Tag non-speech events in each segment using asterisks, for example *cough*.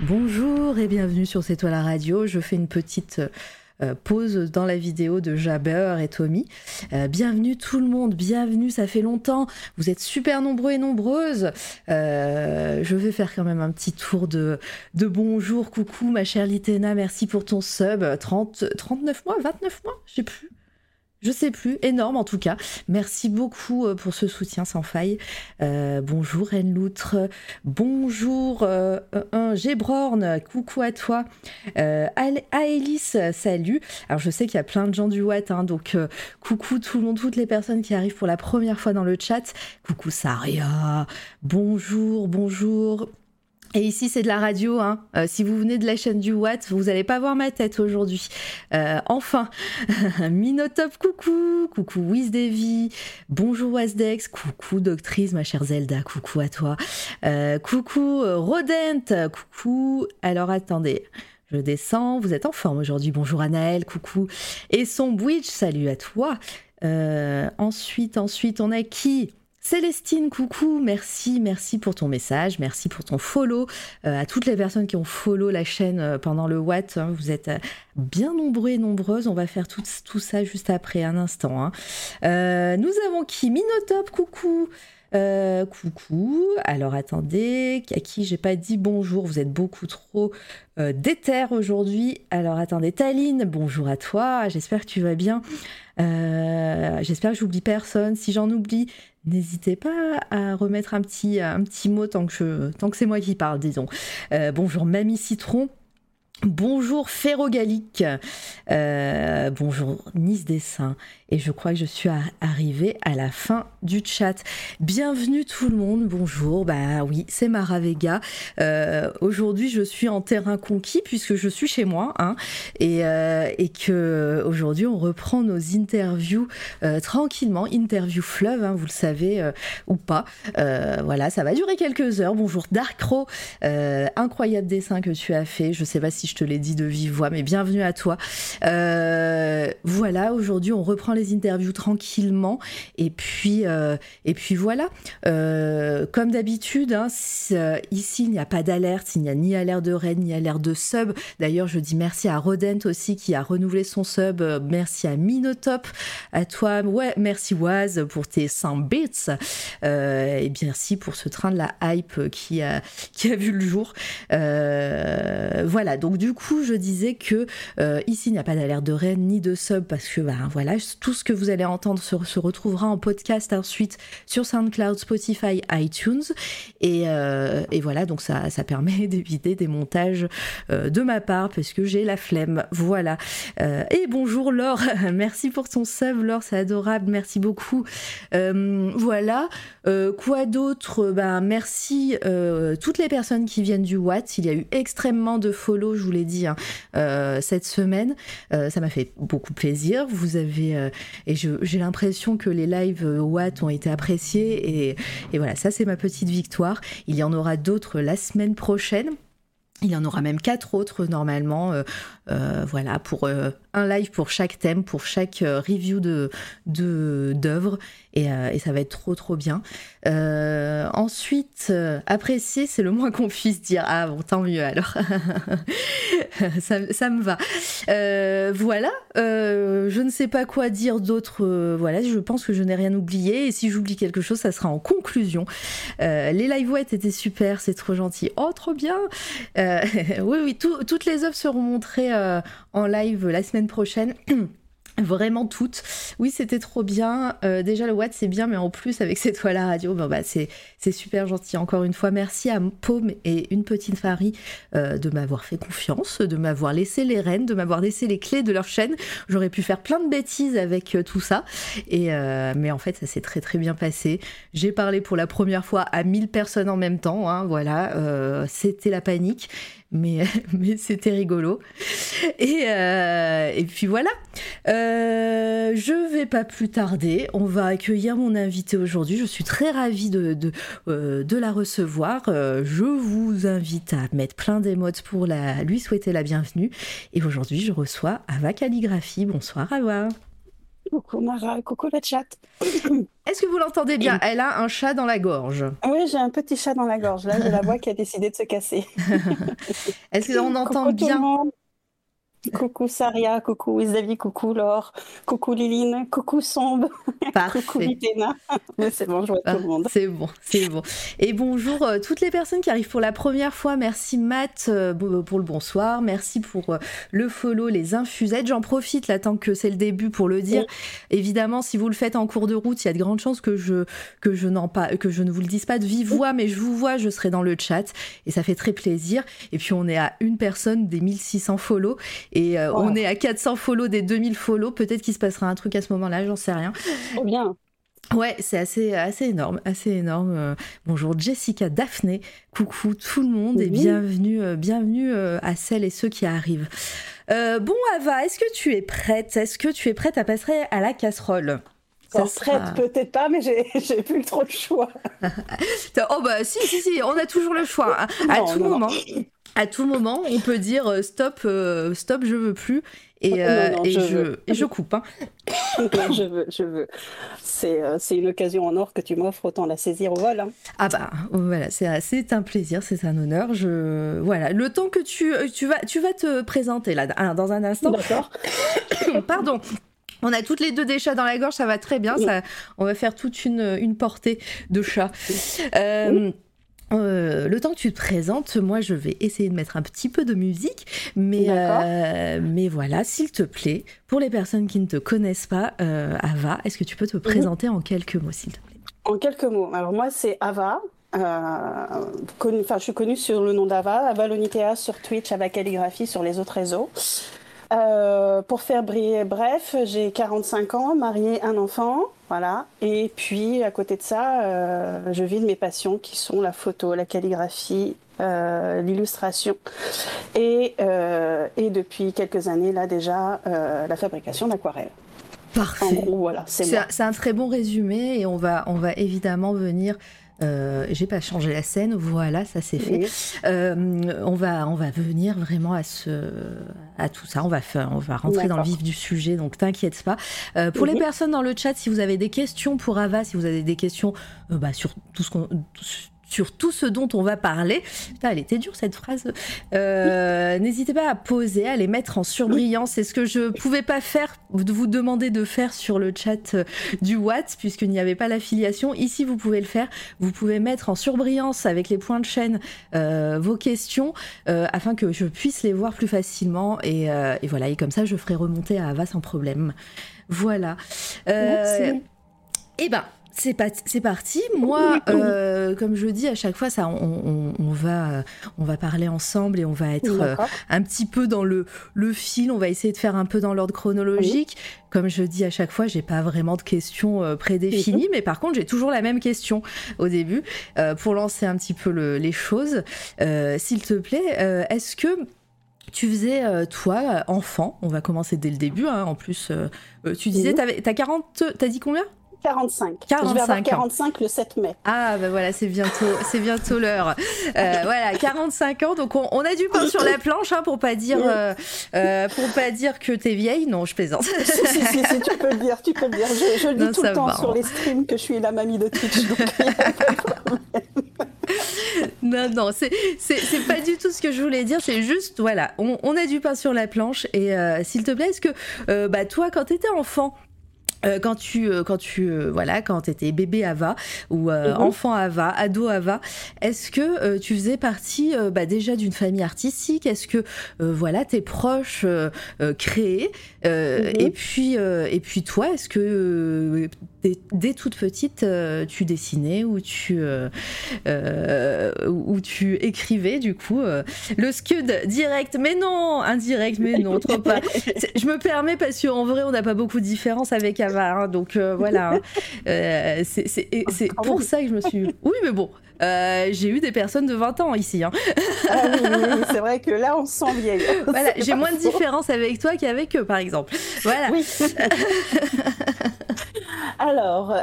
bonjour et bienvenue sur C'est toi la radio. Je fais une petite euh, pause dans la vidéo de Jabber et Tommy. Euh, bienvenue tout le monde, bienvenue, ça fait longtemps, vous êtes super nombreux et nombreuses. Euh, je vais faire quand même un petit tour de, de bonjour, coucou ma chère Litena, merci pour ton sub, 30, 39 mois, 29 mois, je sais plus. Je sais plus, énorme en tout cas. Merci beaucoup euh, pour ce soutien sans faille. Euh, bonjour Anne Loutre, bonjour euh, Gébrorn, coucou à toi. Euh, Aélis, salut. Alors je sais qu'il y a plein de gens du Watt, hein, donc coucou tout le monde, toutes les personnes qui arrivent pour la première fois dans le chat. Coucou Saria, bonjour, bonjour. Et ici, c'est de la radio. Hein. Euh, si vous venez de la chaîne du Watt, vous n'allez pas voir ma tête aujourd'hui. Euh, enfin, *laughs* Minotop, coucou. Coucou Wizdevi. Bonjour Wasdex. Coucou Doctrice, ma chère Zelda. Coucou à toi. Euh, coucou Rodent. Coucou. Alors attendez. Je descends. Vous êtes en forme aujourd'hui. Bonjour Anaël. Coucou. Et son Bwitch. Salut à toi. ensuite, ensuite, on a qui? Célestine, coucou, merci, merci pour ton message, merci pour ton follow. Euh, à toutes les personnes qui ont follow la chaîne euh, pendant le Watt, hein, vous êtes euh, bien nombreux et nombreuses. On va faire tout, ça juste après, un instant. Hein. nous avons qui? Minotop, coucou. coucou. Alors attendez, à qui j'ai pas dit bonjour, vous êtes beaucoup trop déter aujourd'hui. Alors attendez, Taline, bonjour à toi, j'espère que tu vas bien. j'espère que j'oublie personne. Si j'en oublie, N'hésitez pas à remettre un petit, un petit mot tant que, que c'est moi qui parle, disons. Euh, bonjour Mamie Citron. Bonjour Ferrogalique, euh, bonjour Nice Dessin, et je crois que je suis arrivée à la fin du chat. Bienvenue tout le monde, bonjour, bah oui, c'est Mara Vega. Euh, aujourd'hui, je suis en terrain conquis puisque je suis chez moi, hein, et, euh, on reprend nos interviews tranquillement, interview fleuve, hein, vous le savez ou pas. voilà, ça va durer quelques heures. Bonjour Darkro, incroyable dessin que tu as fait. Je sais pas si je te l'ai dit de vive voix, mais bienvenue à toi. Euh, voilà, aujourd'hui on reprend les interviews tranquillement, et puis euh, et puis voilà. Euh, comme d'habitude, hein, ici il n'y a pas d'alerte, il n'y a ni alerte de raid ni alerte de sub. D'ailleurs, je dis merci à Rodent aussi qui a renouvelé son sub. Merci à Minotop, à toi, ouais, merci Waz pour tes 100 bits, et merci pour ce train de la hype qui a qui a vu le jour. voilà, donc du coup, je disais que euh, ici, il n'y a pas d'alerte de reine ni de sub parce que ben, voilà, tout ce que vous allez entendre se, retrouvera en podcast ensuite sur SoundCloud, Spotify, iTunes. Et, euh, voilà, donc ça, ça permet *laughs* d'éviter des montages euh, de ma part parce que j'ai la flemme. Voilà. et bonjour Laure, *laughs* merci pour ton sub, Laure, c'est adorable, merci beaucoup. voilà. quoi d'autre? Ben merci toutes les personnes qui viennent du Watt. Il y a eu extrêmement de follow je vous l'ai dit, hein, euh, cette semaine. Euh, ça m'a fait beaucoup plaisir. Vous avez euh, et j'ai l'impression que les lives Watt ont été appréciés et, et voilà, ça c'est ma petite victoire. Il y en aura d'autres la semaine prochaine. Il y en aura même quatre autres normalement, voilà, pour live pour chaque thème, pour chaque review de d'œuvres. Euh, et, ça va être trop trop bien. Euh, ensuite, euh, apprécier, c'est le moins qu'on puisse dire. Ah bon, tant mieux alors. *laughs* ça, me va. voilà, je ne sais pas quoi dire d'autre. voilà, je pense que je n'ai rien oublié. Et si j'oublie quelque chose, ça sera en conclusion. les live wet étaient super, c'est trop gentil. Oh, trop bien. *laughs* oui, oui, toutes les œuvres seront montrées en live la semaine prochaine. *clears throat* Vraiment toutes. Oui, c'était trop bien. Euh, déjà, le Watt, c'est bien, mais en plus, avec cette toile à radio, bah, c'est, super gentil. Encore une fois, merci à Paume et une petite Farie euh, de m'avoir fait confiance, de m'avoir laissé les rênes, de m'avoir laissé les clés de leur chaîne. J'aurais pu faire plein de bêtises avec euh, tout ça. Et, mais en fait, ça s'est très très bien passé. J'ai parlé pour la première fois à 1000 personnes en même temps. Hein, voilà, c'était la panique. Mais, *laughs* mais c'était rigolo. Et, euh, et puis voilà. Euh, je vais pas plus tarder. On va accueillir mon invité aujourd'hui. Je suis très ravie de, de, euh, la recevoir. je vous invite à mettre plein d'émotes pour la, lui souhaiter la bienvenue. Et aujourd'hui, je reçois Ava Calligraphie. Bonsoir Ava. Coucou Mara, coucou le chat. *coughs* Est-ce que vous l'entendez bien? Elle a un chat dans la gorge. Oui, j'ai un petit chat dans la gorge. Là, j'ai la voix qui a décidé de se casser. *laughs* Est-ce qu'on entend bien? Coucou Saria, coucou Isavi, coucou Laure, coucou Liline, coucou Sombe, *laughs* coucou Mitena. c'est bon, je vois tout le monde. C'est bon, c'est bon. Et bonjour euh, toutes les personnes qui arrivent pour la première fois. Merci Matt euh, pour le bonsoir. Merci pour euh, le follow, les infusettes. J'en profite là tant que c'est le début pour le dire. Évidemment, si vous le faites en cours de route, il y a de grandes chances que je, que je, pas, que je ne vous le dise pas de vive voix, mais je vous vois, je serai dans le chat et ça fait très plaisir. Et puis on est à une personne des 1600 follow et euh, on est à 400 follow des 2000 follow. Peut-être qu'il se passera un truc à ce moment-là, j'en sais rien. Trop bien. Ouais, c'est assez, assez énorme, assez énorme. Euh, bonjour Jessica, Daphné, coucou tout le monde et bienvenue, euh, bienvenue à celles et ceux qui arrivent. bon Ava, est-ce que tu es prête? Est-ce que tu es prête à passer à la casserole? Prête, peut-être pas, mais *laughs* j'ai plus trop le choix. *laughs* oh bah si, si, si, on a toujours le choix. Hein. À, tout moment *laughs* à tout moment, on peut dire euh, stop, euh, stop, je veux plus. Et, euh, je, et, je, coupe. Hein. *laughs* je veux, je veux. C'est, une occasion en or que tu m'offres, autant la saisir au vol. Hein. Ah bah voilà, c'est, un plaisir, c'est un honneur. Je, voilà, le temps que tu, tu, vas, tu vas te présenter là, dans un instant. D'accord. *coughs* Pardon. On a toutes les deux des chats dans la gorge, ça va très bien. Ça, on va faire toute une, une portée de chats. Euh, euh, le temps que tu te présentes, moi je vais essayer de mettre un petit peu de musique, mais, euh, mais voilà, s'il te plaît, pour les personnes qui ne te connaissent pas, euh, Ava, est-ce que tu peux te mhm. présenter en quelques mots, s'il te plaît? En quelques mots. Alors moi c'est Ava, enfin je suis connue sur le nom d'Ava, Ava Lonitea sur Twitch, Ava Calligraphie sur les autres réseaux. Pour faire briller, bref, j'ai 45 ans, mariée, un enfant, voilà. Et puis, à côté de ça, euh, je vis de mes passions qui sont la photo, la calligraphie, euh, l'illustration et, et, depuis quelques années, là déjà, la fabrication d'aquarelles. Parfait. En gros, voilà, c'est un très bon résumé et on va, on va évidemment venir euh, j'ai pas changé la scène, voilà, ça c'est fait. Euh, on va, on va venir vraiment à ce, à tout ça. On va faire, on va rentrer dans le vif du sujet, donc t'inquiète pas. Euh, pour les mhm. personnes dans le chat, si vous avez des questions pour Ava, si vous avez des questions bah, sur tout ce qu'on sur tout ce dont on va parler. Putain, elle était dure cette phrase. Euh, n'hésitez pas à poser, à les mettre en surbrillance. C'est ce que je pouvais pas faire, vous demander de faire sur le chat euh, du Watt, puisqu'il n'y avait pas l'affiliation. Ici, vous pouvez le faire. Vous pouvez mettre en surbrillance avec les points de chaîne euh, vos questions afin que je puisse les voir plus facilement. Et, voilà, et comme ça, je ferai remonter à Ava sans problème. Voilà. Merci. Eh ben, c'est, c'est parti. Moi, euh, comme je dis à chaque fois, ça, on, va, on va parler ensemble et on va être euh, un petit peu dans le, le fil. On va essayer de faire un peu dans l'ordre chronologique. Comme je dis à chaque fois, j'ai pas vraiment de questions euh, prédéfinies, mais par contre, j'ai toujours la même question au début pour lancer un petit peu les choses. s'il te plaît, est-ce que tu faisais, toi, enfant, on va commencer dès le début, hein, en plus, tu disais, t'as 40, t'as dit combien? 45. 45 je vais avoir 45 le 7 mai. Ah ben voilà, c'est bientôt, c'est bientôt l'heure. Euh, *laughs* voilà, 45 ans. Donc on, a du pain sur la planche hein, pour pas dire, euh, euh, pour pas dire que t'es vieille. Non, je plaisante. *laughs* si, si, si, si, tu peux le dire, tu peux le dire. Je, le dis tout le temps sur les streams que je suis la mamie de Twitch. Donc *laughs* non, non, c'est pas du tout ce que je voulais dire. C'est juste, voilà, on, on, a du pain sur la planche. Et s'il te plaît, est-ce que, bah, toi, quand t'étais enfant, quand tu, euh, quand tu, euh, voilà, quand étais bébé Ava ou mhm. enfant Ava, ado Ava, est-ce que tu faisais partie bah, déjà d'une famille artistique? Est-ce que voilà tes proches créaient? Mhm. Et puis et puis toi, est-ce que dès, toute petite tu dessinais ou tu ou tu écrivais du coup le scud direct? Mais non, indirect, mais non, trop pas. *laughs* Je me permets parce qu'en vrai on n'a pas beaucoup de différence avec Ava va. Hein. donc voilà. Hein. *laughs* c'est ah pour ça que je me suis. Oui, mais bon. j'ai eu des personnes de 20 ans ici. Hein. Ah oui, c'est vrai que là, on se sent vieille. *laughs* Voilà, j'ai moins de différence avec toi qu'avec eux, par exemple. Voilà. Oui. *laughs* Alors,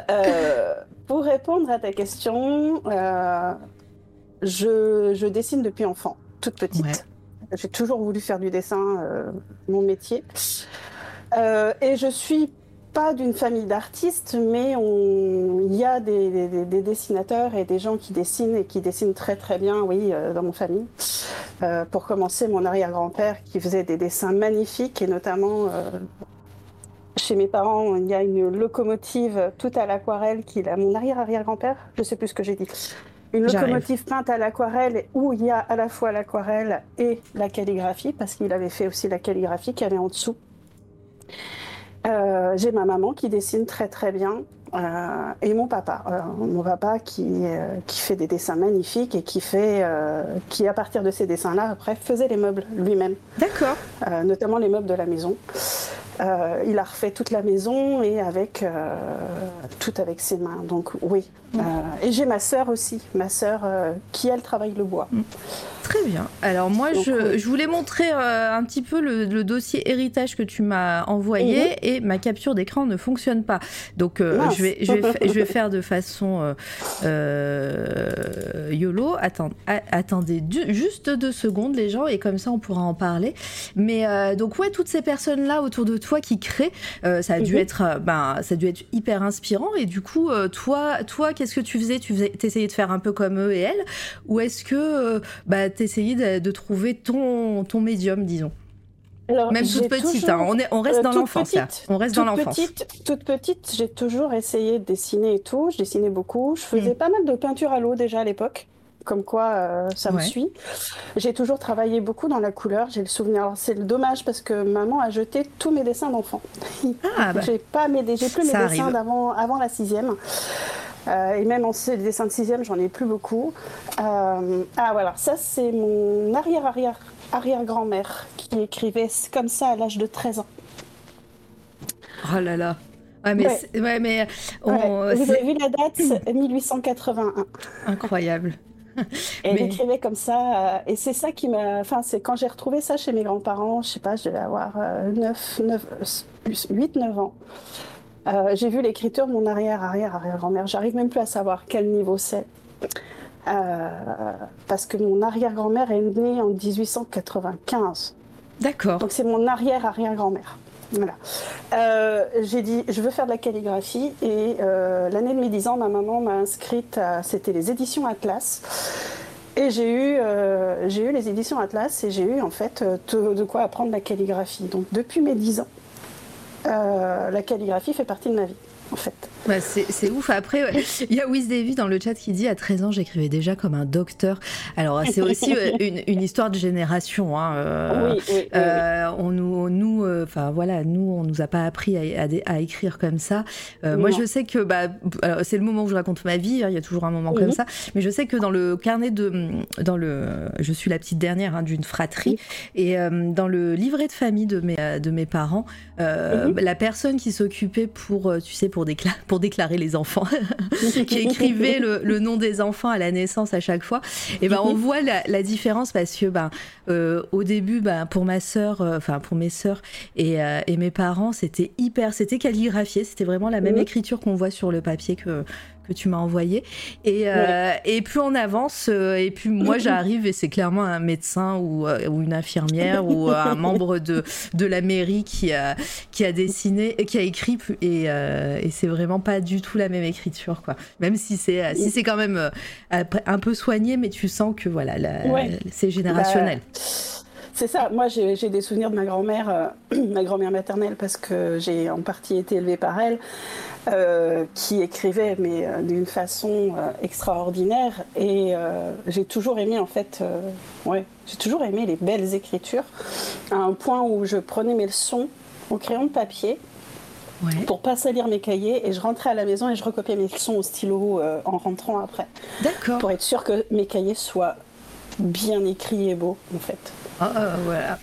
pour répondre à ta question, je, dessine depuis enfant, toute petite. J'ai toujours voulu faire du dessin, euh, mon métier. Euh, et je suis pas d'une famille d'artistes, mais il y a des, dessinateurs et des gens qui dessinent et qui dessinent très très bien, oui, euh, dans mon famille. pour commencer, mon arrière-grand-père qui faisait des dessins magnifiques et notamment chez mes parents, il y a une locomotive toute à l'aquarelle qui a mon arrière-arrière-grand-père, je sais plus ce que j'ai dit, une locomotive peinte à l'aquarelle où il y a à la fois l'aquarelle et la calligraphie, parce qu'il avait fait aussi la calligraphie qui allait en dessous. Euh, j'ai ma maman qui dessine très très bien euh, et mon papa, euh, mon papa qui, qui fait des dessins magnifiques et qui fait, qui à partir de ces dessins-là après faisait les meubles lui-même. D'accord. notamment les meubles de la maison. il a refait toute la maison et avec tout avec ses mains. Donc oui, euh, et j'ai ma sœur aussi, ma sœur qui elle travaille le bois. Mm. Très bien. Alors moi, je, je, voulais montrer euh, un petit peu le, dossier héritage que tu m'as envoyé mhm. et ma capture d'écran ne fonctionne pas. Donc je, vais, je, vais, je vais *laughs* faire de façon YOLO. attendez juste deux secondes les gens et comme ça on pourra en parler. Mais donc ouais, toutes ces personnes-là autour de toi qui créent, ça, a dû mhm. être, ben, ça a dû être hyper inspirant et du coup, toi, toi qu'est-ce que tu faisais? Tu faisais, essayais de faire un peu comme eux et elles? Ou est-ce que euh, bah, tu essayais de, trouver ton, ton médium, disons alors, Même toute petite, hein. on, est, on reste euh, dans l'enfance On reste dans l'enfance. toute petite, j'ai toujours essayé de dessiner et tout. Je dessinais beaucoup. Je faisais mm. pas mal de peinture à l'eau déjà à l'époque comme quoi euh, ça me suit. J'ai toujours travaillé beaucoup dans la couleur, j'ai le souvenir. C'est dommage parce que maman a jeté tous mes dessins d'enfant. Ah, *laughs* bah. j'ai pas mes, j'ai plus mes dessins d'avant avant la sixième. Euh, et même en dessin de sixième, j'en ai plus beaucoup. Euh, ah voilà, ça c'est mon arrière-arrière arrière-grand-mère qui écrivait comme ça à l'âge de 13 ans. Oh là là. Ouais, mais, ouais. mais Vous avez vu la date? *clears throat* 1881. Incroyable. elle écrivait comme ça. Euh, et c'est ça qui m'a. Enfin, c'est quand j'ai retrouvé ça chez mes grands-parents, je sais pas, je devais avoir 9, 9, 8, 9 ans. Euh, j'ai vu l'écriture de mon arrière-arrière-arrière-grand-mère. J'arrive même plus à savoir quel niveau c'est. Euh, parce que mon arrière-grand-mère est née en 1895. D'accord. Donc c'est mon arrière-arrière-grand-mère. Voilà. Euh, j'ai dit, je veux faire de la calligraphie et l'année de mes 10 ans, ma maman m'a inscrite à, c'était les éditions Atlas. Et j'ai eu, j'ai eu les éditions Atlas et j'ai eu en fait de quoi apprendre la calligraphie. Donc depuis mes 10 ans, la calligraphie fait partie de ma vie, en fait. Bah, c'est ouf. Après, *laughs* il y a Wiz Davy dans le chat qui dit à 13 ans, j'écrivais déjà comme un docteur. Alors, c'est aussi euh, *laughs* une, histoire de génération. Hein. Euh, euh, on nous, nous, enfin voilà, nous, on nous a pas appris à, à, écrire comme ça. moi, je sais que bah, c'est le moment où je raconte ma vie. Hein, il y a toujours un moment comme ça. Mais je sais que dans le carnet de, dans le, je suis la petite dernière hein, d'une fratrie, et dans le livret de famille de mes, de mes parents, mhm. la personne qui s'occupait pour, tu sais, pour déclarer pour déclarer les enfants, *laughs* qui écrivait le, nom des enfants à la naissance à chaque fois. Et ben on voit la, différence parce que ben euh, au début, ben pour ma sœur, euh, enfin pour mes sœurs et, euh, et mes parents, c'était hyper, c'était calligraphié, c'était vraiment la même écriture qu'on voit sur le papier que que tu m'as envoyé. Et, euh, et plus on avance, euh, et plus moi j'arrive, et c'est clairement un médecin ou, euh, ou, une infirmière ou un *laughs* membre de, de la mairie qui a, qui a dessiné, qui a écrit, et, et c'est vraiment pas du tout la même écriture, quoi. Même si c'est si c'est quand même un peu soigné, mais tu sens que voilà, c'est générationnel. Bah, c'est ça. Moi, j'ai des souvenirs de ma grand-mère, *clears throat* ma grand-mère maternelle, parce que j'ai en partie été élevée par elle. Euh, qui écrivait, mais euh, d'une façon euh, extraordinaire. Et j'ai toujours aimé, en fait, ouais, j'ai toujours aimé les belles écritures, à un point où je prenais mes leçons au crayon de papier. Pour pas salir mes cahiers et je rentrais à la maison et je recopiais mes leçons au stylo en rentrant après. D'accord. Pour être sûr que mes cahiers soient bien écrit et beau, en fait. Oh, voilà.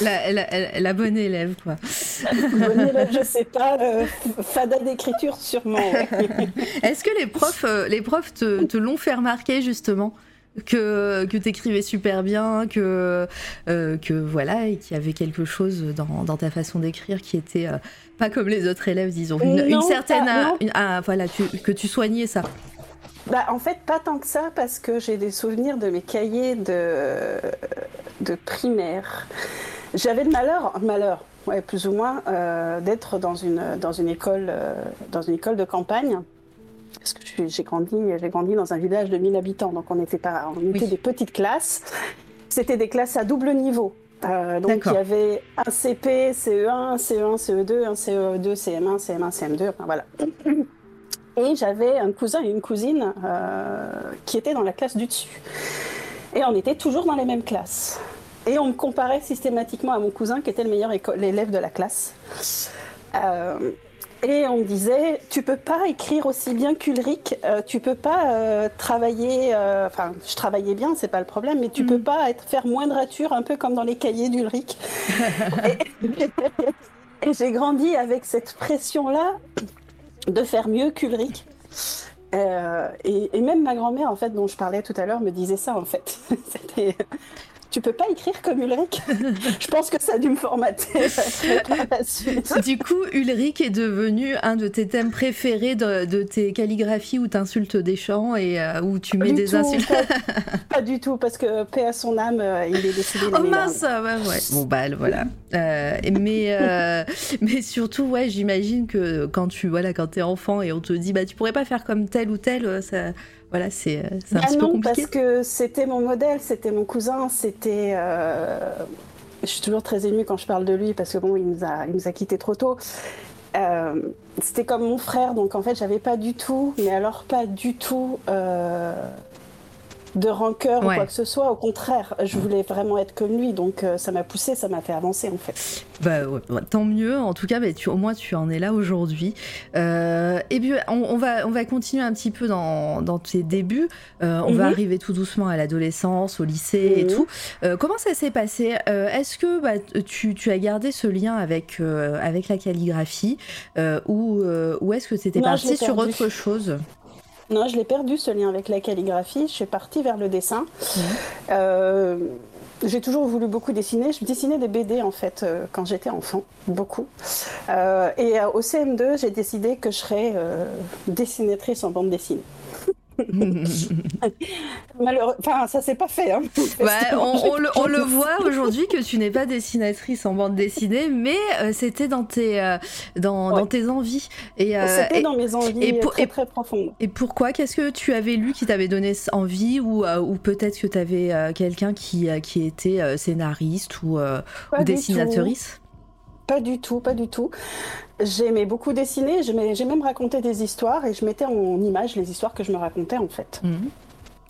La, bonne élève, quoi. bonne élève, je sais pas. Euh, fada d'écriture, sûrement. *laughs* Est-ce que les profs, euh, les profs te, l'ont fait remarquer, justement que, que tu écrivais super bien, que, euh, que voilà, et qu'il y avait quelque chose dans, dans ta façon d'écrire qui était pas comme les autres élèves, disons. Une, certaine. ah, voilà, que tu soignais ça? Bah, en fait, pas tant que ça, parce que j'ai des souvenirs de mes cahiers de, de primaire. J'avais le malheur, malheur, ouais, plus ou moins, euh, d'être dans une, dans, une école, euh, dans une école de campagne. Parce que j'ai grandi, grandi dans un village de 1000 habitants, donc on était, pas, on était des petites classes. C'était des classes à double niveau. Euh, donc il y avait un CP, CE1, CE1, CE2, un CE2, CM1, CM1, CM2, enfin, voilà. Et j'avais un cousin et une cousine euh, qui étaient dans la classe du dessus. Et on était toujours dans les mêmes classes. Et on me comparait systématiquement à mon cousin qui était le meilleur élève de la classe. Euh, et on me disait, tu peux pas écrire aussi bien qu'Ulrich, euh, tu peux pas travailler, enfin je travaillais bien, c'est pas le problème, mais tu mm. peux pas être, faire moins de ratures, un peu comme dans les cahiers d'Ulrich. *laughs* et j'ai grandi avec cette pression-là de faire mieux qu'Ulrich. Euh, et, et, même ma grand-mère, en fait, dont je parlais tout à l'heure, me disait ça, en fait. *laughs* Tu peux pas écrire comme Ulrich. *laughs* je pense que ça a dû me formater *laughs* Du coup, Ulrich est devenu un de tes thèmes préférés de, tes calligraphies où tu insultes des chants et euh, où tu mets des insultes. *laughs* Pas, du tout, parce que paix à son âme, euh, il est décidé. Oh mince, ouais, ouais. Bon bah voilà. Euh, mais mais surtout, ouais, j'imagine que quand tu voilà, quand es enfant et on te dit bah tu pourrais pas faire comme tel ou tel, ça voilà, c'est euh, un ah petit peu compliqué. Parce que c'était mon modèle, c'était mon cousin, c'était. Euh, je suis toujours très émue quand je parle de lui parce que bon, il nous a, il nous a quittés trop tôt. Euh, c'était comme mon frère, donc en fait, j'avais pas du tout, mais alors pas du tout de rancœur ou quoi que ce soit. Au contraire, je voulais vraiment être comme lui, donc euh, ça m'a poussé, ça m'a fait avancer en fait. Bah, tant mieux. En tout cas, bah, tu, au moins tu en es là aujourd'hui. Euh, et puis on, va on va continuer un petit peu dans, dans tes débuts. Euh, on va mhm. arriver tout doucement à l'adolescence, au lycée et mhm. tout. comment ça s'est passé? Est-ce que bah, tu, tu, as gardé ce lien avec avec la calligraphie? Ou ou est-ce que c'était parti sur autre chose? Non, je l'ai perdu ce lien avec la calligraphie. Je suis partie vers le dessin. Euh, j'ai toujours voulu beaucoup dessiner. Je dessinais des BD en fait euh, quand j'étais enfant, beaucoup. Euh, et au CM2, j'ai décidé que je serais dessinatrice en bande dessinée. *laughs* Malheureux... Enfin, ça s'est pas fait. Hein. *laughs* on, le, voit aujourd'hui que tu n'es pas dessinatrice en bande dessinée, mais euh, c'était dans tes, euh, dans, tes envies. Et, euh, c'était dans mes envies et très, très profondes. Et pourquoi? Qu'est-ce que tu avais lu qui t'avait donné envie Ou, ou peut-être que tu avais quelqu'un qui, qui était scénariste ou, ou dessinatrice pas du tout, pas du tout. J'aimais beaucoup dessiner, j'ai même raconté des histoires et je mettais en image les histoires que je me racontais en fait. Mhm.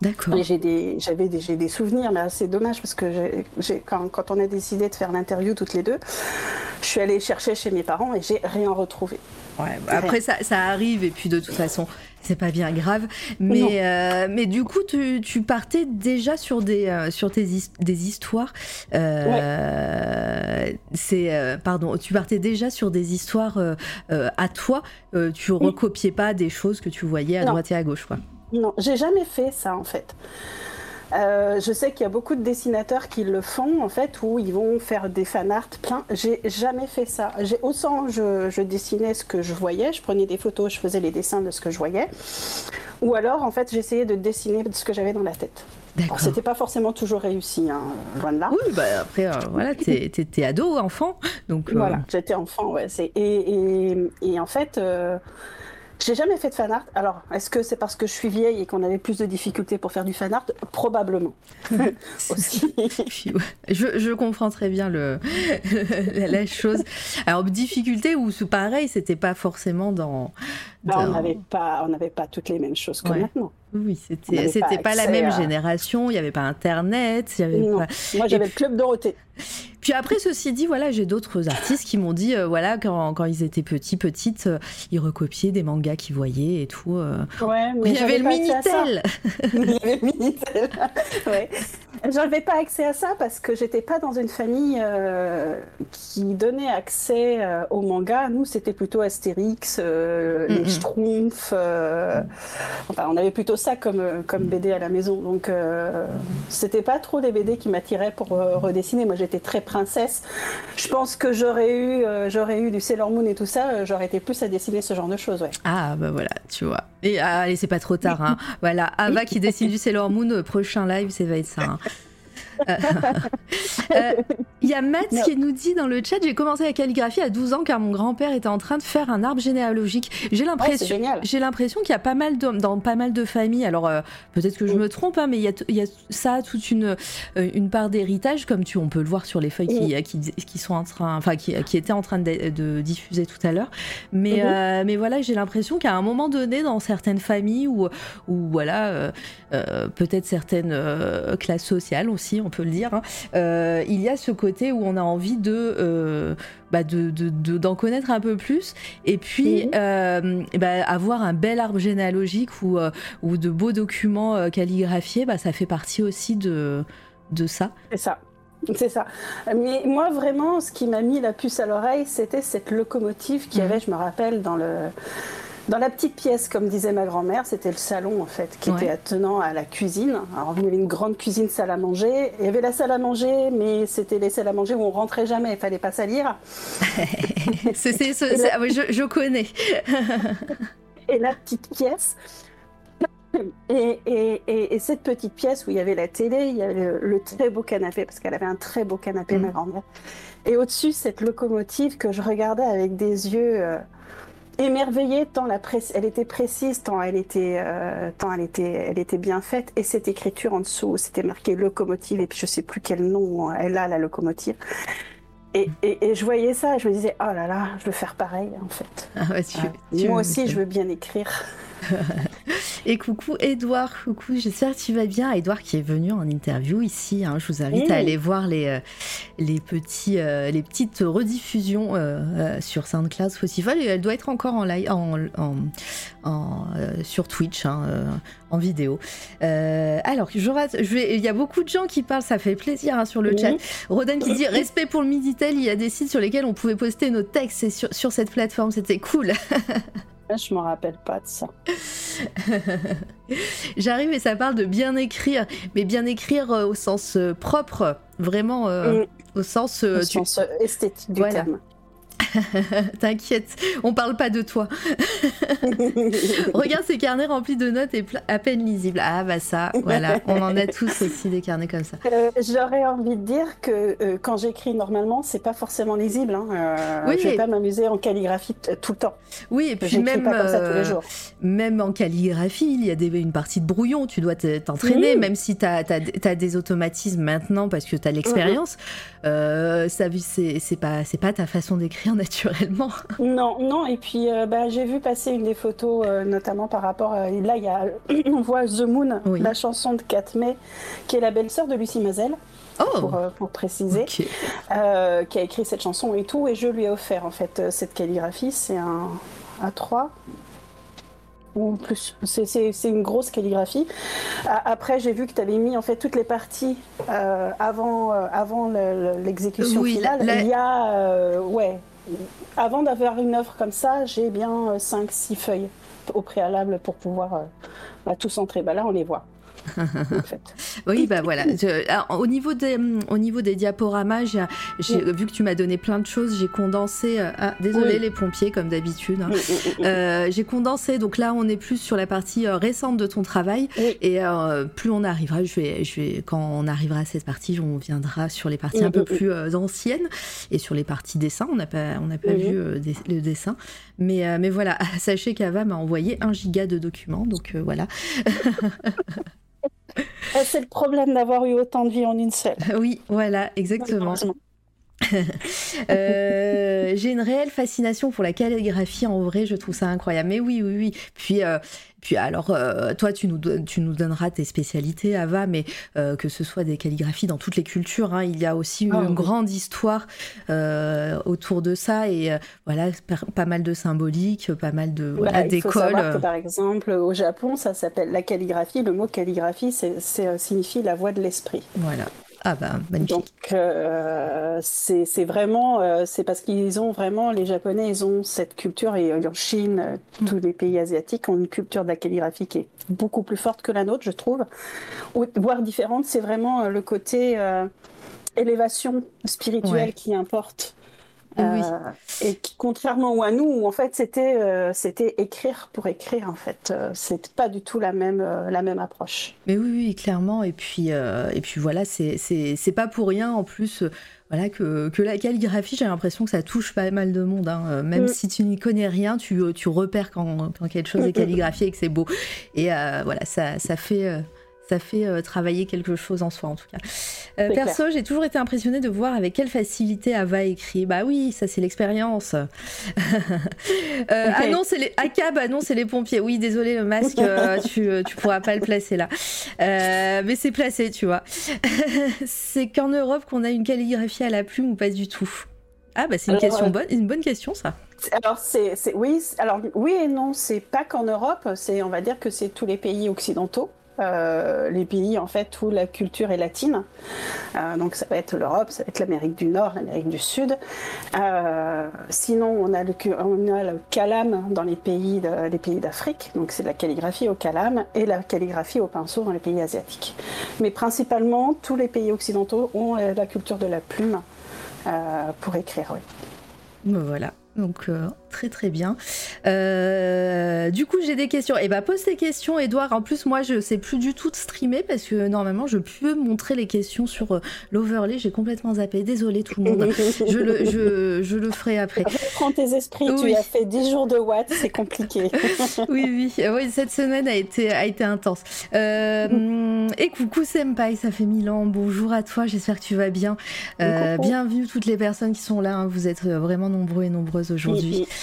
D'accord. J'ai des, j'avais des, des, souvenirs, mais c'est dommage parce que quand, quand, on a décidé de faire l'interview toutes les deux, je suis allée chercher chez mes parents et j'ai rien retrouvé. Ouais, bah après ça, ça, arrive et puis de toute façon c'est pas bien grave. Mais euh, mais du coup tu, tu, partais déjà sur des euh, sur tes des histoires euh, c'est pardon tu partais déjà sur des histoires à toi. Tu recopiais pas des choses que tu voyais à droite et à gauche quoi. Non j'ai jamais fait ça en fait euh, je sais qu'il y a beaucoup de dessinateurs qui le font, en fait, où ils vont faire des fan art plein. J'ai jamais fait ça. J'ai, autant je, je, dessinais ce que je voyais, je prenais des photos, je faisais les dessins de ce que je voyais, ou alors, en fait, j'essayais de dessiner ce que j'avais dans la tête. Alors, c'était pas forcément toujours réussi, hein, loin de là. Oui, bah après, euh, voilà, t'es, ado, enfant, donc. Euh, voilà, j'étais enfant, ouais. Et, et, et, en fait, j'ai jamais fait de fan art. Alors, est-ce que c'est parce que je suis vieille et qu'on avait plus de difficultés pour faire du fan art? Probablement. *laughs* Aussi. *laughs* je, comprends très bien le, *laughs* la, chose. Alors, difficulté ou pareil, c'était pas forcément dans. Bah, on n'avait pas, on pas toutes les mêmes choses que maintenant. Oui, c'était, c'était pas, la même génération. Il n'y avait pas Internet. Y avait Moi, j'avais le club Dorothée. Puis après, ceci dit, voilà, j'ai d'autres artistes qui m'ont dit, euh, voilà, quand, quand, ils étaient petits, petites, euh, ils recopiaient des mangas qu'ils voyaient et tout. Ouais, mais il y avait le Minitel. *laughs* il y avait le Minitel. *laughs* ouais. J'avais pas accès à ça parce que j'étais pas dans une famille qui donnait accès aux mangas. Nous, c'était plutôt Astérix, les Schtroumpfs. enfin, on avait plutôt ça comme, comme BD à la maison. Donc, c'était pas trop les BD qui m'attiraient pour redessiner. Moi, j'étais très princesse. Je pense que j'aurais eu, euh, j'aurais eu du Sailor Moon et tout ça, euh, j'aurais été plus à dessiner ce genre de choses. Ouais. Ah, bah voilà, tu vois. Et ah, allez, c'est pas trop tard. Hein. *laughs* voilà, Ava qui dessine du Sailor Moon, prochain live, ça va être ça. Hein. Il *laughs* euh, y a Matt qui nous dit dans le chat J'ai commencé la calligraphie à 12 ans car mon grand-père était en train de faire un arbre généalogique. J'ai l'impression j'ai l'impression qu'il y a pas mal de, dans pas mal de familles. Alors euh, peut-être que je me trompe, hein, mais il y, a, y a ça toute une, euh, une part d'héritage, comme tu, on peut le voir sur les feuilles qui, qui, qui, sont en train, enfin qui, qui étaient en train de, diffuser tout à l'heure. Mais, mhm. mais voilà, j'ai l'impression qu'à un moment donné, dans certaines familles ou, ou voilà, peut-être certaines classes sociales aussi, on peut le dire, hein. euh, il y a ce côté où on a envie de, euh, bah de, d'en connaître un peu plus et puis mhm. euh, bah, avoir un bel arbre généalogique ou, ou de beaux documents calligraphiés, bah, ça fait partie aussi de, de ça. C'est ça. C'est ça. Mais moi, vraiment, ce qui m'a mis la puce à l'oreille, c'était cette locomotive qui mhm. avait, je me rappelle, dans le, dans la petite pièce, comme disait ma grand-mère, c'était le salon en fait, qui était attenant à la cuisine. Alors il y avait une grande cuisine salle à manger. Il y avait la salle à manger, mais c'était les salles à manger où on rentrait jamais. Il fallait pas salir. *laughs* ah je, connais. *laughs* et la petite pièce. Et, et, cette petite pièce où il y avait la télé, il y avait le, très beau canapé, parce qu'elle avait un très beau canapé, ma mm. grand-mère. Et au-dessus, cette locomotive que je regardais avec des yeux. Euh, émerveillée tant la elle était précise, tant elle était, euh, tant elle était, elle était bien faite. Et cette écriture en dessous, c'était marqué locomotive et puis je sais plus quel nom elle a la locomotive. Et, et, je voyais ça, et je me disais oh là là, je veux faire pareil en fait. Ah moi aussi, je veux bien écrire. *laughs* Et coucou Edouard, coucou, j'espère que tu vas bien. Edouard qui est venu en interview ici. Hein. je vous invite à aller voir les, euh, les, petits, euh, les petites rediffusions euh, sur SoundCloud, Spotify. elle doit être encore en live, en, en, sur Twitch, hein, en vidéo. alors, je je vais, il y a beaucoup de gens qui parlent, ça fait plaisir hein, sur le chat. Roden qui dit *laughs* respect pour le Miditel, il y a des sites sur lesquels on pouvait poster nos textes sur, sur cette plateforme, c'était cool. *laughs* Je me rappelle pas de ça. *laughs* J'arrive et ça parle de bien écrire, mais bien écrire euh, au sens euh, propre, vraiment euh, mm. au sens, au sens esthétique du terme. *laughs* T'inquiète, on parle pas de toi. *laughs* Regarde ces carnets remplis de notes et à peine lisibles. Ah bah ça, voilà, on en a tous *laughs* aussi des carnets comme ça. Euh, j'aurais envie de dire que euh, quand j'écris normalement, c'est pas forcément lisible. Hein. Euh, oui, je vais pas m'amuser en calligraphie tout le temps. Oui, et puis même pas comme ça tous les jours. même en calligraphie, il y a des, une partie de brouillon. Tu dois t'entraîner, même si tu as, des automatismes maintenant parce que tu as l'expérience. Mm-hmm. ça c'est pas c'est pas ta façon d'écrire *laughs* naturellement. Non, non. Et puis, euh, bah, j'ai vu passer une des photos, euh, notamment par rapport. À, là, il y a, *clears throat* on voit The Moon, la chanson de 4 mai, qui est la belle-sœur de Lucie Mazel. Oh. Pour, euh, pour, préciser, qui a écrit cette chanson et tout, et je lui ai offert en fait cette calligraphie. C'est un A3, ou plus. C'est une grosse calligraphie. Après, j'ai vu que tu avais mis en fait toutes les parties avant, avant l'exécution finale. Il y a, ouais, avant d'avoir une œuvre comme ça, j'ai bien 5-6 euh, feuilles au préalable pour pouvoir euh, bah, tout centrer. Bah, là, on les voit. *laughs* oui, bah voilà. au, niveau des, au niveau des diaporamas, j'ai, vu que tu m'as donné plein de choses, j'ai condensé. Euh, ah, désolé les pompiers, comme d'habitude. Hein. Euh, j'ai condensé, donc là, on est plus sur la partie euh, récente de ton travail. Et plus on arrivera, je vais, je vais, quand on arrivera à cette partie, on viendra sur les parties un peu plus anciennes et sur les parties dessin. On n'a pas, on n'a pas vu le dessin. Mais, mais voilà, *laughs* sachez qu'Ava m'a envoyé un giga de documents, donc voilà. *laughs* Euh, c'est le problème d'avoir eu autant de vie en une seule. *laughs* Oui, voilà, exactement. Euh, j'ai une réelle fascination pour la calligraphie. En vrai, je trouve ça incroyable. Mais oui, oui, oui. Puis puis alors, euh, toi, tu nous, tu nous donneras tes spécialités, Ava, mais euh, que ce soit des calligraphies dans toutes les cultures, hein, il y a aussi Ah, une oui. grande histoire euh, autour de ça et voilà, pas mal de symboliques, pas mal de voilà, d'écoles. par exemple au Japon, ça s'appelle la calligraphie. Le mot calligraphie, c'est, signifie la voix de l'esprit. Voilà. Ah bah, magnifique. Donc euh, c'est, vraiment, euh, c'est parce qu'ils ont vraiment, les Japonais, ils ont cette culture et euh, en Chine, Mm. tous les pays asiatiques ont une culture de la calligraphie qui est beaucoup plus forte que la nôtre, je trouve, ou voire différente. C'est vraiment le côté euh, élévation spirituelle Ouais. qui importe. Oui. Euh, et qui, contrairement à nous, où en fait c'était euh, c'était écrire pour écrire en fait, euh, c'est pas du tout la même la même approche. Mais oui, oui, clairement. Et puis, et puis voilà, c'est c'est- pas pour rien en plus. voilà que, que la calligraphie, j'ai l'impression que ça touche pas mal de monde. hein. Même Mm. si tu n'y connais rien, tu, tu repères quand, quand quelque chose est calligraphié et que c'est beau. Et voilà, ça, ça fait. Ça fait euh, travailler quelque chose en soi en tout cas. Euh, perso, j'ai toujours été impressionnée de voir avec quelle facilité Ava écrit. Bah oui, ça c'est l'expérience. *laughs* Euh, Ah non, c'est les AK, non, c'est les pompiers. Oui, désolé, le masque, euh, *laughs* tu, tu pourras pas le placer là. Mais c'est placé, tu vois. *laughs* c'est qu'en Europe qu'on a une calligraphie à la plume ou pas du tout? Ah bah c'est une Alors, question bonne, une bonne question ça. Alors c'est oui alors oui et non c'est pas qu'en Europe c'est on va dire que c'est tous les pays occidentaux. Euh, les pays en fait où la culture est latine, Euh, donc ça va être l'Europe, ça va être l'Amérique du Nord, l'Amérique du Sud. Euh, sinon on a le on dans les pays d'Afrique, donc c'est la calligraphie au calame et la calligraphie au pinceau dans les pays asiatiques. Mais principalement tous les pays occidentaux ont la culture de la plume pour écrire. Voilà. Donc très très bien. Euh, du coup j'ai des questions. Et bah pose tes questions Edouard. En plus moi je sais plus du tout de streamer parce que normalement je peux montrer les questions sur euh, l'overlay. J'ai complètement zappé. Désolé tout le monde. *laughs* Je le, je, je le ferai après. Reprends tes esprits, Oui. tu as fait 10 jours de watts, c'est compliqué. *laughs* Oui, oui, Euh, oui, cette semaine a été, a été intense. Euh, et coucou Senpai, ça fait mille ans. Bonjour à toi, j'espère que tu vas bien. Euh, bienvenue toutes les personnes qui sont là. hein. Vous êtes vraiment nombreux et nombreuses aujourd'hui. Ça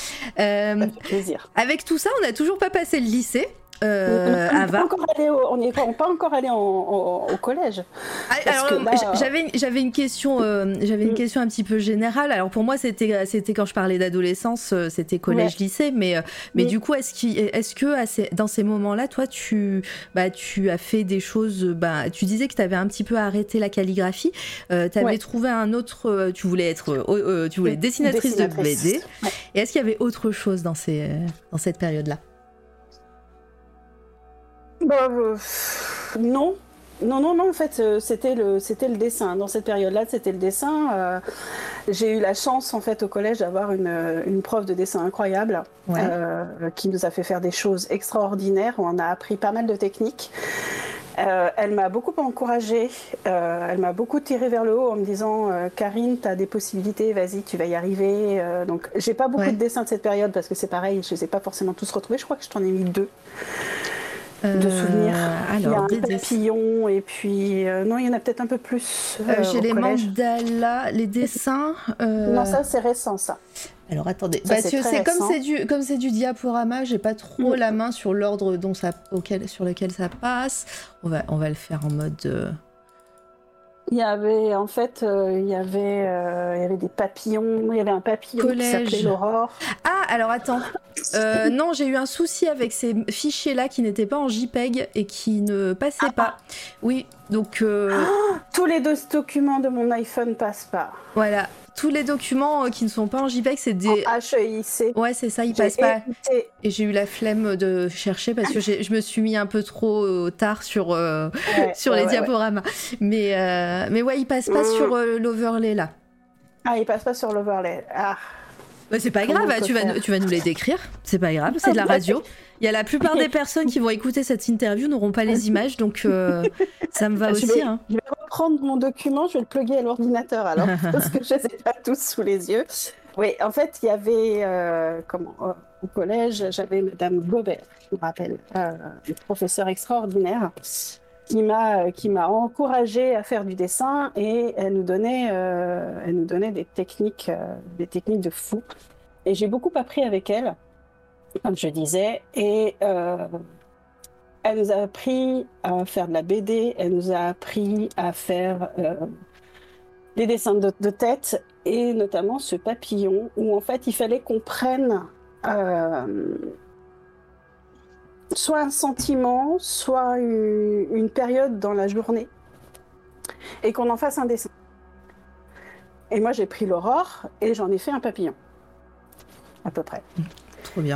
plaisir. avec tout ça, on n'a toujours pas passé le lycée. Euh, on n'est pas encore allé au, on n'est pas, pas encore allé en- en- au collège. Ah, là- j- j'avais une question euh, j'avais une Mm. question un petit peu générale. Alors pour moi c'était c'était quand je parlais d'adolescence euh, c'était collège lycée mais euh, mais Mm. du coup est-ce que dans ces moments-là toi tu bah tu as fait des choses euh, bah tu disais que tu avais un petit peu arrêté la calligraphie. Euh, tu avais Ouais. trouvé un autre euh, tu voulais être euh, euh, tu voulais être dessinatrice, de BD. Ouais. Et est-ce qu'il y avait autre chose dans ces euh, dans cette période-là? Bah, euh, non. Non, non, non, en fait, euh, c'était le, c'était le dessin. Dans cette période-là, c'était le dessin. Euh, j'ai eu la chance, en fait, au collège, d'avoir une, une prof de dessin incroyable Ouais. euh, qui nous a fait faire des choses extraordinaires. On a appris pas mal de techniques. Euh, elle m'a beaucoup encouragée, euh, elle m'a beaucoup tiré vers le haut en me disant euh, Karine, tu as des possibilités, vas-y, tu vas y arriver. Donc, j'ai pas beaucoup Ouais. de dessins de cette période parce que c'est pareil, je les ai pas forcément tous retrouvés. Je crois que je t'en ai mis deux de Euh, souvenirs. il y a Alors un dessins. papillon et puis euh, non, il y en a peut-être un peu plus Euh, euh, J'ai les collège. mandalas, les dessins. euh, Non, ça c'est récent ça. Alors attendez, Ça, c'est que c'est comme c'est du comme c'est du diaporama, j'ai pas trop Mm. la main sur l'ordre dont ça auquel sur lequel ça passe. On va on va le faire en mode euh, Il y avait en fait, euh, il y avait, euh, il y avait des papillons. Il y avait un papillon Collège. qui s'appelait l'aurore. Ah alors attends. Euh, non, j'ai eu un souci avec ces fichiers là qui n'étaient pas en JPEG et qui ne passaient Ah. pas. Oui, donc euh, Tous les deux documents de mon iPhone passent pas. voilà, tous les documents euh, qui ne sont pas en JPEG, c'est des En HEIC. Ouais, c'est ça, ils passent pas. évité- Et j'ai eu la flemme de chercher parce que je me suis mis un peu trop euh, tard sur, euh, ouais, *laughs* sur ouais, les ouais, diaporamas. Mais, euh, mais ouais, il passe pas Mm. sur l'overlay là. Ah, il passe pas sur l'overlay. Ah. Bah, c'est pas Comment grave, tu, vas, tu vas nous les décrire. C'est pas grave, c'est de la radio. Il y a la plupart des personnes qui vont écouter cette interview n'auront pas les images, donc euh, ça me va Je aussi. vais- hein. Je vais reprendre mon document, je vais le plugger à l'ordinateur alors, *laughs* parce que je les ai pas tous sous les yeux. Oui, en fait, il y avait, euh, comment, euh, au collège, j'avais Madame Gobert, je me rappelle, une professeure extraordinaire, qui m'a qui m'a encouragée à faire du dessin et elle nous donnait elle nous donnait des techniques des techniques de fou et j'ai beaucoup appris avec elle comme je disais et elle nous a appris à faire de la BD elle nous a appris à faire des dessins de, de, tête et notamment ce papillon où en fait il fallait qu'on prenne euh, soit un sentiment, soit une, une, période dans la journée et qu'on en fasse un dessin. Et moi j'ai pris l'aurore et j'en ai fait un papillon, à peu près.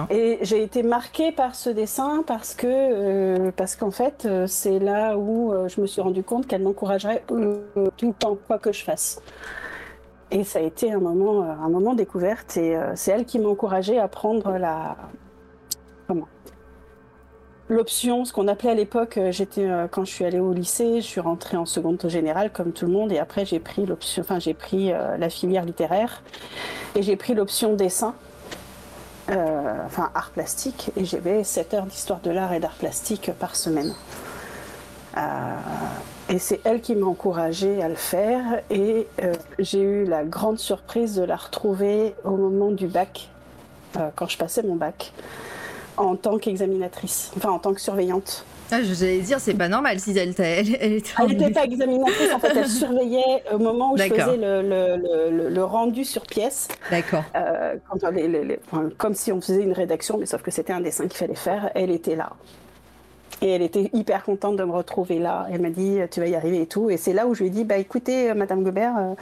Et j'ai été marquée par ce dessin parce que euh, parce qu'en fait euh, c'est là où euh, je me suis rendu compte qu'elle m'encouragerait euh, tout le temps quoi que je fasse. Et ça a été un moment un moment découverte et c'est elle qui m'a encouragée à prendre la l'option, ce qu'on appelait à l'époque, j'étais quand je suis allée au lycée, je suis rentrée en seconde générale comme tout le monde et après j'ai pris l'option, enfin j'ai pris la filière littéraire et j'ai pris l'option dessin euh, enfin art plastique, et j'avais 7 heures d'histoire de l'art et d'art plastique par semaine. Euh, et c'est elle qui m'a encouragée à le faire, et euh, j'ai eu la grande surprise de la retrouver au moment du bac, quand je passais mon bac, en tant qu'examinatrice, enfin en tant que surveillante. Ah, je vais dire, c'est pas normal si elle Elle, elle n'était pas examinatrice, en fait, elle surveillait au moment où je faisais le, le, le, le, rendu sur pièce. D'accord. Euh, enfin, comme si on faisait une rédaction, mais sauf que c'était un dessin qu'il fallait faire. Elle était là. Et elle était hyper contente de me retrouver là. Elle m'a dit, tu vas y arriver et tout. Et c'est là où je lui ai dit, bah écoutez, Madame Gobert, euh,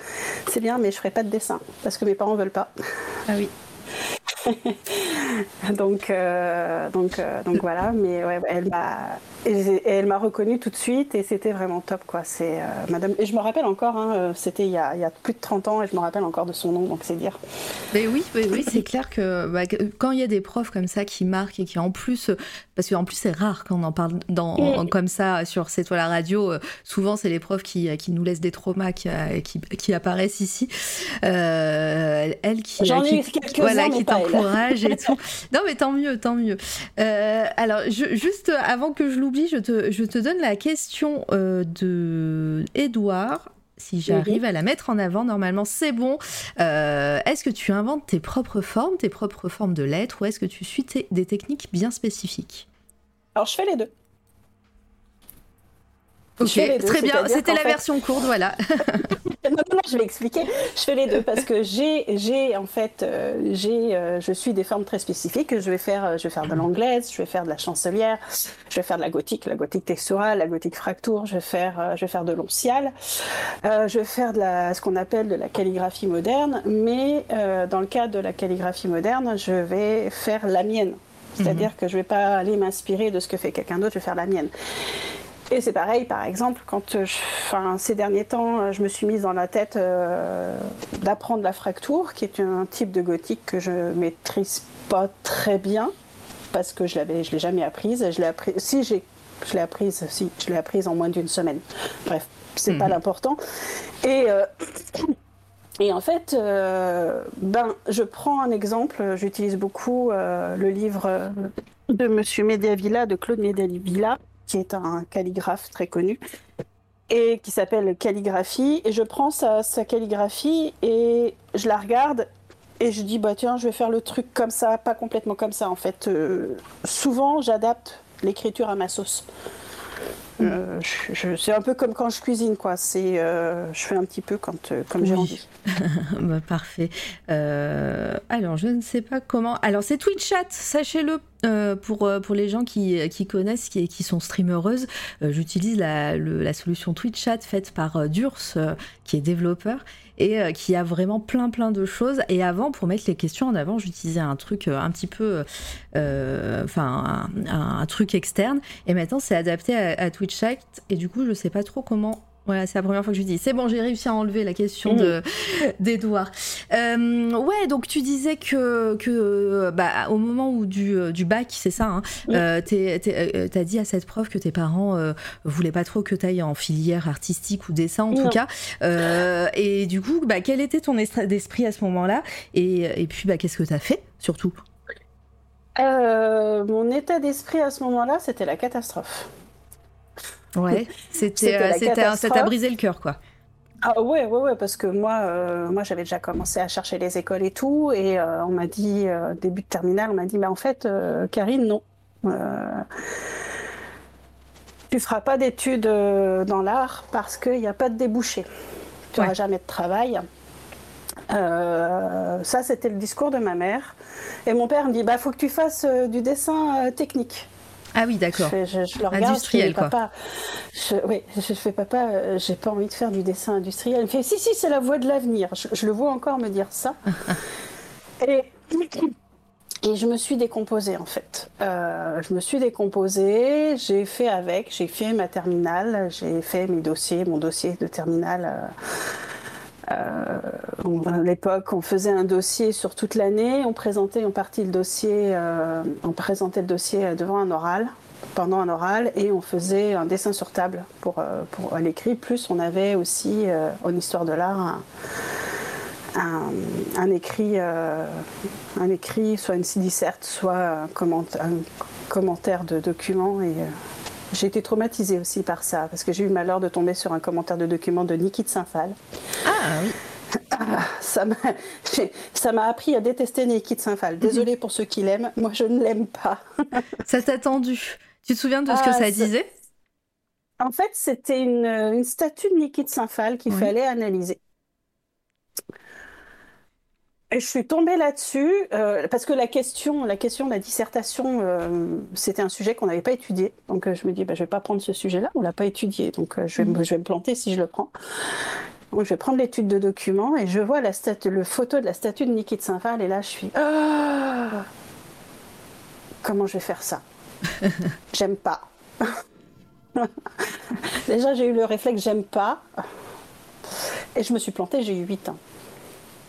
c'est bien, mais je ferai pas de dessin parce que mes parents veulent pas. Ah oui. *laughs* donc, euh, donc, euh, donc voilà, mais ouais, elle m'a, elle m'a reconnue tout de suite et c'était vraiment top quoi. C'est euh, Madame, et je me rappelle encore, hein, c'était il, y a, il y a plus de 30 ans et je me rappelle encore de son nom, donc c'est dire. Mais oui, oui, oui c'est clair que, bah, que, quand il y a des profs comme ça qui marquent et qui en plus, parce qu'en plus c'est rare quand on en parle dans, en, comme ça sur C'est toi la radio, souvent c'est les profs qui, qui nous laissent des traumas qui, qui, qui apparaissent ici. elle qui, J'en ai quelques voilà, qui t'encourage et *laughs* tout. Non, mais tant mieux, tant mieux. Euh, alors, je, juste avant que je l'oublie, je te, je te donne la question euh, de Edouard. Si j'arrive à la mettre en avant, normalement c'est bon. Euh, est-ce que tu inventes tes propres formes, tes propres formes de lettres, ou est-ce que tu suis des techniques bien spécifiques? Alors je fais les deux. Ok, très bien. C'était la fait... version courte, voilà. non, non, je vais expliquer. Je fais les deux parce que j'ai, j'ai en fait, euh, j'ai, euh, je suis des formes très spécifiques. Je vais faire, je vais faire de l'anglaise, je vais faire de la chancelière, je vais faire de la gothique, la gothique texturale, la gothique fracture. Je vais faire, euh, je vais faire de l'oncial. Euh, je vais faire de la, ce qu'on appelle de la calligraphie moderne. Mais euh, dans le cas de la calligraphie moderne, je vais faire la mienne. C'est-à-dire mmh. que je vais pas aller m'inspirer de ce que fait quelqu'un d'autre. Je vais faire la mienne. Et c'est pareil, par exemple, quand je, enfin, ces derniers temps, je me suis mise dans la tête euh, d'apprendre la fracture, qui est un type de gothique que je maîtrise pas très bien, parce que je l'avais, je l'ai jamais apprise. Je l'ai appris, si j'ai, je l'ai apprise, si je l'ai apprise en moins d'une semaine. Bref, c'est mmh. pas l'important. Et euh, et en fait, euh, ben, je prends un exemple. J'utilise beaucoup euh, le livre de Monsieur Mediavilla, de Claude Mediavilla qui est un calligraphe très connu et qui s'appelle Calligraphie. Et je prends sa, calligraphie et je la regarde et je dis bah tiens je vais faire le truc comme ça, pas complètement comme ça en fait. Euh, souvent j'adapte l'écriture à ma sauce. Euh, je, je, c'est un peu comme quand je cuisine, quoi. C'est, euh, je fais un petit peu quand, euh, comme oui. j'ai envie. *laughs* bah, parfait. Euh, alors, je ne sais pas comment. Alors, c'est Twitchat, sachez-le. pour, pour les gens qui, qui connaissent, qui, qui sont streamereuses, j'utilise la, le, la solution Twitchat faite par Durs, qui est développeur et euh, qui a vraiment plein plein de choses. Et avant, pour mettre les questions en avant, j'utilisais un truc euh, un petit peu, euh, enfin un, truc externe. Et maintenant, c'est adapté à, à Twitch Act. Et du coup, je sais pas trop comment voilà, c'est la première fois que je dis. C'est bon, j'ai réussi à enlever la question de d'Edouard. Euh, ouais, donc tu disais que que bah au moment où du, du bac, c'est ça, hein, mmh. euh, t'as dit à cette prof que tes parents euh, voulaient pas trop que t'ailles en filière artistique ou dessin en non. tout cas. Euh, et du coup, bah quel était ton d'esprit à ce moment-là? Et, et puis bah qu'est-ce que t'as fait surtout? Euh, Mon état d'esprit à ce moment-là, c'était la catastrophe. Ouais, *laughs* c'était, ça t'a brisé le cœur, quoi. Ah ouais, ouais, ouais, parce que moi, moi j'avais déjà commencé à chercher les écoles et tout, et on m'a dit, début de terminale, on m'a dit, mais en fait, Karine, non. tu feras pas d'études dans l'art parce qu'il n'y a pas de débouché. Tu n'auras jamais de travail. Euh, ça, c'était le discours de ma mère. Et mon père me dit, bah, faut que tu fasses euh, du dessin euh, technique. Ah oui, d'accord. Je, le regarde, industriel, quoi. Papa, je, oui, je fais papa, j'ai pas envie de faire du dessin industriel. Il me fait, si, si, c'est la voie de l'avenir. Je, le vois encore me dire ça. *laughs* et, et je me suis décomposée, en fait. je me suis décomposée, j'ai fait avec, j'ai fait ma terminale, j'ai fait mes dossiers, mon dossier de terminale. Euh, à l'époque, on faisait un dossier sur toute l'année, on présentait en partie le dossier, euh, on présentait le dossier devant un oral, pendant un oral, et on faisait un dessin sur table pour, euh, pour l'écrit. Plus, on avait aussi en histoire de l'art un, écrit, un écrit, soit une disserte, soit un, un commentaire de document et j'ai été traumatisée aussi par ça, parce que j'ai eu le malheur de tomber sur un commentaire de document de Niki de Saint-Phal. Ah oui. Ah, ça m'a appris à détester Niki de Saint-Phal. Désolée pour ceux qui l'aiment, moi je ne l'aime pas. *laughs* ça t'a tendu. Tu te souviens de ce que ah, ça disait? En fait, c'était une, statue de Niki de Saint-Phal qu'il fallait analyser. Je suis tombée là-dessus euh, parce que la question, la question de la dissertation, euh, c'était un sujet qu'on n'avait pas étudié. Donc euh, je me dis, bah, je vais pas prendre ce sujet-là, on l'a pas étudié, donc je vais, me, je, vais me planter si je le prends. Donc je vais prendre l'étude de documents et je vois la le photo de la statue de Niki de Saint-Val et là je suis, ah comment je vais faire ça? *laughs* J'aime pas. *laughs* Déjà j'ai eu le réflexe, j'aime pas. Et je me suis plantée, j'ai eu 8 ans.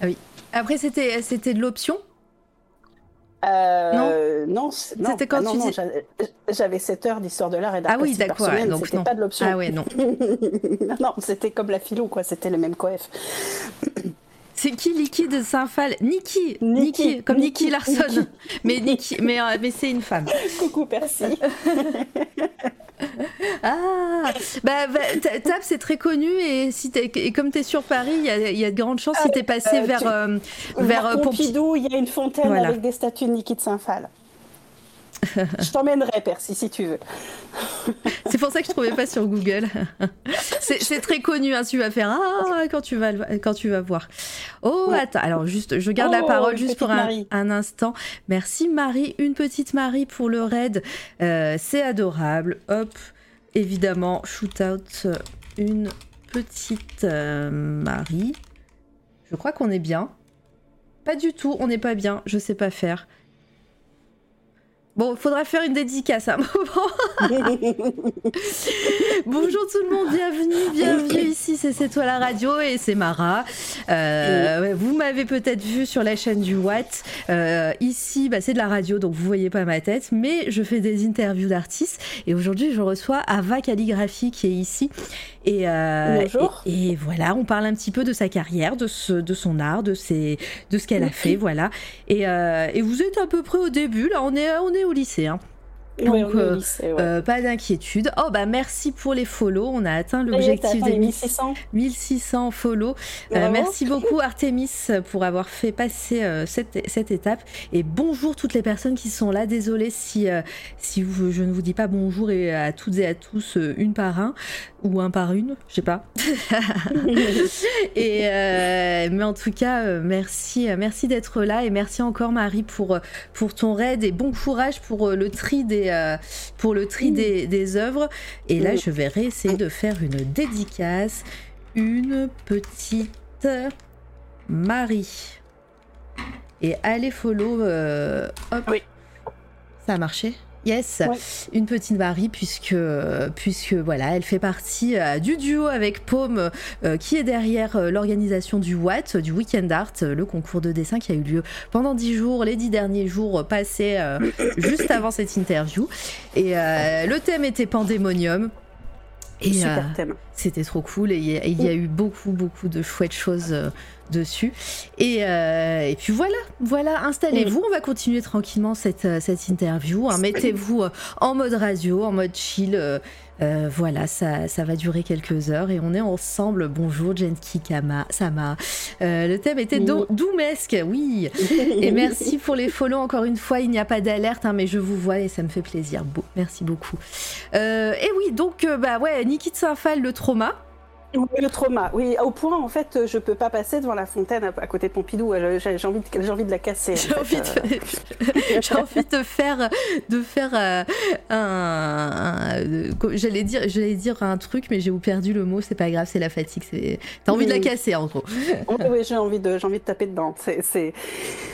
Ah oui. Après, c'était, c'était de l'option? Euh, non, non, c'était quand ah, tu J'avais 7 heures d'histoire de l'art et d'art Ah oui, d'accord. donc c'était pas de l'option. Ah ouais, non. *laughs* non, c'était comme la philo, quoi. C'était le même coef. C'est qui Liquide Saint-Phal Niki, Niki, comme Niki Larson. *laughs* Mais Niki, mais, euh, mais c'est une femme. *laughs* Coucou Percy. *laughs* ah, bah, bah TAP c'est très connu et, si et comme tu es sur Paris, il y, a, de grandes chances si tu es passé euh, vers, euh, vers Pompidou. Il y a une fontaine avec des statues de Niki de Saint-Phal. Je t'emmènerai, Percy, si tu veux. *laughs* c'est pour ça que je ne trouvais pas sur Google. c'est très connu, hein, tu vas faire Ah quand tu vas, quand tu vas voir. Oh, attends, alors juste, je garde la oh, parole juste pour un, instant. Merci Marie, une petite Marie pour le raid. Euh, c'est adorable. Hop, évidemment, shoot out une petite euh, Marie. Je crois qu'on est bien. Pas du tout, on n'est pas bien, je sais pas faire. Bon, il faudra faire une dédicace à un moment. *laughs* Bonjour tout le monde, bienvenue, bienvenue ici, c'est toi la radio et c'est Mara. Euh, vous m'avez peut-être vu sur la chaîne du Watt. Euh, ici, bah, c'est de la radio, donc vous voyez pas ma tête, mais je fais des interviews d'artistes et aujourd'hui je reçois Ava Calligraphie qui est ici. Et, euh, Bonjour. Et, voilà, on parle un petit peu de sa carrière, de, ce, de son art, de, ses, de ce qu'elle a fait, voilà. Et, et, vous êtes à peu près au début, là, on est, on est au lycée. Hein. Donc, euh, euh, pas d'inquiétude. Oh bah merci pour les follow. On a atteint l'objectif des 1600. 1600 follow. Euh, merci beaucoup Artemis pour avoir fait passer cette, cette, étape. Et bonjour toutes les personnes qui sont là. Désolée si, si vous, je ne vous dis pas bonjour et à toutes et à tous une par un ou un par une, je sais pas. *laughs* et mais en tout cas, merci, merci d'être là et merci encore Marie pour pour ton raid et bon courage pour le tri des euh, pour le tri des, des œuvres. Et là, je vais réessayer de faire une dédicace. Une petite Marie. Et allez follow. Euh, hop. Oui. Ça a marché? Yes, une petite Marie puisque puisque voilà, elle fait partie euh, du duo avec Paume euh, qui est derrière euh, l'organisation du Watt, du Weekend Art, le concours de dessin qui a eu lieu pendant dix jours, les dix derniers jours passés juste avant cette interview. Et le thème était Pandémonium. Et c'était trop cool et il y, a eu beaucoup beaucoup de chouettes choses dessus. Et, et puis voilà, voilà, installez-vous. On va continuer tranquillement cette, cette interview. Hein. Mettez-vous en mode radio, en mode chill. Euh, voilà, ça, ça, va durer quelques heures et on est ensemble. Bonjour Genki Kama, Sama. Euh, le thème était Doumesque, oui. *laughs* Et merci pour les follow encore une fois. Il n'y a pas d'alerte, hein, mais je vous vois et ça me fait plaisir. Merci beaucoup. Euh, et oui, donc, bah ouais, Niki de Saint-Phal, le trauma. Oui, le trauma, oui, au point en fait, je peux pas passer devant la fontaine à, côté de Pompidou. J'ai envie, de, envie de la casser. J'ai envie, de... *laughs* envie de faire, de faire euh, un, j'allais dire, j'allais dire un truc, mais j'ai perdu le mot. C'est pas grave, c'est la fatigue. T'as envie de la casser en gros. *laughs* oui, j'ai envie de, j'ai envie de taper dedans. C'est,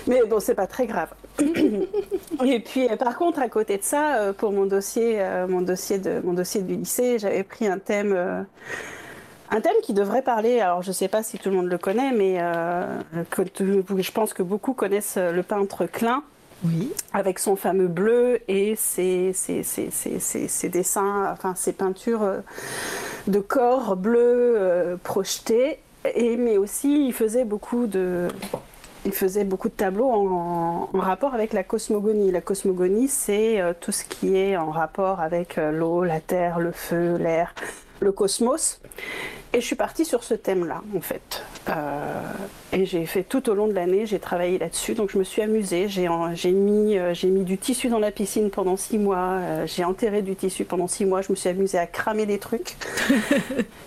mais bon, c'est pas très grave. *laughs* Et puis, par contre, à côté de ça, euh, pour mon dossier, euh, mon dossier de, mon dossier du lycée, j'avais pris un thème. Un thème qui devrait parler, alors je ne sais pas si tout le monde le connaît, mais euh, que, je pense que beaucoup connaissent le peintre Klein. Oui. Avec son fameux bleu et ses, ses, ses, dessins, enfin ses peintures euh, de corps bleus euh, projetés. Et, mais aussi, il faisait beaucoup de, il faisait beaucoup de tableaux en, rapport avec la cosmogonie. La cosmogonie, c'est tout ce qui est en rapport avec l'eau, la terre, le feu, l'air, le cosmos. Et je suis partie sur ce thème-là, en fait. Euh, et j'ai fait tout au long de l'année, j'ai travaillé là-dessus, donc je me suis amusée. J'ai mis, euh, mis du tissu dans la piscine pendant six mois, euh, j'ai enterré du tissu pendant six mois, je me suis amusée à cramer des trucs.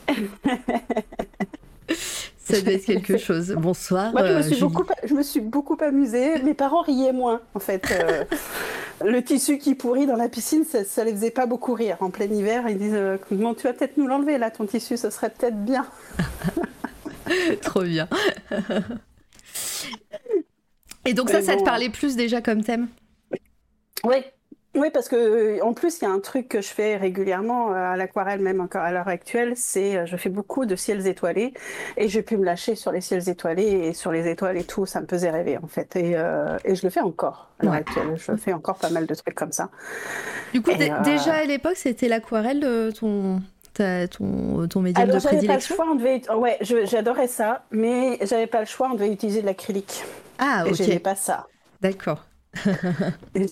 *laughs* Ça doit être quelque chose. Bonsoir. Moi, je, me suis beaucoup, je me suis beaucoup amusée. Mes parents riaient moins, en fait. *laughs* le tissu qui pourrit dans la piscine, ça, ne les faisait pas beaucoup rire. En plein hiver, ils disent euh, tu vas peut-être nous l'enlever là, ton tissu, ce serait peut-être bien. *laughs* Trop bien. *laughs* Et donc ça, ça te parlait plus déjà comme thème? Oui, oui, parce que euh, en plus, il y a un truc que je fais régulièrement euh, à l'aquarelle, même encore à l'heure actuelle, c'est euh, je fais beaucoup de ciels étoilés et j'ai pu me lâcher sur les ciels étoilés et sur les étoiles et tout, ça me faisait rêver en fait. Et, et je le fais encore à l'heure actuelle. Je fais encore pas mal de trucs comme ça. Du coup, déjà à l'époque, c'était l'aquarelle ton ton, ton médium de prédilection pas le choix, on devait... Ouais, j'adorais ça, mais j'avais pas le choix, on devait utiliser de l'acrylique. Ah, ok. Et j'aimais pas ça. D'accord. *laughs*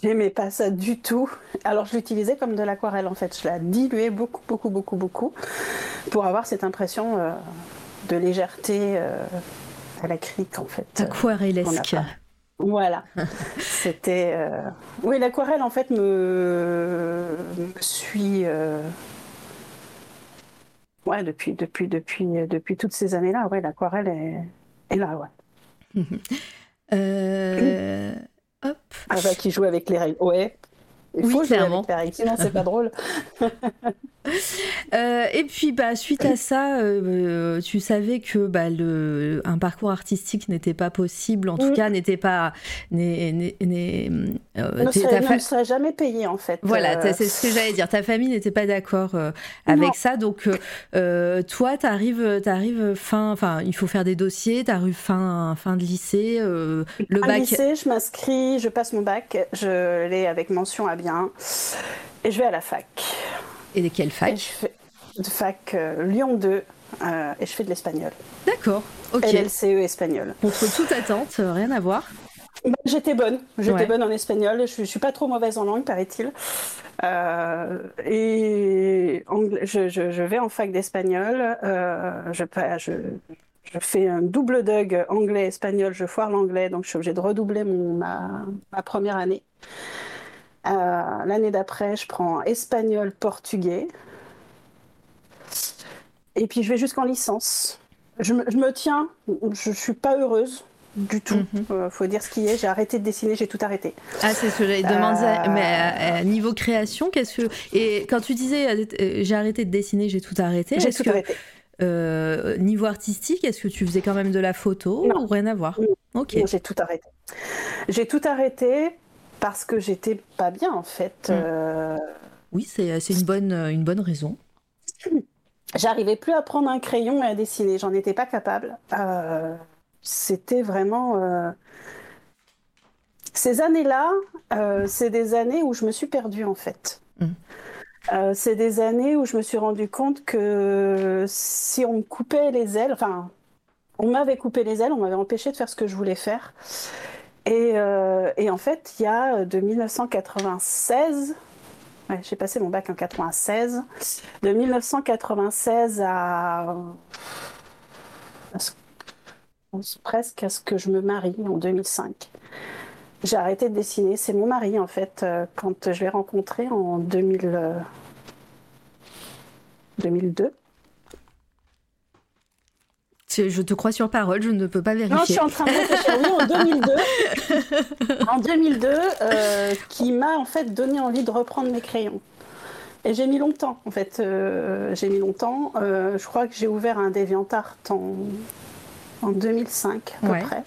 j'aimais pas ça du tout. Alors je l'utilisais comme de l'aquarelle en fait. Je la diluais beaucoup, beaucoup, beaucoup, beaucoup pour avoir cette impression euh, de légèreté euh, à l'acrylique en fait. Euh, Aquarellesque. Voilà. *laughs* C'était. Oui, l'aquarelle en fait me, me suit. Ouais, depuis, depuis, depuis, depuis toutes ces années-là, ouais, l'aquarelle est... est là, ouais. *laughs* euh... Hop. Ah bah, qui joue avec les règles. Ouais. Il faut jouer avec les règles, sinon c'est pas *laughs* drôle. *laughs* *laughs* Euh, et puis, bah, suite à ça, euh, tu savais que bah, le, un parcours artistique n'était pas possible, en tout mm. cas, n'était pas. Euh, ne, serait, serait jamais payé, en fait. Voilà, c'est ce que j'allais dire. Ta famille n'était pas d'accord avec ça. Donc, toi, tu arrives, fin. Enfin, il faut faire des dossiers, tu arrives fin, fin de lycée. le bac. lycée, je m'inscris, je passe mon bac, je l'ai avec mention à bien, et je vais à la fac. Et de quelle fac je fais de fac euh, Lyon 2 euh, et je fais de l'espagnol. D'accord, ok. LLCE espagnol. Contre toute attente, euh, rien à voir. Bah, j'étais bonne, j'étais bonne en espagnol. Je, ne suis pas trop mauvaise en langue, paraît-il. et je, vais en fac d'espagnol. je, je, je, fais un double DUG anglais-espagnol. Je foire l'anglais, donc je suis obligée de redoubler mon, ma, ma première année. L'année d'après, je prends espagnol, portugais. Et puis je vais jusqu'en licence. Je me, tiens, je ne suis pas heureuse du tout. Il mhm. euh, faut dire ce qui est. J'ai arrêté de dessiner, j'ai tout arrêté. Ah, c'est ce que j'allais demander. Euh, mais niveau création, qu'est-ce que. Et quand tu disais euh, j'ai arrêté de dessiner, j'ai tout arrêté. J'ai tout arrêté. niveau artistique, est-ce que tu faisais quand même de la photo ou rien à voir? Ok. J'ai tout arrêté. J'ai tout arrêté parce que j'étais pas bien en fait. Mm. Euh, oui, c'est une bonne, une bonne raison. J'arrivais plus à prendre un crayon et à dessiner, j'en étais pas capable. Euh, c'était vraiment. Euh, ces années-là, c'est des années où je me suis perdue en fait. Mm. c'est des années où je me suis rendu compte que si on me coupait les ailes, enfin, on m'avait coupé les ailes, on m'avait empêché de faire ce que je voulais faire. Et, euh, et en fait, il y a de 1996, ouais, j'ai passé mon bac en 96, de 1996 à, ce- presque à ce que je me marie en 2005. J'ai arrêté de dessiner. C'est mon mari, en fait, euh, quand je l'ai rencontré en 2000, euh, 2002. Je te crois sur parole, je ne peux pas Non, je vérifier. suis en train de réfléchir. Oui, en 2002. en 2002, euh, qui m'a en fait donné envie de reprendre mes crayons. Et j'ai mis longtemps, en fait. euh, j'ai mis longtemps. Euh, je crois que j'ai ouvert un DeviantArt en, en 2005, à peu Ouais. près.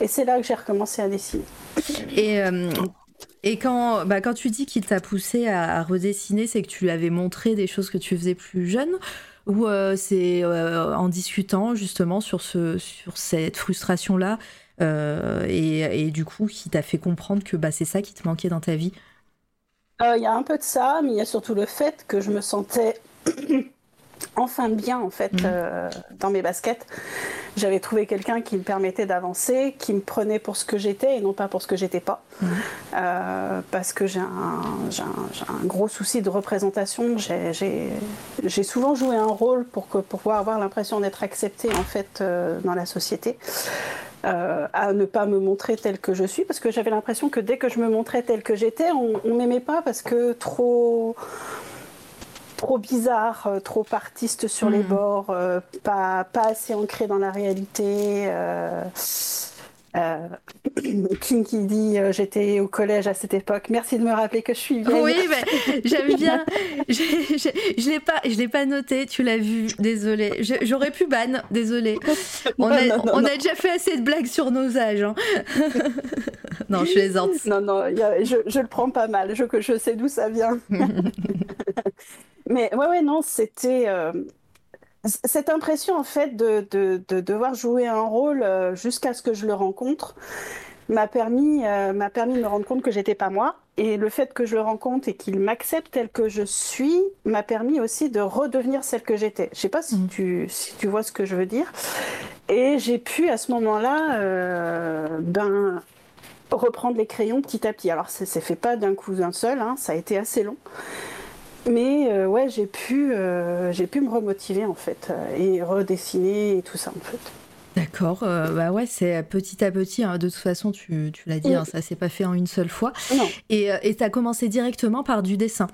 Et c'est là que j'ai recommencé à dessiner. Et, et quand, bah, quand tu dis qu'il t'a poussé à, à redessiner, c'est que tu lui avais montré des choses que tu faisais plus jeune ou euh, c'est euh, en discutant justement sur, ce, sur cette frustration-là euh, et, et du coup qui t'a fait comprendre que bah, c'est ça qui te manquait dans ta vie? Il y a un peu de ça, mais il y a surtout le fait que je me sentais enfin bien en fait Mhm. euh, dans mes baskets. J'avais trouvé quelqu'un qui me permettait d'avancer, qui me prenait pour ce que j'étais et non pas pour ce que j'étais pas. Mhm. Euh, parce que j'ai un, gros souci de représentation. J'ai- souvent joué un rôle pour, que, pour pouvoir avoir l'impression d'être acceptée en fait euh, dans la société. Euh, à ne pas me montrer telle que je suis, parce que j'avais l'impression que dès que je me montrais telle que j'étais, on, on m'aimait pas parce que trop trop bizarre, euh, trop artiste sur les Mhm. bords, euh, pas, pas assez ancré dans la réalité. euh, euh, *coughs* King qui dit j'étais au collège à cette époque. Merci de me rappeler que je suis vieille. Oui, mais *laughs* j'aime bien. Je l'ai pas, je l'ai pas noté. Tu l'as vu. Désolée. Je- J'aurais pu ban. Désolée. *laughs* On, Non, a, non, non, on non. a déjà fait assez de blagues sur nos âges. hein. *laughs* non, je plaisante. Non, non, a- je, je le prends pas mal. Je, je sais d'où ça vient. Mais ouais, ouais, non, c'était euh, cette impression en fait de, de, de devoir jouer un rôle euh, jusqu'à ce que je le rencontre m'a permis, euh, m'a permis de me rendre compte que j'étais pas moi. Et le fait que je le rencontre et qu'il m'accepte tel que je suis m'a permis aussi de redevenir celle que j'étais. Je sais pas si Mhm. tu, si tu vois ce que je veux dire. Et j'ai pu à ce moment-là, euh, ben, reprendre les crayons petit à petit. Alors, ça s'est fait pas d'un coup d'un seul, hein, ça a été assez long. Mais euh, ouais, j'ai pu, euh, j'ai pu me remotiver en fait euh, et redessiner et tout ça en fait. D'accord, euh, bah ouais, c'est petit à petit. hein. De toute façon, tu, tu l'as dit, Oui. hein, ça s'est pas fait en une seule fois. Non, Et et t'as commencé directement par du dessin.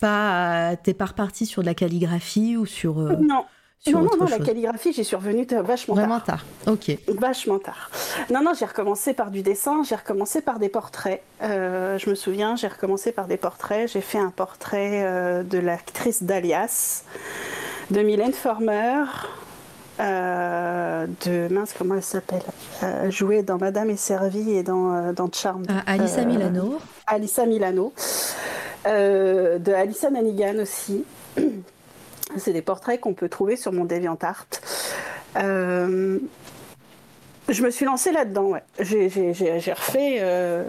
Pas, t'es pas reparti sur de la calligraphie ou sur, non, sur non, non, autre non, la calligraphie, j'y suis revenue vachement Vraiment tard. tard. Ok. Vachement tard. Non, non, j'ai recommencé par du dessin, j'ai recommencé par des portraits. Euh, je me souviens, j'ai recommencé par des portraits. J'ai fait un portrait euh, de l'actrice d'Alias, de Mylène Farmer, euh, de mince, comment elle s'appelle euh, Jouée dans Madame est servie et dans, dans Charme. Ah, Alissa Euh, Milano. Alissa Milano, de Alissa Nanigan aussi. *clears throat* *laughs* C'est des portraits qu'on peut trouver sur mon DeviantArt. Euh, je me suis lancée là-dedans, ouais. J'ai refait. euh,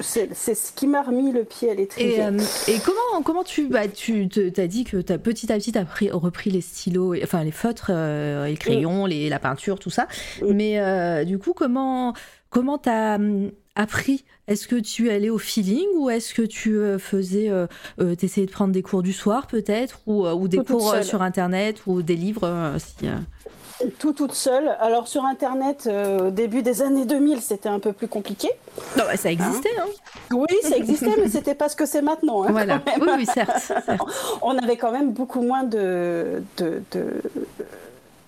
c'est ce qui m'a remis le pied à l'étrier. Et, euh, et comment, comment tu, bah, tu t'as dit que t'as petit à petit pris- repris les stylos, et- enfin les feutres, et les crayons, les, la peinture, tout ça. Mm. Mais du coup, comment comment t'as hum, appris Est-ce que tu allais au feeling ou est-ce que tu euh, faisais, euh, euh, t'essayais de prendre des cours du soir peut-être ou, euh, ou des Tout cours sur internet ou des livres si, Tout toute seule. Alors sur Internet, euh, au début des années 2000, c'était un peu plus compliqué. Non, bah, ça existait, hein. Oui, ça existait, mais c'était pas ce que c'est maintenant. hein, Voilà. Oui, oui, certes. certes. on avait quand même beaucoup moins de, de, de,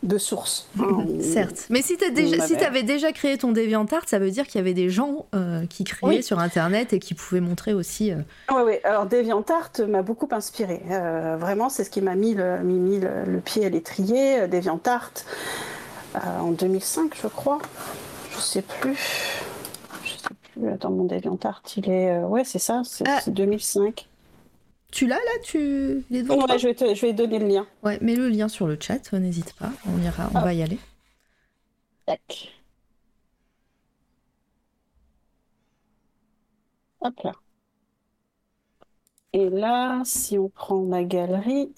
de sources. *laughs* hein. Certes. Mais si tu déjà, si avait- avais déjà créé ton DeviantArt, ça veut dire qu'il y avait des gens euh, qui créaient Oui. sur Internet et qui pouvaient montrer aussi. euh, Oui, oui. Alors DeviantArt m'a beaucoup inspiré. Euh, vraiment, c'est ce qui m'a mis le, mis, mis le, le pied à l'étrier. DeviantArt, euh, en 2005, je crois. Je sais plus. Je sais plus. Attends, mon DeviantArt, il est. euh, ouais, c'est ça, c'est Ah. c'est 2005. Tu l'as là Tu il est devant Ouais, je vais, te, je vais donner le lien. Ouais, mets le lien sur le chat, euh, n'hésite pas. On ira, on Ah. va y aller. Tac. Hop là. Et là, si on prend ma galerie,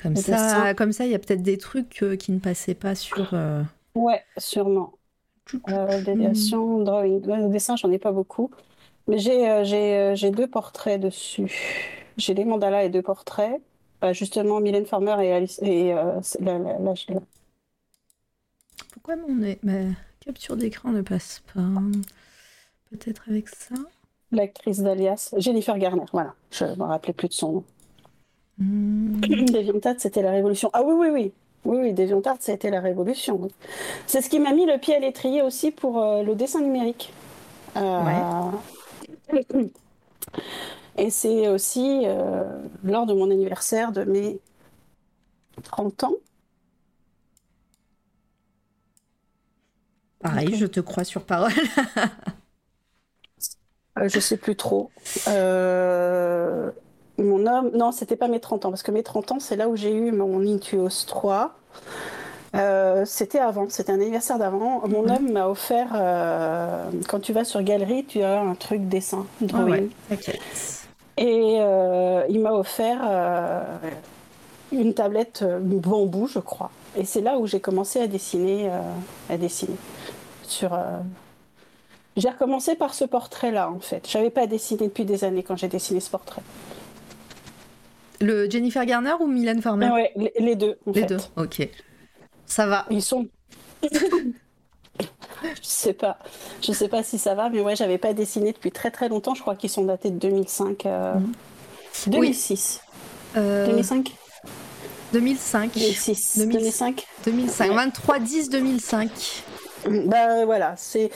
comme, ça, comme ça, il y a peut-être des trucs qui ne passaient pas sur. Ouais, sûrement. déviation, drawing. Dessin, j'en ai pas beaucoup. Mais j'ai j'ai deux portraits dessus. J'ai des mandalas et deux portraits. Bah, justement, Mylène Farmer et Alice. Et, la, Pourquoi mon ma capture d'écran ne passe pas? Peut-être avec ça? L'actrice d'Alias, Jennifer Garner, voilà. Je ne me rappelais plus de son nom. Hmm. DeviantArt, c'était la révolution. Ah oui, oui, oui. Oui, oui, DeviantArt, été la révolution. C'est ce qui m'a mis le pied à l'étrier aussi pour euh, le dessin numérique. Euh, et c'est aussi euh, lors de mon anniversaire de mes 30 ans. Pareil, je te crois sur parole. Je *laughs* je sais plus trop. Mon homme, non, c'était pas mes 30 ans, parce que mes 30 ans, c'est là où j'ai eu mon Intuos 3. Euh, c'était avant, c'était un anniversaire d'avant. Mon mhm. homme m'a offert, euh, quand tu vas sur Galerie, tu as un truc dessin, drawing. Et euh, il m'a offert une tablette bambou, je crois. Et c'est là où j'ai commencé à dessiner, à dessiner. Sur, J'ai recommencé par ce portrait-là, en fait. Je n'avais pas dessiné depuis des années quand j'ai dessiné ce portrait. Le Jennifer Garner ou Mylène Farmer? Ah Ouais, les deux. les deux, ok. Ça va. Ils sont. *laughs* je sais pas. Je sais pas si ça va, mais ouais, j'avais pas dessiné depuis très très longtemps. Je crois qu'ils sont datés de 2005. 2006. 2005 2005. 2006. 2005. 2005. 23 10 2005. Bah voilà, c'est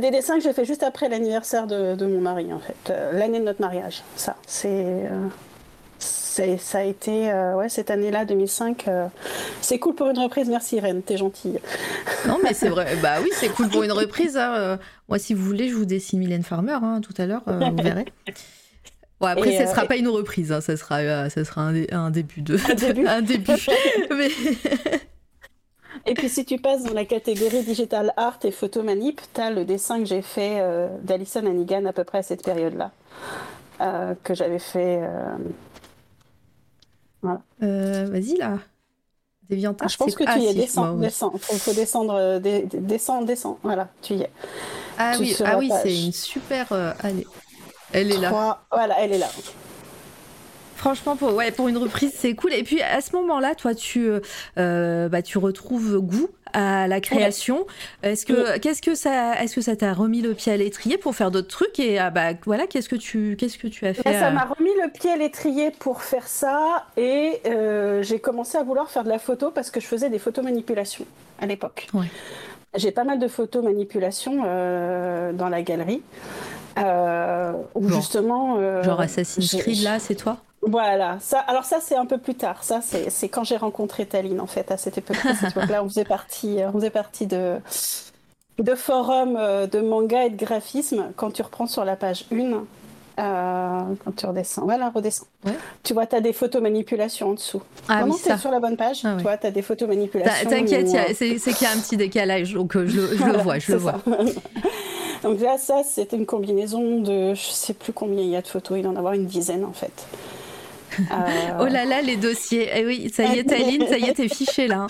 des dessins que j'ai fait juste après l'anniversaire de, de, mon mari en fait, euh, l'année de notre mariage. Ça, c'est euh, ça a été euh, ouais, cette année-là, 2005. Euh, c'est cool pour une reprise. Merci Irène, t'es gentille. Non, mais c'est vrai. Bah oui, c'est cool pour une *laughs* reprise. Hein. Euh, moi, si vous voulez, je vous dessine Mylène Farmer hein, tout à l'heure. vous *laughs* verrez. Bon, après, ce ne sera pas une reprise. Hein, ça sera, ça sera un, début de. Un début. *laughs* un début. Et puis si tu passes dans la catégorie digital art et photo manip, tu as le dessin que j'ai fait d'Alison Hannigan à peu près à cette période-là. que j'avais fait euh, vas-y là. Déviantard. Ah, je pense que tu y es. descends, descends. Il faut descendre, euh, descends, descends. Voilà, tu y es. Ah oui, ah oui c'est une super. Euh, allez. Elle est là. Voilà, elle est là. Franchement, pour, ouais, pour une reprise, c'est cool. Et puis à ce moment-là, toi, tu, bah, tu retrouves goût à la création. Est-ce que qu'est-ce que ça est-ce que ça t'a remis le pied à l'étrier pour faire d'autres trucs et ah bah voilà qu'est-ce que tu qu'est-ce que tu as fait Ça m'a remis le pied à l'étrier pour faire ça et euh, j'ai commencé à vouloir faire de la photo parce que je faisais des photos manipulations à l'époque. J'ai pas mal de photos manipulations euh, dans la galerie. Euh, où justement. Genre Assassin's Creed là, c'est toi? Voilà, ça, alors ça c'est un peu plus tard. Ça c'est quand j'ai rencontré Taline en fait à cette époque-là. *laughs* on faisait partie, on faisait partie de de forums euh, de manga et de graphisme. Quand tu reprends sur la page 1, euh, quand tu redescends, voilà, redescends. Tu vois, tu as des photos manipulations en dessous. Ah, oui, tu sur la bonne page. Ah, tu vois, tu as des photos manipulations. T'inquiète, c'est qu'il y a un petit décalage, donc euh, je, le vois, je le vois. *laughs* donc là, ça, c'était une combinaison de, je sais plus combien il y a de photos, il doit en avoir une dizaine en fait. Euh, oh là là, les dossiers. Eh oui, ça y est, Taline, ça y est, t'es fichée là. Hein.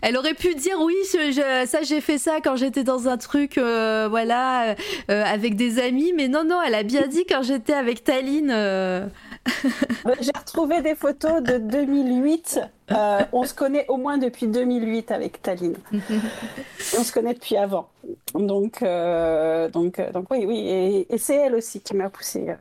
Elle aurait pu dire oui, ça j'ai fait ça quand j'étais dans un truc, euh, voilà, euh, avec des amis, mais non, non, elle a bien dit quand j'étais avec Taline. j'ai retrouvé des photos de 2008. on se connaît au moins depuis 2008 avec Taline. on se connaît depuis avant. Donc, donc, donc oui, oui. Et, et c'est elle aussi qui m'a poussée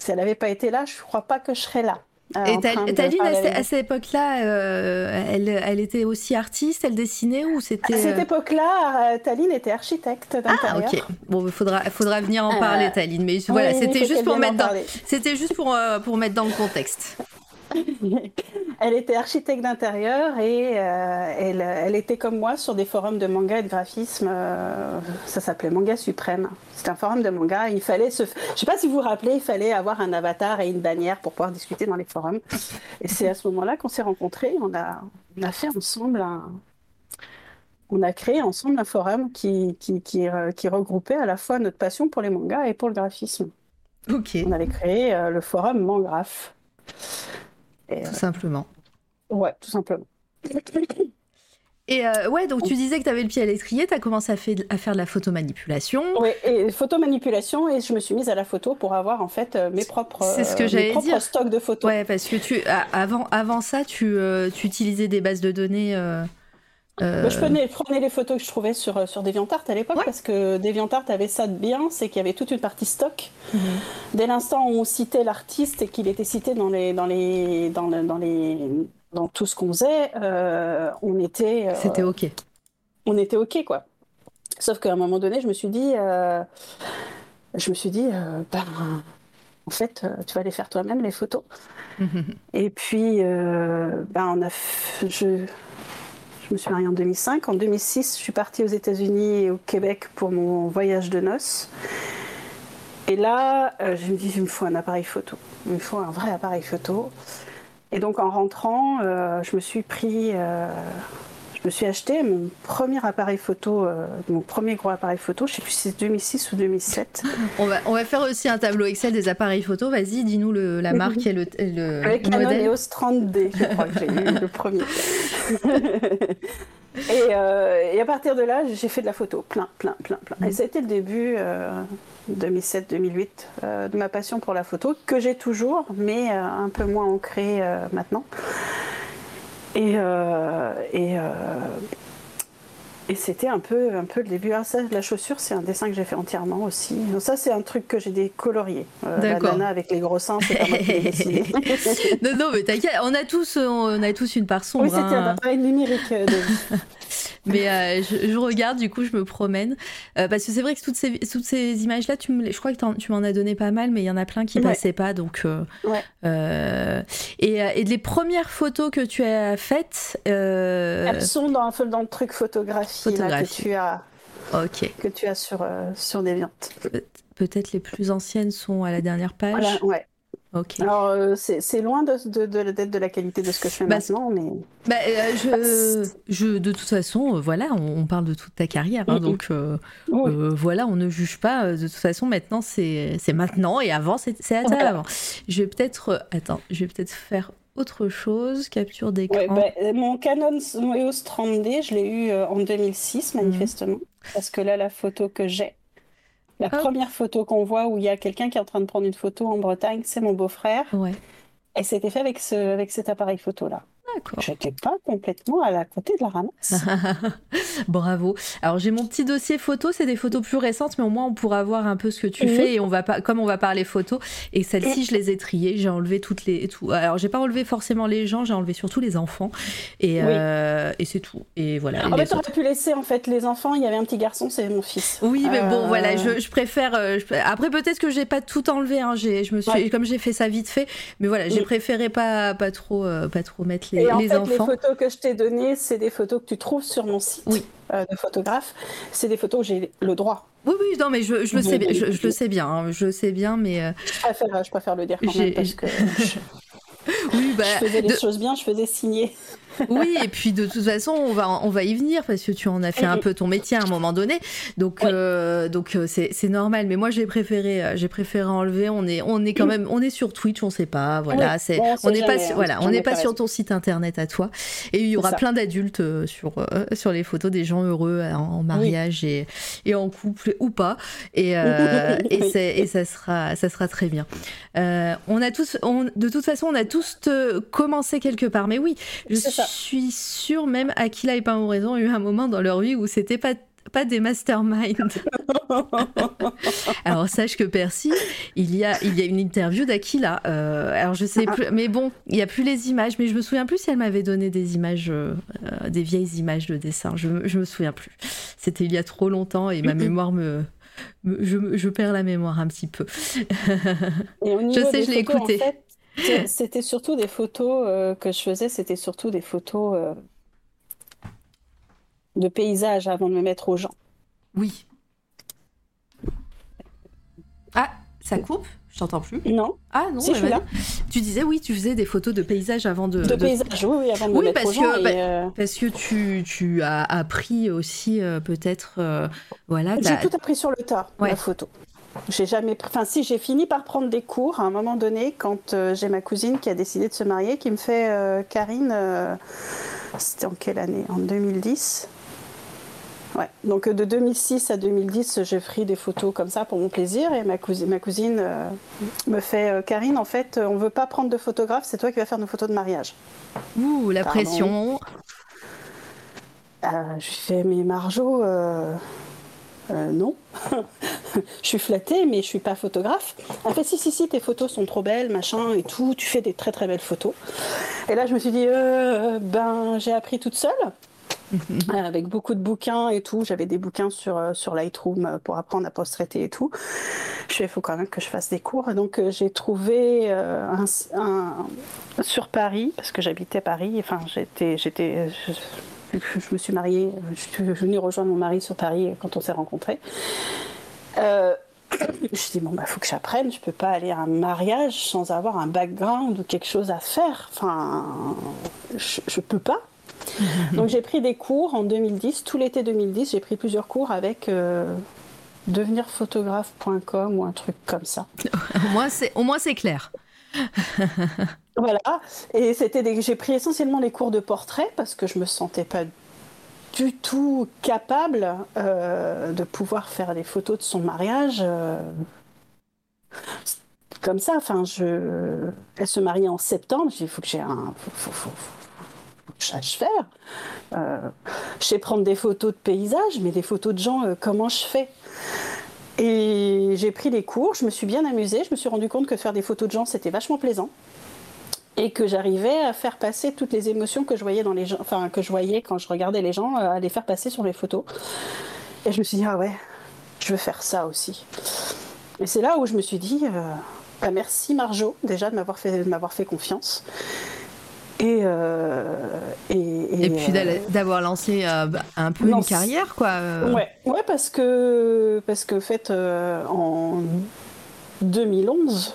si elle n'avait pas été là, je ne crois pas que je serais là. Euh, et Taline, à, cette époque-là, euh, elle, elle, était aussi artiste, elle dessinait ou c'était... À cette euh, époque-là, Taline était architecte d'intérieur. Ah, ok. Bon, il faudra, faudra venir en parler, Taline. Mais voilà, c'était juste, pour mettre dans, c'était juste pour, pour mettre dans le contexte. *laughs* elle était architecte d'intérieur et euh, elle, était comme moi sur des forums de manga et de graphisme. Euh, ça s'appelait Manga Suprême. C'était un forum de manga. Il fallait se, je sais pas si vous vous rappelez, il fallait avoir un avatar et une bannière pour pouvoir discuter dans les forums. Et c'est à ce moment-là qu'on s'est rencontrés. On a, on a fait ensemble un, on a créé ensemble un forum qui, qui, qui, euh, qui, regroupait à la fois notre passion pour les mangas et pour le graphisme. Ok. On avait créé le forum Mangraph. Et, Tout simplement. ouais, tout simplement. Et euh, ouais, donc tu disais que tu avais le pied à l'étrier, tu as commencé à, fait- à faire de la photomanipulation. Oui, et photomanipulation, et je me suis mise à la photo pour avoir en fait euh, mes propres, C'est ce que euh, mes propres dire. stocks de photos. Ouais, parce que tu avant, avant ça, tu, euh, tu utilisais des bases de données. euh, euh, Bah, Je prenais, prenais les photos que je trouvais sur, euh, sur DeviantArt à l'époque Ouais. parce que DeviantArt avait ça de bien, c'est qu'il y avait toute une partie stock. Mhm. Dès l'instant où on citait l'artiste et qu'il était cité dans les dans les dans, le- dans les dans tout ce qu'on faisait, euh, on était euh, C'était OK. on était ok quoi. Sauf qu'à un moment donné, je me suis dit, je me suis dit, ben, en fait, tu vas les faire toi-même les photos. Et puis, ben, on a, je, je me suis mariée en 2005. En 2006, je suis partie aux États-Unis et au Québec pour mon voyage de noces. Et là, euh, je me dis, il me faut un appareil photo. Il me faut un vrai appareil photo. Et donc, en rentrant, euh, je me suis pris, euh, je me suis acheté mon premier appareil photo, euh, mon premier gros appareil photo. Je sais plus si c'est 2006 ou 2007. On va, on va faire aussi un tableau Excel des appareils photo. Vas-y, dis-nous le- la marque et le, le Avec Canon modèle. EOS 30D, je crois que j'ai eu le premier. *laughs* et, euh, et à partir de là, j'ai fait de la photo, plein, plein, plein, plein. Et ça a été le début, euh, 2007-2008, euh, de ma passion pour la photo, que j'ai toujours, mais un peu moins ancrée maintenant. Et, euh, et, euh, et c'était un peu, un peu le début. Ah, ça, la chaussure, c'est un dessin que j'ai fait entièrement aussi. Donc ça, c'est un truc que j'ai décolorié. Euh, la nana avec les gros seins, c'est pas moi qui l'ai dessiné. *laughs* non, non, mais t'inquiète, on a tous, on a tous une part sombre. Oui, c'était hein. un appareil numérique euh, de. *laughs* Mais euh, je, je regarde, du coup, je me promène. Euh, parce que c'est vrai que toutes ces, toutes ces images-là, tu me les- je crois que tu m'en as donné pas mal, mais il y en a plein qui Ouais. passaient pas. Donc, euh, Ouais. et, et les premières photos que tu as faites. Elles sont dans, le truc photographie, là, que tu as, ok. que tu as sur, sur Deviant. Pe- Peut-être les plus anciennes sont à la dernière page. Voilà, ouais. Alors, euh, c'est loin de, de, de, d'être de la qualité de ce que je fais Bah, maintenant, mais Bah, euh, je, je, de toute façon, euh, voilà, on, on parle de toute ta carrière, hein, donc oui. voilà, on ne juge pas. De toute façon, maintenant, c'est maintenant et avant, c'est à Voilà. avant. Je vais peut-être, attends, je vais peut-être faire autre chose, capture d'écran. Ouais, bah, mon Canon EOS 30D, je l'ai eu en 2006, Mhm. manifestement. Parce que là, la photo que j'ai, la première photo qu'on voit où il y a quelqu'un qui est en train de prendre une photo en Bretagne, c'est mon beau-frère. Ouais, Et c'était fait avec, ce, avec cet appareil photo-là. J'étais pas complètement à la côté de la ramasse. *laughs* Bravo. Alors j'ai mon petit dossier photo, c'est des photos plus récentes, mais au moins on pourra voir un peu ce que tu fais et on va pas, comme on va parler photos. Et celle-ci, je les ai triées, j'ai enlevé toutes les, tout. Alors j'ai pas enlevé forcément les gens, j'ai enlevé surtout les enfants et, Oui. euh, et c'est tout. Et voilà. Et les bah, autres. t'aurais pu laisser en fait les enfants, il y avait un petit garçon, c'est mon fils. Oui, mais bon, Euh, voilà, je, je préfère. euh, je- Après, peut-être que j'ai pas tout enlevé. Hein, j'ai, je me suis, Ouais. comme j'ai fait ça vite fait, mais voilà, j'ai Oui. préféré pas, pas trop, euh, pas trop mettre les, Et en les fait, enfants. les photos que je t'ai données, c'est des photos que tu trouves sur mon site Oui. euh, de photographe. C'est des photos où j'ai le droit. Oui, oui, non, mais je, je le sais, bien- je, je le sais bien, hein, je sais bien, mais euh, Je préfère, je préfère le dire quand même parce que *laughs* je, oui, bah, je faisais les de- choses bien, je faisais signer. Oui, et puis de toute façon, on va, on va y venir parce que tu en as fait un peu ton métier à un moment donné, donc, euh, donc euh, c'est, c'est normal. Mais moi, j'ai préféré, euh, j'ai préféré enlever. On est, on est quand même, on est sur Twitch, on sait pas, voilà, Oui, c'est, bon, on n'est pas, hein, voilà, on n'est pas sur ton site internet à toi. Et il y aura plein d'adultes euh, sur, euh, sur les photos des gens heureux en, en mariage et, et en couple ou pas. Et, euh, *laughs* et, et ça sera, ça sera très bien. Euh, on a tous, on, de toute façon, on a tous commencé quelque part. Mais oui, je C'est ça. Suis sûre même Aquila et Pain Raison ont eu un moment dans leur vie où c'était pas pas des masterminds. *laughs* alors sache que Percy, il y a il y a une interview d'Aquila. Euh, alors je sais plus, mais bon, il y a plus les images, mais je me souviens plus si elle m'avait donné des images, euh, euh, des vieilles images de dessin. Je je me souviens plus. C'était il y a trop longtemps et ma mémoire me, me- je, je perds la mémoire un petit peu. Et niveau sais, je l'ai en écouté. fait, c'était surtout des photos euh, que je faisais, c'était surtout des photos euh, de paysages avant de me mettre aux gens. Oui. Ah, ça coupe? Je t'entends plus. Non, Ah non, Si, je suis là. Tu disais oui, tu faisais des photos de paysages avant de. de de- paysages, oui, oui, avant de me mettre parce aux gens. que, bah, euh, Parce que tu, tu as appris aussi euh, peut-être, voilà, J'ai tout appris sur le tas, Ouais. la photo. J'ai jamais. Enfin, si, j'ai fini par prendre des cours à un moment donné quand euh, j'ai ma cousine qui a décidé de se marier, qui me fait euh, Karine. euh, C'était en quelle année? En 2010. Ouais. Donc euh, de 2006 à 2010, j'ai pris des photos comme ça pour mon plaisir et ma cousine, ma cousine me fait Karine, en fait, on veut pas prendre de photographe, c'est toi qui vas faire nos photos de mariage. Ouh, la Pardon. pression. Je fais mais Marjo, euh, non. *laughs* je suis flattée, mais je suis pas photographe. Elle fait si si si, tes photos sont trop belles, machin et tout. Tu fais des très très belles photos. Et là, je me suis dit, euh, ben j'ai appris toute seule. *laughs* Euh, Avec beaucoup de bouquins et tout, j'avais des bouquins sur, sur Lightroom pour apprendre à post-traiter et tout. Je fais, il faut quand même que je fasse des cours. Donc, j'ai trouvé un, un- sur Paris, parce que j'habitais Paris, enfin, j'étais, j'étais, je, je me suis mariée, je suis venue rejoindre mon mari sur Paris quand on s'est rencontrés. Euh, je me suis dit, bon, il faut que j'apprenne, je peux pas aller à un mariage sans avoir un background ou quelque chose à faire. Enfin, je, je peux pas. *laughs* Donc j'ai pris des cours en 2010, tout l'été 2010, j'ai pris plusieurs cours avec euh, devenirphotographe.com ou un truc comme ça. *laughs* Au moins, c'est clair. *laughs* Voilà, et c'était des... j'ai pris essentiellement les cours de portrait parce que je me sentais pas du tout capable euh, de pouvoir faire des photos de son mariage. euh, Comme ça, enfin, je... elle se mariait en septembre, j'ai il faut que j'ai un... faut- faut- je faire. Euh, je sais prendre des photos de paysages, mais des photos de gens, comment je fais? Et j'ai pris des cours, je me suis bien amusée, je me suis rendu compte que faire des photos de gens, c'était vachement plaisant et que j'arrivais à faire passer toutes les émotions que je voyais dans les gens, enfin que je voyais quand je regardais les gens, euh, à les faire passer sur les photos. Et je me suis dit ah ouais, je veux faire ça aussi. Et c'est là où je me suis dit euh, bah, merci Marjo déjà de m'avoir fait de m'avoir fait confiance. Et, euh, et, Et, puis euh, d'avoir lancé euh, un peu non, une carrière, quoi. euh. Ouais, ouais, parce que parce que fait euh, en 2011,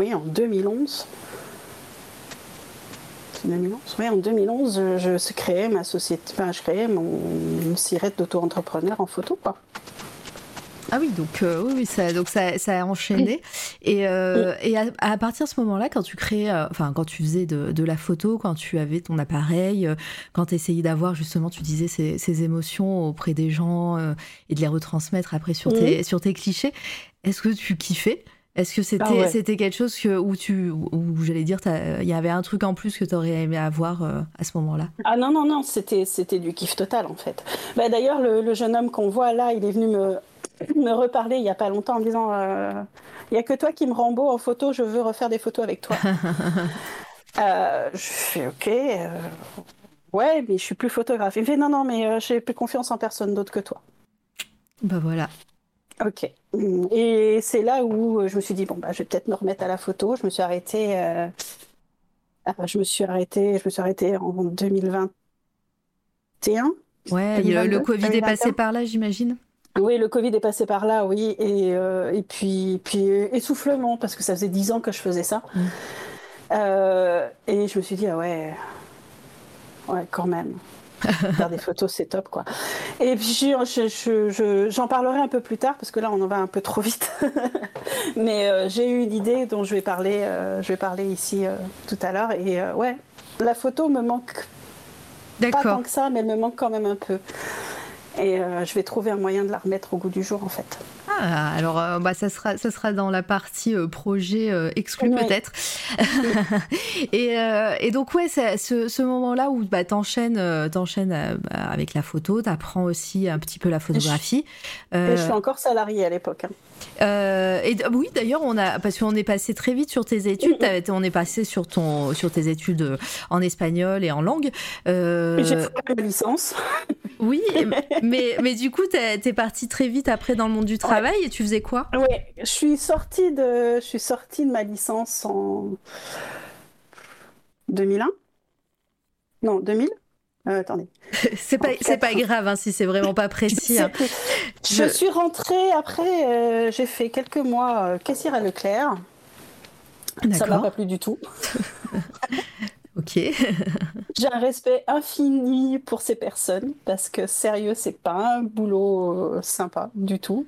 oui, en 2011, c'est 2011, oui, en 2011, je, je créais ma société, enfin, je créais mon une sirette d'auto-entrepreneur en photo, quoi. Ah oui, donc euh, oui, ça, donc ça, ça a enchaîné. Et, euh, et à, à partir de ce moment-là, quand tu créais, euh, enfin quand tu faisais de, de la photo, quand tu avais ton appareil, quand tu essayais d'avoir justement, tu disais ces, ces émotions auprès des gens et de les retransmettre après sur tes, sur tes clichés, est-ce que tu kiffais? Est-ce que c'était Ah ouais. c'était quelque chose que, où tu, où, j'allais dire, il y avait un truc en plus que tu aurais aimé avoir euh, à ce moment-là? Ah non, non, non, c'était, c'était du kiff total en fait. Bah, d'ailleurs, le, le jeune homme qu'on voit là, il est venu me, *coughs* me reparler il n'y a pas longtemps en me disant euh, Il n'y a que toi qui me rends beau en photo, je veux refaire des photos avec toi. *laughs* Euh, je fais Ok, euh, ouais, mais je suis plus photographe. Il me fait Non, non, mais euh, j'ai plus confiance en personne d'autre que toi. Bah voilà. Ok. Et c'est là où euh, je me suis dit Bon, bah, je vais peut-être me remettre à la photo. Je me suis arrêtée. euh, ah, je me suis arrêtée, je me suis arrêtée en 2021. Ouais, le 2022, Covid est passé 2021. par là, j'imagine. Oui, le Covid est passé par là, oui, et, euh, et puis, puis essoufflement, parce que ça faisait dix ans que je faisais ça. Mm. Euh, et je me suis dit, ah ouais, ouais, quand même. *laughs* Faire des photos, c'est top, quoi. Et puis, je- je- je- je- j'en parlerai un peu plus tard, parce que là, on en va un peu trop vite. *laughs* Mais euh, j'ai eu une idée dont je vais parler, euh, je vais parler ici euh, tout à l'heure. Et ouais, la photo me manque pas D'accord. tant que ça, mais elle me manque quand même un peu. Et je vais trouver un moyen de la remettre au goût du jour, en fait. Ah, alors euh, bah, ça, sera, ça sera dans la partie euh, projet euh, exclu Ouais. peut-être. *laughs* et, et donc ouais, ce, ce moment-là où bah, t'enchaînes, t'enchaînes avec la photo, t'apprends aussi un petit peu la photographie. Je suis encore salariée à l'époque. hein. Euh, et oui, d'ailleurs, on a parce qu'on est passé très vite sur tes études. On est passé sur ton sur tes études euh, en espagnol et en langue. Euh, J'ai fait ma licence. *laughs* oui, mais mais du coup, t'es t'es parti très vite après dans le monde du travail et tu faisais quoi? Ouais, je suis sortie de, je suis sortie de ma licence en 2001. Non, 2000. Euh, attendez. *laughs* C'est pas, pas grave hein, si c'est vraiment pas précis. Je, hein. *laughs* Je Je- suis rentrée après, euh, j'ai fait quelques mois euh, caissière à Leclerc. Ça m'a pas plu du tout. *laughs* Ok. J'ai un respect infini pour ces personnes parce que sérieux, c'est pas un boulot euh, sympa du tout.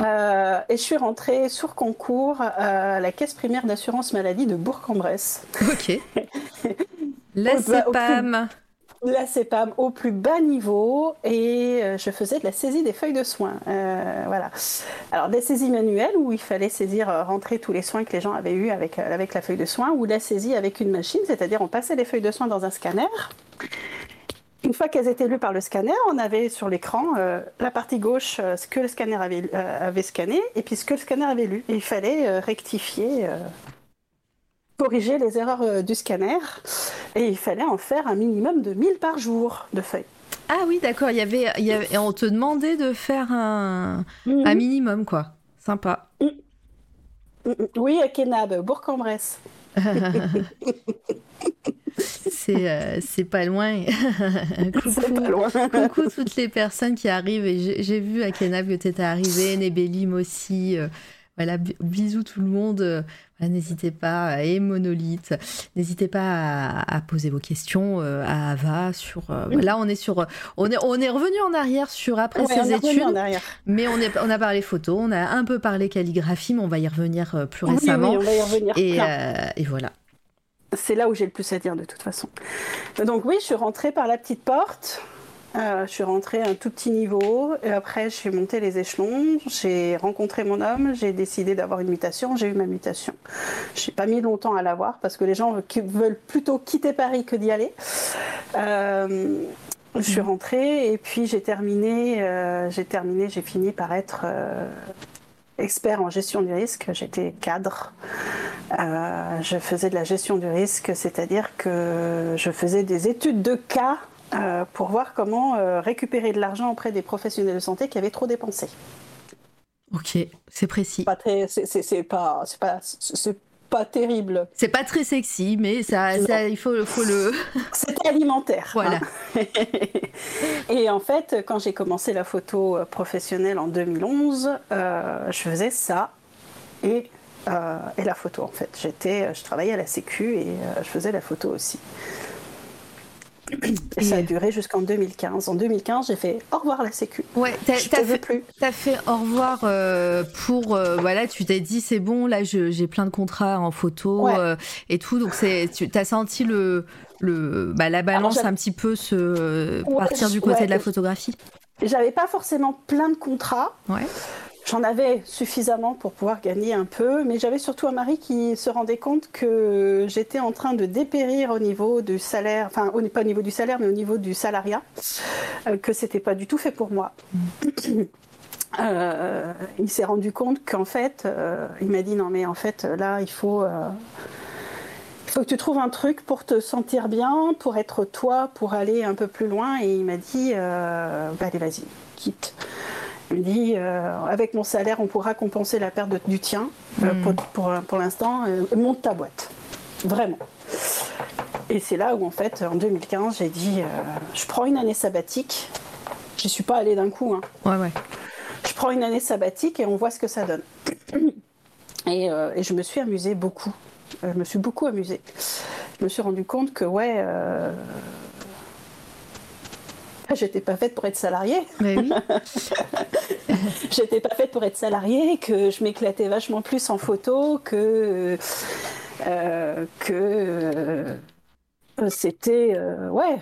Euh, et je suis rentrée sur concours à la caisse primaire d'assurance maladie de Bourg-en-Bresse. Ok. La CEPAM la CEPAM au plus bas niveau et euh, je faisais de la saisie des feuilles de soins. Euh, voilà. Alors des saisies manuelles où il fallait saisir, euh, rentrer tous les soins que les gens avaient eu avec, avec la feuille de soins ou la saisie avec une machine, c'est-à-dire on passait les feuilles de soins dans un scanner. Une fois qu'elles étaient lues par le scanner, on avait sur l'écran la partie gauche ce que le scanner avait, avait, scanné et puis ce que le scanner avait lu. Et il fallait rectifier corriger les erreurs euh, du scanner et il fallait en faire un minimum de 1000 par jour de feuilles. Ah oui, d'accord, il y avait, il y avait, on te demandait de faire un, mhm. un minimum, quoi. Sympa. Mm. Mm, mm. Oui, à Kenab, Bourg-en-Bresse. *laughs* c'est euh, c'est pas loin. *laughs* coucou, pas loin. *laughs* coucou toutes les personnes qui arrivent. Et j'ai vu à Kenab que tu étais arrivé, Nébelim aussi. Euh, voilà, bisous tout le monde. N'hésitez pas, et Monolithe, n'hésitez pas à, poser vos questions euh, à Ava sur. Euh, là, on est sur, on est, on est revenu en arrière sur après ses études, mais on, est, on a parlé photo, on a un peu parlé calligraphie, mais on va y revenir euh, plus récemment. Oui, on va y revenir. Et, et voilà. C'est là où j'ai le plus à dire de toute façon. Donc oui, je suis rentrée par la petite porte. Euh, je suis rentrée à un tout petit niveau et après je suis montée les échelons, j'ai rencontré mon homme, j'ai décidé d'avoir une mutation, j'ai eu ma mutation. Je n'ai pas mis longtemps à l'avoir parce que les gens veulent plutôt quitter Paris que d'y aller. Euh, je suis rentrée et puis j'ai terminé, euh, j'ai terminé, j'ai fini par être expert en gestion du risque. J'étais cadre. je faisais de la gestion du risque, c'est-à-dire que je faisais des études de cas euh, pour voir comment euh, récupérer de l'argent auprès des professionnels de santé qui avaient trop dépensé. Ok, c'est précis. Pas très, c'est pas, c'est pas, c'est pas terrible. C'est pas très sexy, mais ça, ça il faut, faut le. *laughs* C'était alimentaire. Voilà. Hein. *laughs* et en fait, quand j'ai commencé la photo euh, professionnelle en 2011, je faisais ça et, et la photo en fait. J'étais, je travaillais à la Sécu et je faisais la photo aussi. Et ça a duré jusqu'en 2015. En 2015, j'ai fait au revoir la Sécu. Ouais, t'as fait, plus. As fait au revoir euh, pour euh, voilà, tu t'es dit c'est bon, là j'ai plein de contrats en photo euh, et tout, donc c'est tu as senti le le bah, la balance un petit peu se partir du côté de la photographie? J'avais pas forcément plein de contrats. Ouais. J'en avais suffisamment pour pouvoir gagner un peu, mais j'avais surtout un mari qui se rendait compte que j'étais en train de dépérir au niveau du salaire, enfin pas au niveau du salaire, mais au niveau du salariat, euh, que c'était pas du tout fait pour moi. Euh, il s'est rendu compte qu'en fait, euh, il m'a dit non mais en fait là il faut, il faut que tu trouves un truc pour te sentir bien, pour être toi, pour aller un peu plus loin. Et il m'a dit bah, allez vas-y, quitte. Il me dit, euh, avec mon salaire, on pourra compenser la perte du tien. Euh, hmm. pour, pour, l'instant, euh, monte ta boîte. Vraiment. Et c'est là où, en fait, en 2015, j'ai dit, je prends une année sabbatique. Je suis pas allée d'un coup. Hein. Ouais, ouais. Je prends une année sabbatique et on voit ce que ça donne. Et, et je me suis amusée beaucoup. Je me suis beaucoup amusée. Je me suis rendu compte que, ouais, *laughs* j'étais pas faite pour être salariée. Mais oui. *laughs* j'étais pas faite pour être salariée, que je m'éclatais vachement plus en photo, que euh, que euh, c'était euh, ouais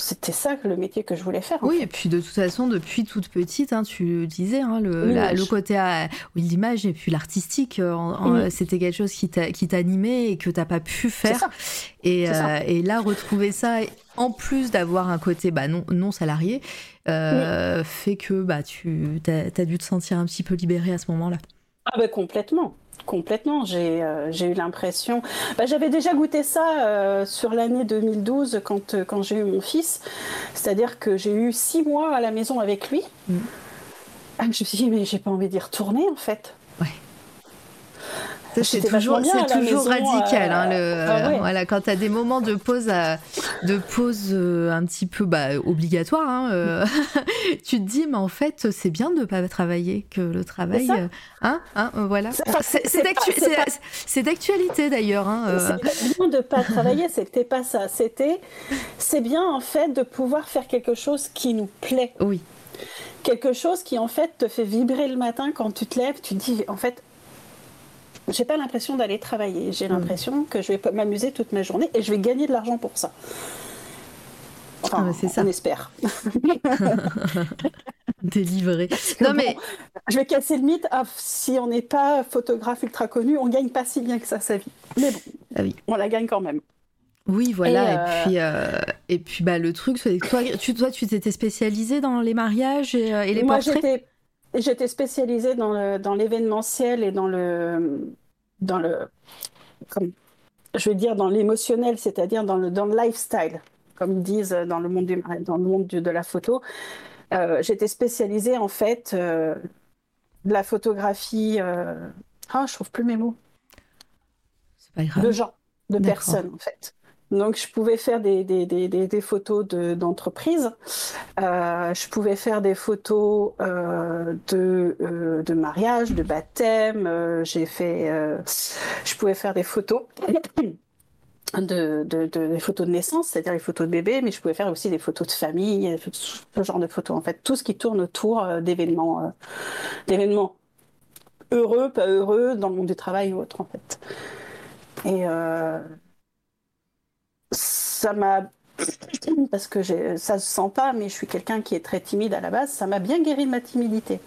c'était ça le métier que je voulais faire. Oui, et puis de toute façon, depuis toute petite, hein, tu disais, hein, le, le, côté à, l'image et puis l'artistique, euh, c'était quelque chose qui t'animait et que tu n'as pas pu faire. Et, euh, et, là, retrouver ça, en plus d'avoir un côté bah, non, non salarié, euh, fait que bah, tu as, as, dû te sentir un petit peu libéré à ce moment-là. Ah ben complètement. Complètement, j'ai euh, eu l'impression. Bah, J'avais déjà goûté ça euh, sur l'année 2012 quand, euh, quand j'ai eu mon fils. C'est-à-dire que j'ai eu six mois à la maison avec lui. Mm. Ah, je me suis dit, mais j'ai pas envie d'y retourner en fait. C'est toujours, radical. Hein, le, ah voilà, quand tu as des moments de pause, de pause un petit peu bah, obligatoire, hein, *laughs* tu te dis, mais en fait, c'est bien de ne pas travailler, que le travail. Hein, hein, voilà. C'est d'actualité d'ailleurs. Hein, c'est bien de ne pas travailler, c'était pas ça. C'était, c'est bien en fait de pouvoir faire quelque chose qui nous plaît. Oui. Quelque chose qui en fait te fait vibrer le matin quand tu te lèves. Tu te dis, en fait, j'ai pas l'impression d'aller travailler. J'ai mm. l'impression que je vais m'amuser toute ma journée et je vais gagner de l'argent pour ça. Enfin, c'est ça. on espère. *laughs* Délivré. Non mais je vais casser le mythe. Ah, si on n'est pas photographe ultra connu, on gagne pas si bien que ça sa vie. Mais bon, ah oui. on la gagne quand même. Oui, voilà. Et, euh, puis, euh, et puis bah, le truc, c'est que toi, tu, toi, tu t'étais spécialisée dans les mariages et, euh, les Moi, portraits? J'étais spécialisée dans l'événementiel et dans le, dans le, comme, je veux dire, dans l'émotionnel, c'est-à-dire dans le, dans le lifestyle, comme ils disent dans le monde, du, dans le monde de la photo. j'étais spécialisée en fait de la photographie. Ah, je trouve plus mes mots. C'est pas grave. De gens, de personnes en fait. Donc, je pouvais faire des, des, des, des photos d'entreprise. euh, je pouvais faire des photos euh, de, euh, de mariage, de baptême. Euh, j'ai fait. Euh, je pouvais faire des photos. De, de, photos de naissance, c'est-à-dire les photos de bébé, mais je pouvais faire aussi des photos de famille, ce genre de photos en fait, tout ce qui tourne autour d'événements, d'événements heureux, pas heureux, dans le monde du travail ou autre en fait. Et ça m'a parce que ça se sent pas, mais je suis quelqu'un qui est très timide à la base. Ça m'a bien guéri de ma timidité.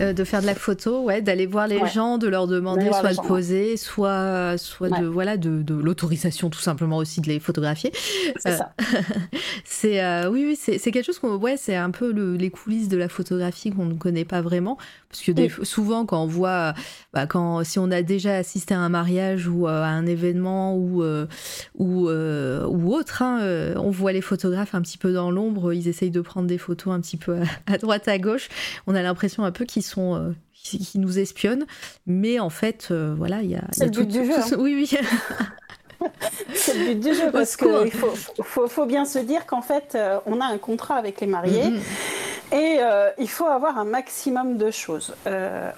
Euh, de faire de la photo, ouais, d'aller voir les gens, de leur demander soit de poser, soit, soit de voilà de, de l'autorisation tout simplement aussi de les photographier. C'est ça. *laughs* c'est euh, oui oui c'est quelque chose qu'on ouais c'est un peu les coulisses de la photographie qu'on ne connaît pas vraiment parce que souvent quand on voit bah, quand si on a déjà assisté à un mariage ou euh, à un événement ou ou ou autre, hein, on voit les photographes un petit peu dans l'ombre, ils essayent de prendre des photos un petit peu à, à droite à gauche. On a l'impression un peu qu'ils sont euh, qui, nous espionnent, mais en fait, euh, voilà, il y a. C'est le but du jeu. Hein. Oui, oui. c'est le but du jeu parce qu'il faut, faut, bien se dire qu'en fait, euh, on a un contrat avec les mariés mm-hmm. Et il faut avoir un maximum de choses.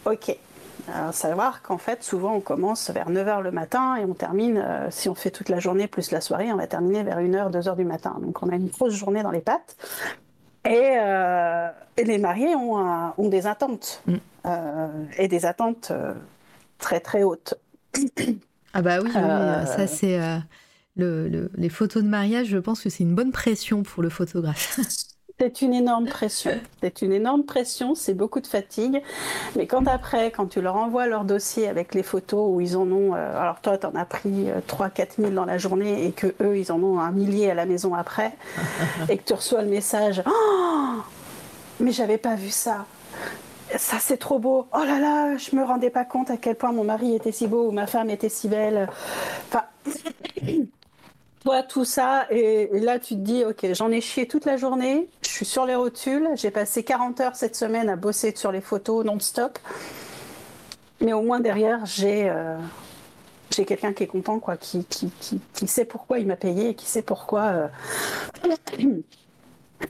ok. À savoir qu'en fait, souvent, on commence vers 9h le matin et on termine, si on fait toute la journée plus la soirée, on va terminer vers 1h, 2h du matin. Donc, on a une grosse journée dans les pattes. Euh, et, les mariés ont, ont des attentes, mm. euh, et des attentes euh, très très hautes. Ah bah oui, ça c'est... Le, les photos de mariage, je pense que c'est une bonne pression pour le photographe. *laughs* C'est une énorme pression. C'est une énorme pression, c'est beaucoup de fatigue. Mais quand après, quand tu leur envoies leur dossier avec les photos où ils en ont, euh, alors toi, tu en as pris 3 4 000 dans la journée et que eux, ils en ont un millier à la maison après, *laughs* et que tu reçois le message oh, Mais j'avais pas vu ça. Ça, c'est trop beau. Oh là là, je me rendais pas compte à quel point mon mari était si beau ou ma femme était si belle. Enfin toi tout ça, et, là tu te dis, ok, j'en ai chié toute la journée, je suis sur les rotules, j'ai passé 40 heures cette semaine à bosser sur les photos non-stop, mais au moins derrière, j'ai euh, j'ai quelqu'un qui est content, quoi, qui, qui, qui, sait pourquoi il m'a payé, qui sait pourquoi... Euh,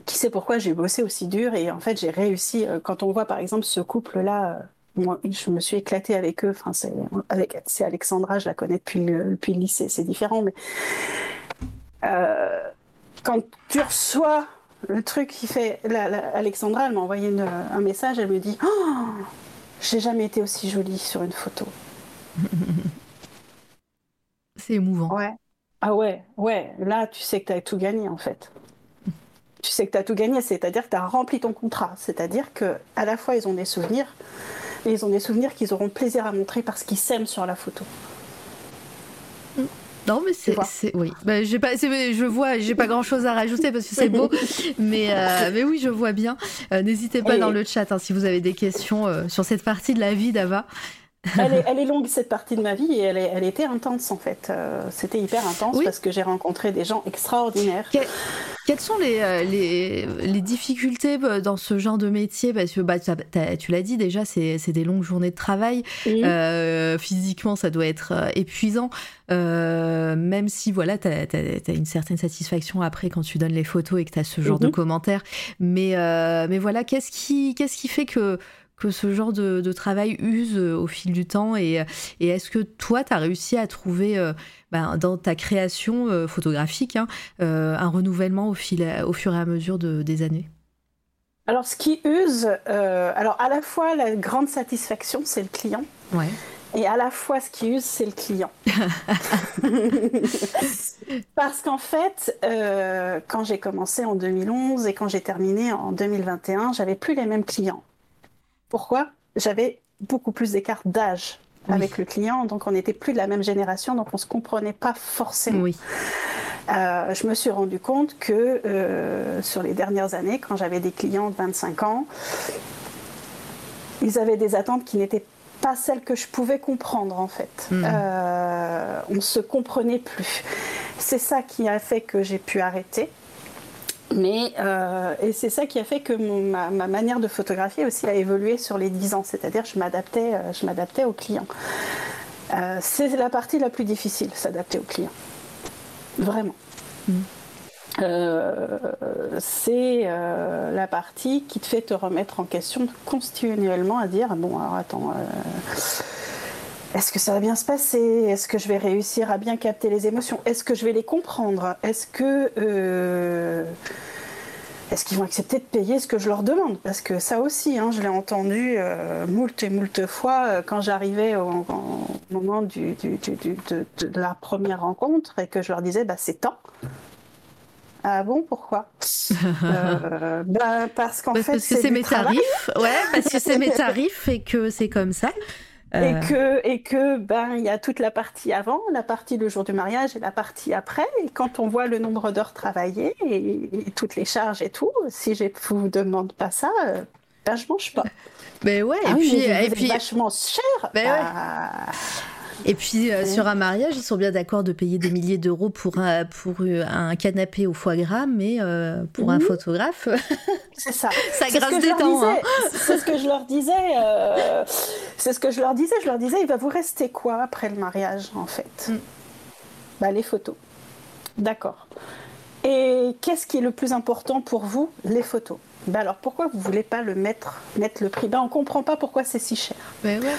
qui sait pourquoi j'ai bossé aussi dur et en fait j'ai réussi. Euh, quand on voit par exemple ce couple-là, moi, je me suis éclatée avec eux. Enfin, c'est avec c'est Alexandra, je la connais depuis le, depuis le lycée, c'est différent, mais euh, quand tu reçois le truc qui fait. Alexandra, elle m'a envoyé un message, elle me dit oh, J'ai jamais été aussi jolie sur une photo. *laughs* C'est émouvant. Ouais. Ah ouais, ouais. Là, tu sais que tu as tout gagné en fait. Tu sais que tu as tout gagné, c'est-à-dire que tu as rempli ton contrat. C'est-à-dire que à la fois, ils ont des souvenirs, mais ils ont des souvenirs qu'ils auront plaisir à montrer parce qu'ils s'aiment sur la photo. Non, mais c'est. Oui. Bah, j'ai pas, je vois, j'ai pas grand chose à rajouter parce que c'est beau. *laughs* mais, euh, mais oui, je vois bien. Euh, n'hésitez pas dans le chat hein, si vous avez des questions euh, sur cette partie de la vie d'Ava. Elle, est, elle, est, longue cette partie de ma vie et elle, est, elle était intense en fait. Euh, c'était hyper intense parce que j'ai rencontré des gens extraordinaires. quelles sont les, euh, les, les, difficultés euh, dans ce genre de métier? Parce que bah, tu l'as dit déjà, c'est des longues journées de travail. physiquement, ça doit être épuisant. même si voilà, tu as, une certaine satisfaction après quand tu donnes les photos et que tu as ce genre de mhm. commentaires. Mais, mais voilà, qu'est-ce qui, qu'est-ce qui fait que que ce genre de, travail use euh, au fil du temps et, est-ce que toi, tu as réussi à trouver euh, ben, dans ta création euh, photographique hein, un renouvellement au, fil, au fur et à mesure des années? Alors, ce qui use, alors à la fois la grande satisfaction, c'est le client. Ouais. Et à la fois, ce qui use, c'est le client. *laughs* Parce qu'en fait, quand j'ai commencé en 2011 et quand j'ai terminé en 2021, j'avais plus les mêmes clients. Pourquoi J'avais beaucoup plus d'écart d'âge avec le client, donc on n'était plus de la même génération, donc on ne se comprenait pas forcément. Oui. Euh, je me suis rendu compte que euh, sur les dernières années, quand j'avais des clients de 25 ans, ils avaient des attentes qui n'étaient pas celles que je pouvais comprendre en fait. Hmm. Euh, on ne se comprenait plus. C'est ça qui a fait que j'ai pu arrêter. Mais, euh, et c'est ça qui a fait que ma, manière de photographier aussi a évolué sur les 10 ans, c'est-à-dire je m'adaptais, euh, je m'adaptais aux clients. Euh, c'est la partie la plus difficile, s'adapter aux clients. Vraiment. Mm. c'est la partie qui te fait te remettre en question continuellement à dire bon alors attends est-ce que ça va bien se passer? Est-ce que je vais réussir à bien capter les émotions? Est-ce que je vais les comprendre? Est-ce que euh, est-ce qu'ils vont accepter de payer ce que je leur demande? Parce que ça aussi, hein, je l'ai entendu euh, moult et moult fois euh, quand j'arrivais au, moment du, de, la première rencontre et que je leur disais bah, c'est temps. Ah bon, pourquoi? *laughs* Bah, Parce qu'en fait, parce que c'est mes tarifs. Ouais, parce que c'est mes tarifs et que c'est comme ça. Et euh. que, et que ben, il y a toute la partie avant, la partie le jour du mariage et la partie après. Et quand on voit le nombre d'heures travaillées et, toutes les charges et tout, si je vous demande pas ça, euh, ben, je mange pas. Mais ouais, et ah puis, et puis vachement cher. Ben bah, et puis euh, sur un mariage, ils sont bien d'accord de payer des milliers d'euros pour un, pour un canapé au foie gras, mais euh, pour un mhm. photographe, *laughs* c'est ça. *laughs* ça grasse des dents. Hein. C'est ce que je leur disais. Euh, c'est ce que je leur disais. Je leur disais, il va vous rester quoi après le mariage, en fait mm. bah, les photos. D'accord. Et qu'est-ce qui est le plus important pour vous Les photos? Bah alors pourquoi vous voulez pas le mettre, mettre le prix? Ben, On comprend pas pourquoi c'est si cher. Ben ouais.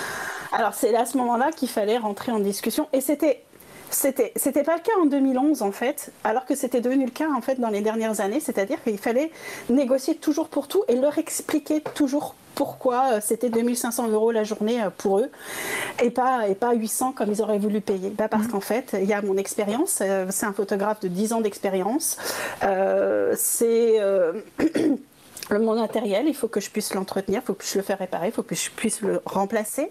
Alors c'est à ce moment-là qu'il fallait rentrer en discussion et c'était c'était c'était pas le cas en 2011 en fait, alors que c'était devenu le cas en fait dans les dernières années, c'est-à-dire qu'il fallait négocier toujours pour tout et leur expliquer toujours pourquoi euh, c'était 2500 euros la journée euh, pour eux et pas, et pas 800 comme ils auraient voulu payer. Bah parce mmh. qu'en fait, il y a mon expérience, euh, c'est un photographe de 10 ans d'expérience, c'est *clears throat* mon matériel, il faut que je puisse l'entretenir, il faut que je le fasse réparer, il faut que je puisse le remplacer,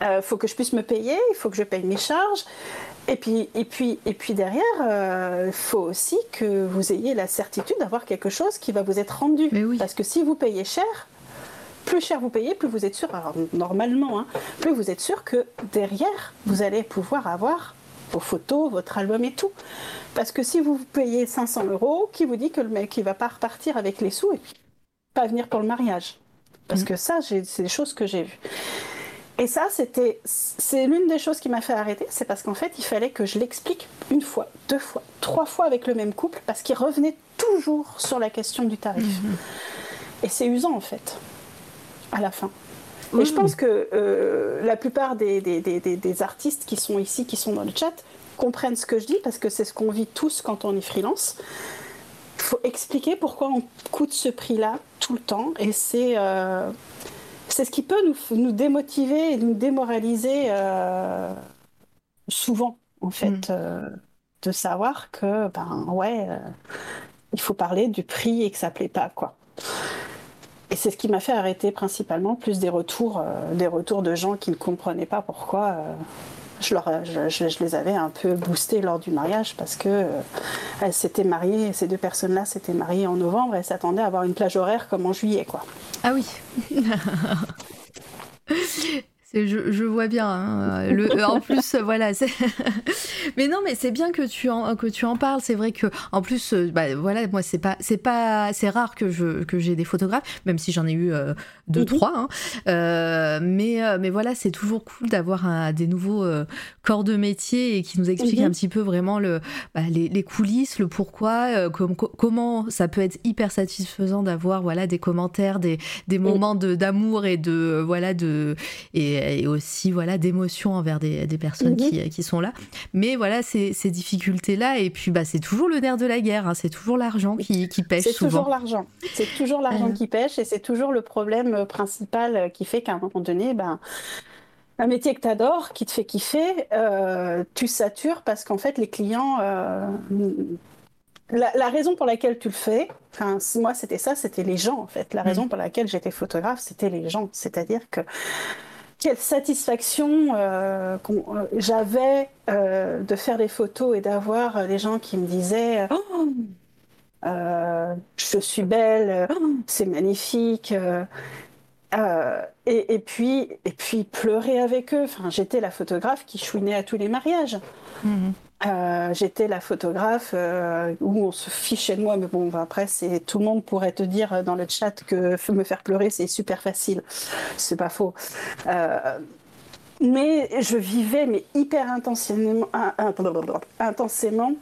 il euh, faut que je puisse me payer, il faut que je paye mes charges. Et puis, et puis, et puis derrière, euh, il faut aussi que vous ayez la certitude d'avoir quelque chose qui va vous être rendu. Parce que si vous payez cher, plus cher vous payez, plus vous êtes sûr, alors normalement, hein, plus vous êtes sûr que derrière, vous allez pouvoir avoir vos photos, votre album et tout. Parce que si vous payez 500 euros, qui vous dit que le mec il va pas repartir avec les sous et puis pas venir pour le mariage. Parce mm. que ça, c'est des choses que j'ai vues. Et ça, c'était, c'est l'une des choses qui m'a fait arrêter, c'est parce qu'en fait, il fallait que je l'explique une fois, deux fois, trois fois avec le même couple, parce qu'il revenait toujours sur la question du tarif. Mm-hmm. Et c'est usant, en fait, à la fin. Et je pense que euh, la plupart des, des, des, des, artistes qui sont ici, qui sont dans le chat, comprennent ce que je dis, parce que c'est ce qu'on vit tous quand on est freelance. Il faut expliquer pourquoi on coûte ce prix-là tout le temps. Et c'est euh, c'est ce qui peut nous, nous, démotiver et nous démoraliser euh, souvent, en fait, mm. euh, de savoir que, ben ouais, il faut parler du prix et que ça plaît pas, quoi. Et c'est ce qui m'a fait arrêter principalement, plus des retours, des retours de gens qui ne comprenaient pas pourquoi je, leur, je, les avais un peu boostés lors du mariage parce que euh, elles s'étaient mariées, ces deux personnes-là s'étaient mariées en novembre et s'attendaient à avoir une plage horaire comme en juillet, quoi. Ah oui. *laughs* Je, je, vois bien. Hein, le, en *laughs* plus, voilà. *laughs* mais non, mais c'est bien que tu en que tu en parles. C'est vrai que en plus, bah, voilà, moi c'est pas c'est pas c'est rare que je que j'ai des photographes, même si j'en ai eu deux mhm. trois. Hein. mais mais voilà, c'est toujours cool d'avoir des nouveaux corps de métier et qui nous expliquent mhm. un petit peu vraiment le bah, les, les, coulisses, le pourquoi, comment ça peut être hyper satisfaisant d'avoir voilà des commentaires, des, des moments d'amour et de voilà de et, aussi voilà d'émotion envers des, des personnes qui, mhm. qui, sont là. Mais voilà ces, ces difficultés là et puis bah c'est toujours le nerf de la guerre, hein. c'est toujours l'argent qui, qui pêche C'est toujours l'argent, c'est toujours l'argent qui pêche et c'est toujours le problème principal qui fait qu'à un moment donné, ben un métier que tu adores, qui te fait kiffer, euh, tu satures parce qu'en fait, les clients. Euh, la, raison pour laquelle tu le fais, enfin, moi, c'était ça, c'était les gens, en fait. La raison mm. pour laquelle j'étais photographe, c'était les gens. C'est-à-dire que quelle satisfaction euh, j'avais de faire des photos et d'avoir les gens qui me disaient oh, Je suis belle, c'est magnifique. Euh, et, puis, et puis pleurer avec eux. Enfin, j'étais la photographe qui chouinait à tous les mariages. Mhm. Euh, j'étais la photographe euh, où on se fichait de moi, mais bon, après, c'est tout le monde pourrait te dire dans le chat que me faire pleurer, c'est super facile. C'est pas faux. mais je vivais mais hyper intensément, intensément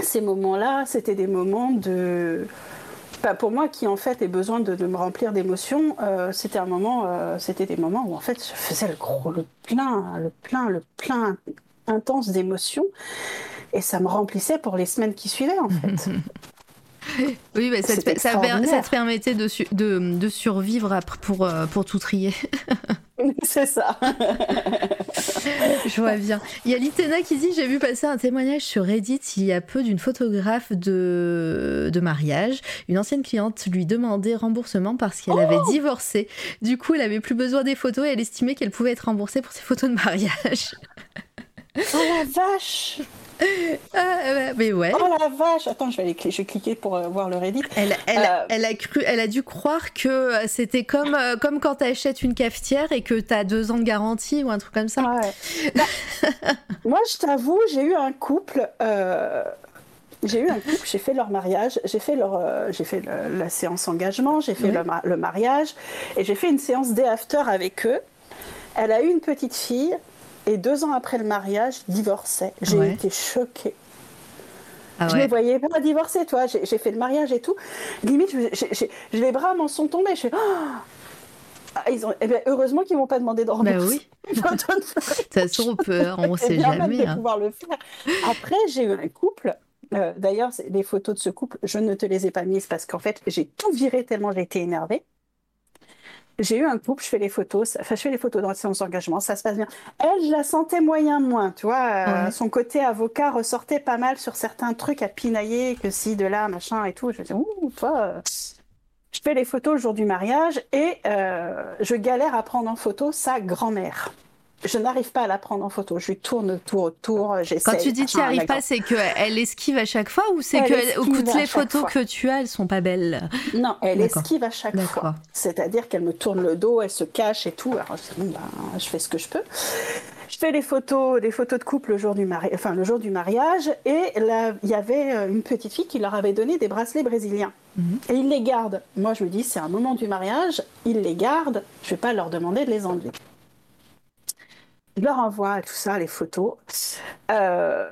ces moments-là. C'était des moments de pour moi, qui en fait ai besoin de, me remplir d'émotions, euh, c'était un moment, euh, c'était des moments où en fait je faisais le gros, le plein, le plein, le plein intense d'émotions, et ça me remplissait pour les semaines qui suivaient en fait. *laughs* Oui, mais ça, te, ça, te permettait de, de, de survivre pour, euh, pour tout trier. *laughs* C'est ça. Je vois bien. Il y a Litena qui dit J'ai vu passer un témoignage sur Reddit il y a peu d'une photographe de, de mariage. Une ancienne cliente lui demandait remboursement parce qu'elle avait oh divorcé. Du coup, elle avait plus besoin des photos et elle estimait qu'elle pouvait être remboursée pour ses photos de mariage. Oh la vache ah, mais ouais. Oh la vache Attends, je vais, aller, je vais cliquer pour euh, voir le Reddit. Elle, elle, euh, elle, a cru, elle a dû croire que c'était comme, euh, comme quand tu achètes une cafetière et que tu as deux ans de garantie ou un truc comme ça. Bah, *laughs* moi, je t'avoue, j'ai eu un couple. J'ai eu un couple, j'ai fait leur mariage, j'ai fait, leur, j'ai fait la séance engagement, j'ai fait le, le, mariage et j'ai fait une séance day after avec eux. Elle a eu une petite fille et deux ans après le mariage, divorçait. J'ai été choquée. Ah je ne voyais pas divorcer, toi. J'ai fait le mariage et tout. Limite, j'ai les bras m'en sont tombés. Je ah, ils ont... Eh bien, heureusement qu'ils m'ont pas demandé de rembourser. Bah oui. *laughs* *laughs* de toute façon, on peut, on sait jamais. Hein. pouvoir le faire. Après, j'ai eu un couple. Euh, d'ailleurs, les photos de ce couple, je ne te les ai pas mises parce qu'en fait, j'ai tout viré tellement j'ai été énervée j'ai eu un couple, je fais les photos, enfin, je fais les photos dans le séance d'engagement, ça se passe bien. Elle, je la sentais moyen moins, tu vois. Euh, son côté avocat ressortait pas mal sur certains trucs à pinailler, que si, de là, machin et tout. Je me disais, ouh, toi. Euh, je fais les photos le jour du mariage et euh, je galère à prendre en photo sa grand-mère je n'arrive pas à la prendre en photo. Je lui tourne tour autour. Quand tu dis tu n'y arrives pas, c'est qu'elle esquive à chaque fois ou c'est que toutes les photos que tu as, elles sont pas belles Non, elle esquive à chaque fois. C'est-à-dire qu'elle me tourne le dos, elle se cache et tout. Alors bon, ben, je fais ce que je peux. Je fais les photos, des photos de couple le jour du, mari... enfin, le jour du mariage et là, il y avait euh, une petite fille qui leur avait donné des bracelets brésiliens. Mhm. Et ils les gardent. Moi, je me dis, c'est un moment du mariage, ils les gardent, je ne vais pas leur demander de les enlever. Je leur envoie tout ça, les photos. Euh,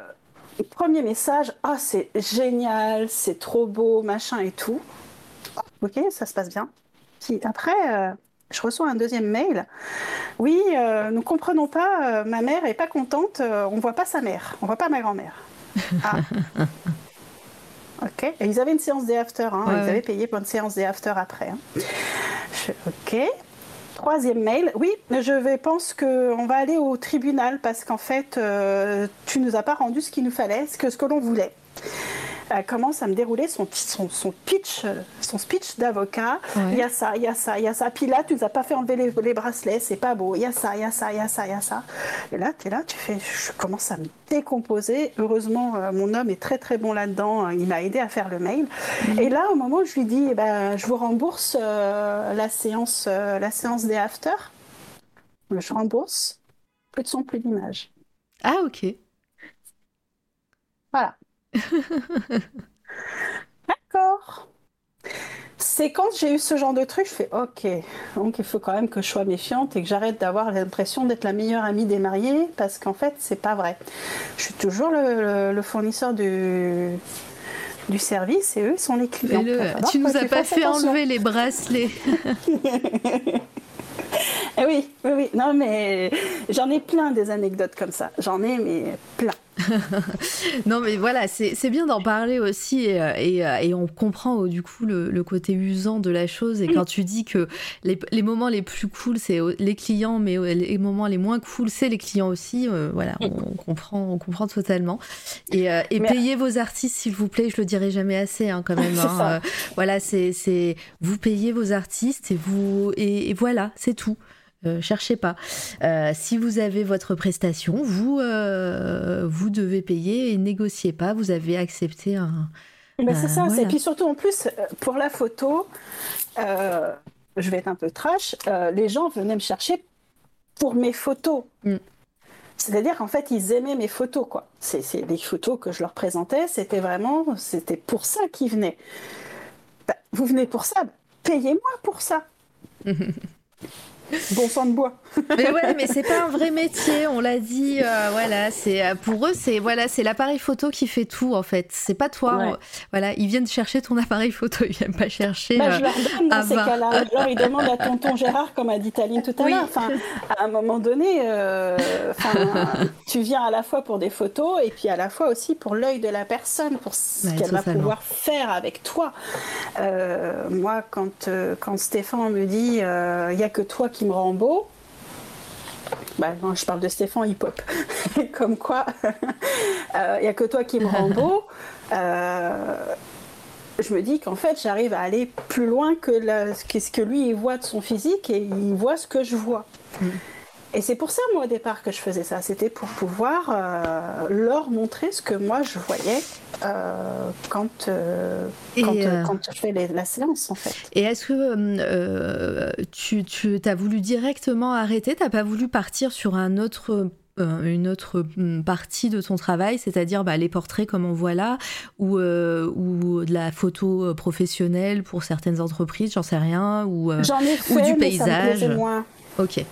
premier message, ah c'est génial, c'est trop beau, machin et tout. Ok, ça se passe bien. Puis après, euh, je reçois un deuxième mail. Oui, euh, nous comprenons pas, ma mère est pas contente, on voit pas sa mère, on voit pas ma grand-mère. Ah. ok, et ils avaient une séance des after, hein. ils avaient payé pour une séance des after après. Hein. ok. Troisième mail, oui, je vais, pense qu'on va aller au tribunal parce qu'en fait, euh, tu nous as pas rendu ce qu'il nous fallait, ce que, ce que l'on voulait elle commence à me dérouler son, son, pitch, son speech d'avocat. Il y a ça, il y a ça, il y a ça. Puis là, tu nous as pas fait enlever les, bracelets, c'est pas beau. Il y a ça, il y a ça, il y a ça, il y a ça. Et là, tu es là, tu fais, je commence à me décomposer. Heureusement, euh, mon homme est très très bon là-dedans. Il m'a aidé à faire le mail. Mhm. Et là, au moment où je lui dis, eh ben, je vous rembourse euh, la séance, euh, la séance des after. je rembourse. Plus de son, plus d'image. Ah, ok. D'accord. C'est quand j'ai eu ce genre de truc, je fais OK. Donc il faut quand même que je sois méfiante et que j'arrête d'avoir l'impression d'être la meilleure amie des mariés parce qu'en fait, c'est pas vrai. Je suis toujours le, fournisseur du, du service et eux sont les clients. tu nous as pas fait enlever les bracelets. *laughs* Eh oui, oui, oui. Non, mais j'en ai plein des anecdotes comme ça. J'en ai, mais plein. *laughs* non, mais voilà, c'est bien d'en parler aussi et, euh, euh, et, on comprend euh, du coup le, côté usant de la chose. Et quand tu dis que les, les moments les plus cool, c'est les clients, mais les moments les moins cool, c'est les clients aussi, voilà, on, comprend, on comprend totalement. Et, et payez vos artistes, s'il vous plaît, je le dirai jamais assez hein, quand même. *laughs* Hein. voilà, c'est vous payez vos artistes et vous et voilà, c'est tout. Euh, cherchez pas. Euh, si vous avez votre prestation, vous, euh, vous devez payer et négociez pas. Vous avez accepté un. Mais c'est ça. Et puis surtout en plus pour la photo, je vais être un peu trash. les gens venaient me chercher pour mes photos. Mm. C'est-à-dire qu'en fait, ils aimaient mes photos, quoi. C'est des photos que je leur présentais. C'était vraiment, c'était pour ça qu'ils venaient. Bah, vous venez pour ça, payez-moi pour ça. *laughs* *laughs* Bon sang de bois. *laughs* mais ouais, mais c'est pas un vrai métier, on l'a dit. Euh, voilà, c'est euh, pour eux, c'est voilà, c'est l'appareil photo qui fait tout en fait. C'est pas toi. voilà, ils viennent chercher ton *laughs* appareil photo, ils viennent pas chercher. Bah, je leur donne dans ces cas-là. Alors ils demandent à tonton Gérard, comme a dit Taline tout à l'heure. Enfin, à un moment donné, euh, tu viens à la fois pour des photos et puis à la fois aussi pour l'œil de la personne, pour ce qu'elle va pouvoir faire avec toi. moi, quand quand Stéphane me dit, il y a que toi qui qui me rend beau. Bah, je parle de Stéphane hip-hop. *laughs* Comme quoi, il *laughs* euh, n'y a que toi qui me rend *laughs* beau. Euh, je me dis qu'en fait, j'arrive à aller plus loin que ce que lui il voit de son physique et il voit ce que je vois. Mm. Et c'est pour ça, moi, au départ, que je faisais ça. C'était pour pouvoir euh, leur montrer ce que moi, je voyais euh, quand, euh, quand, je fais la séance, en fait. Et est-ce que tu, tu as voulu directement arrêter? Tu n'as pas voulu partir sur un autre une autre hum, partie de ton travail, c'est-à-dire bah, les portraits comme on voit là, ou, ou de la photo professionnelle pour certaines entreprises, j'en sais rien, ou, ou du paysage? moins. Ok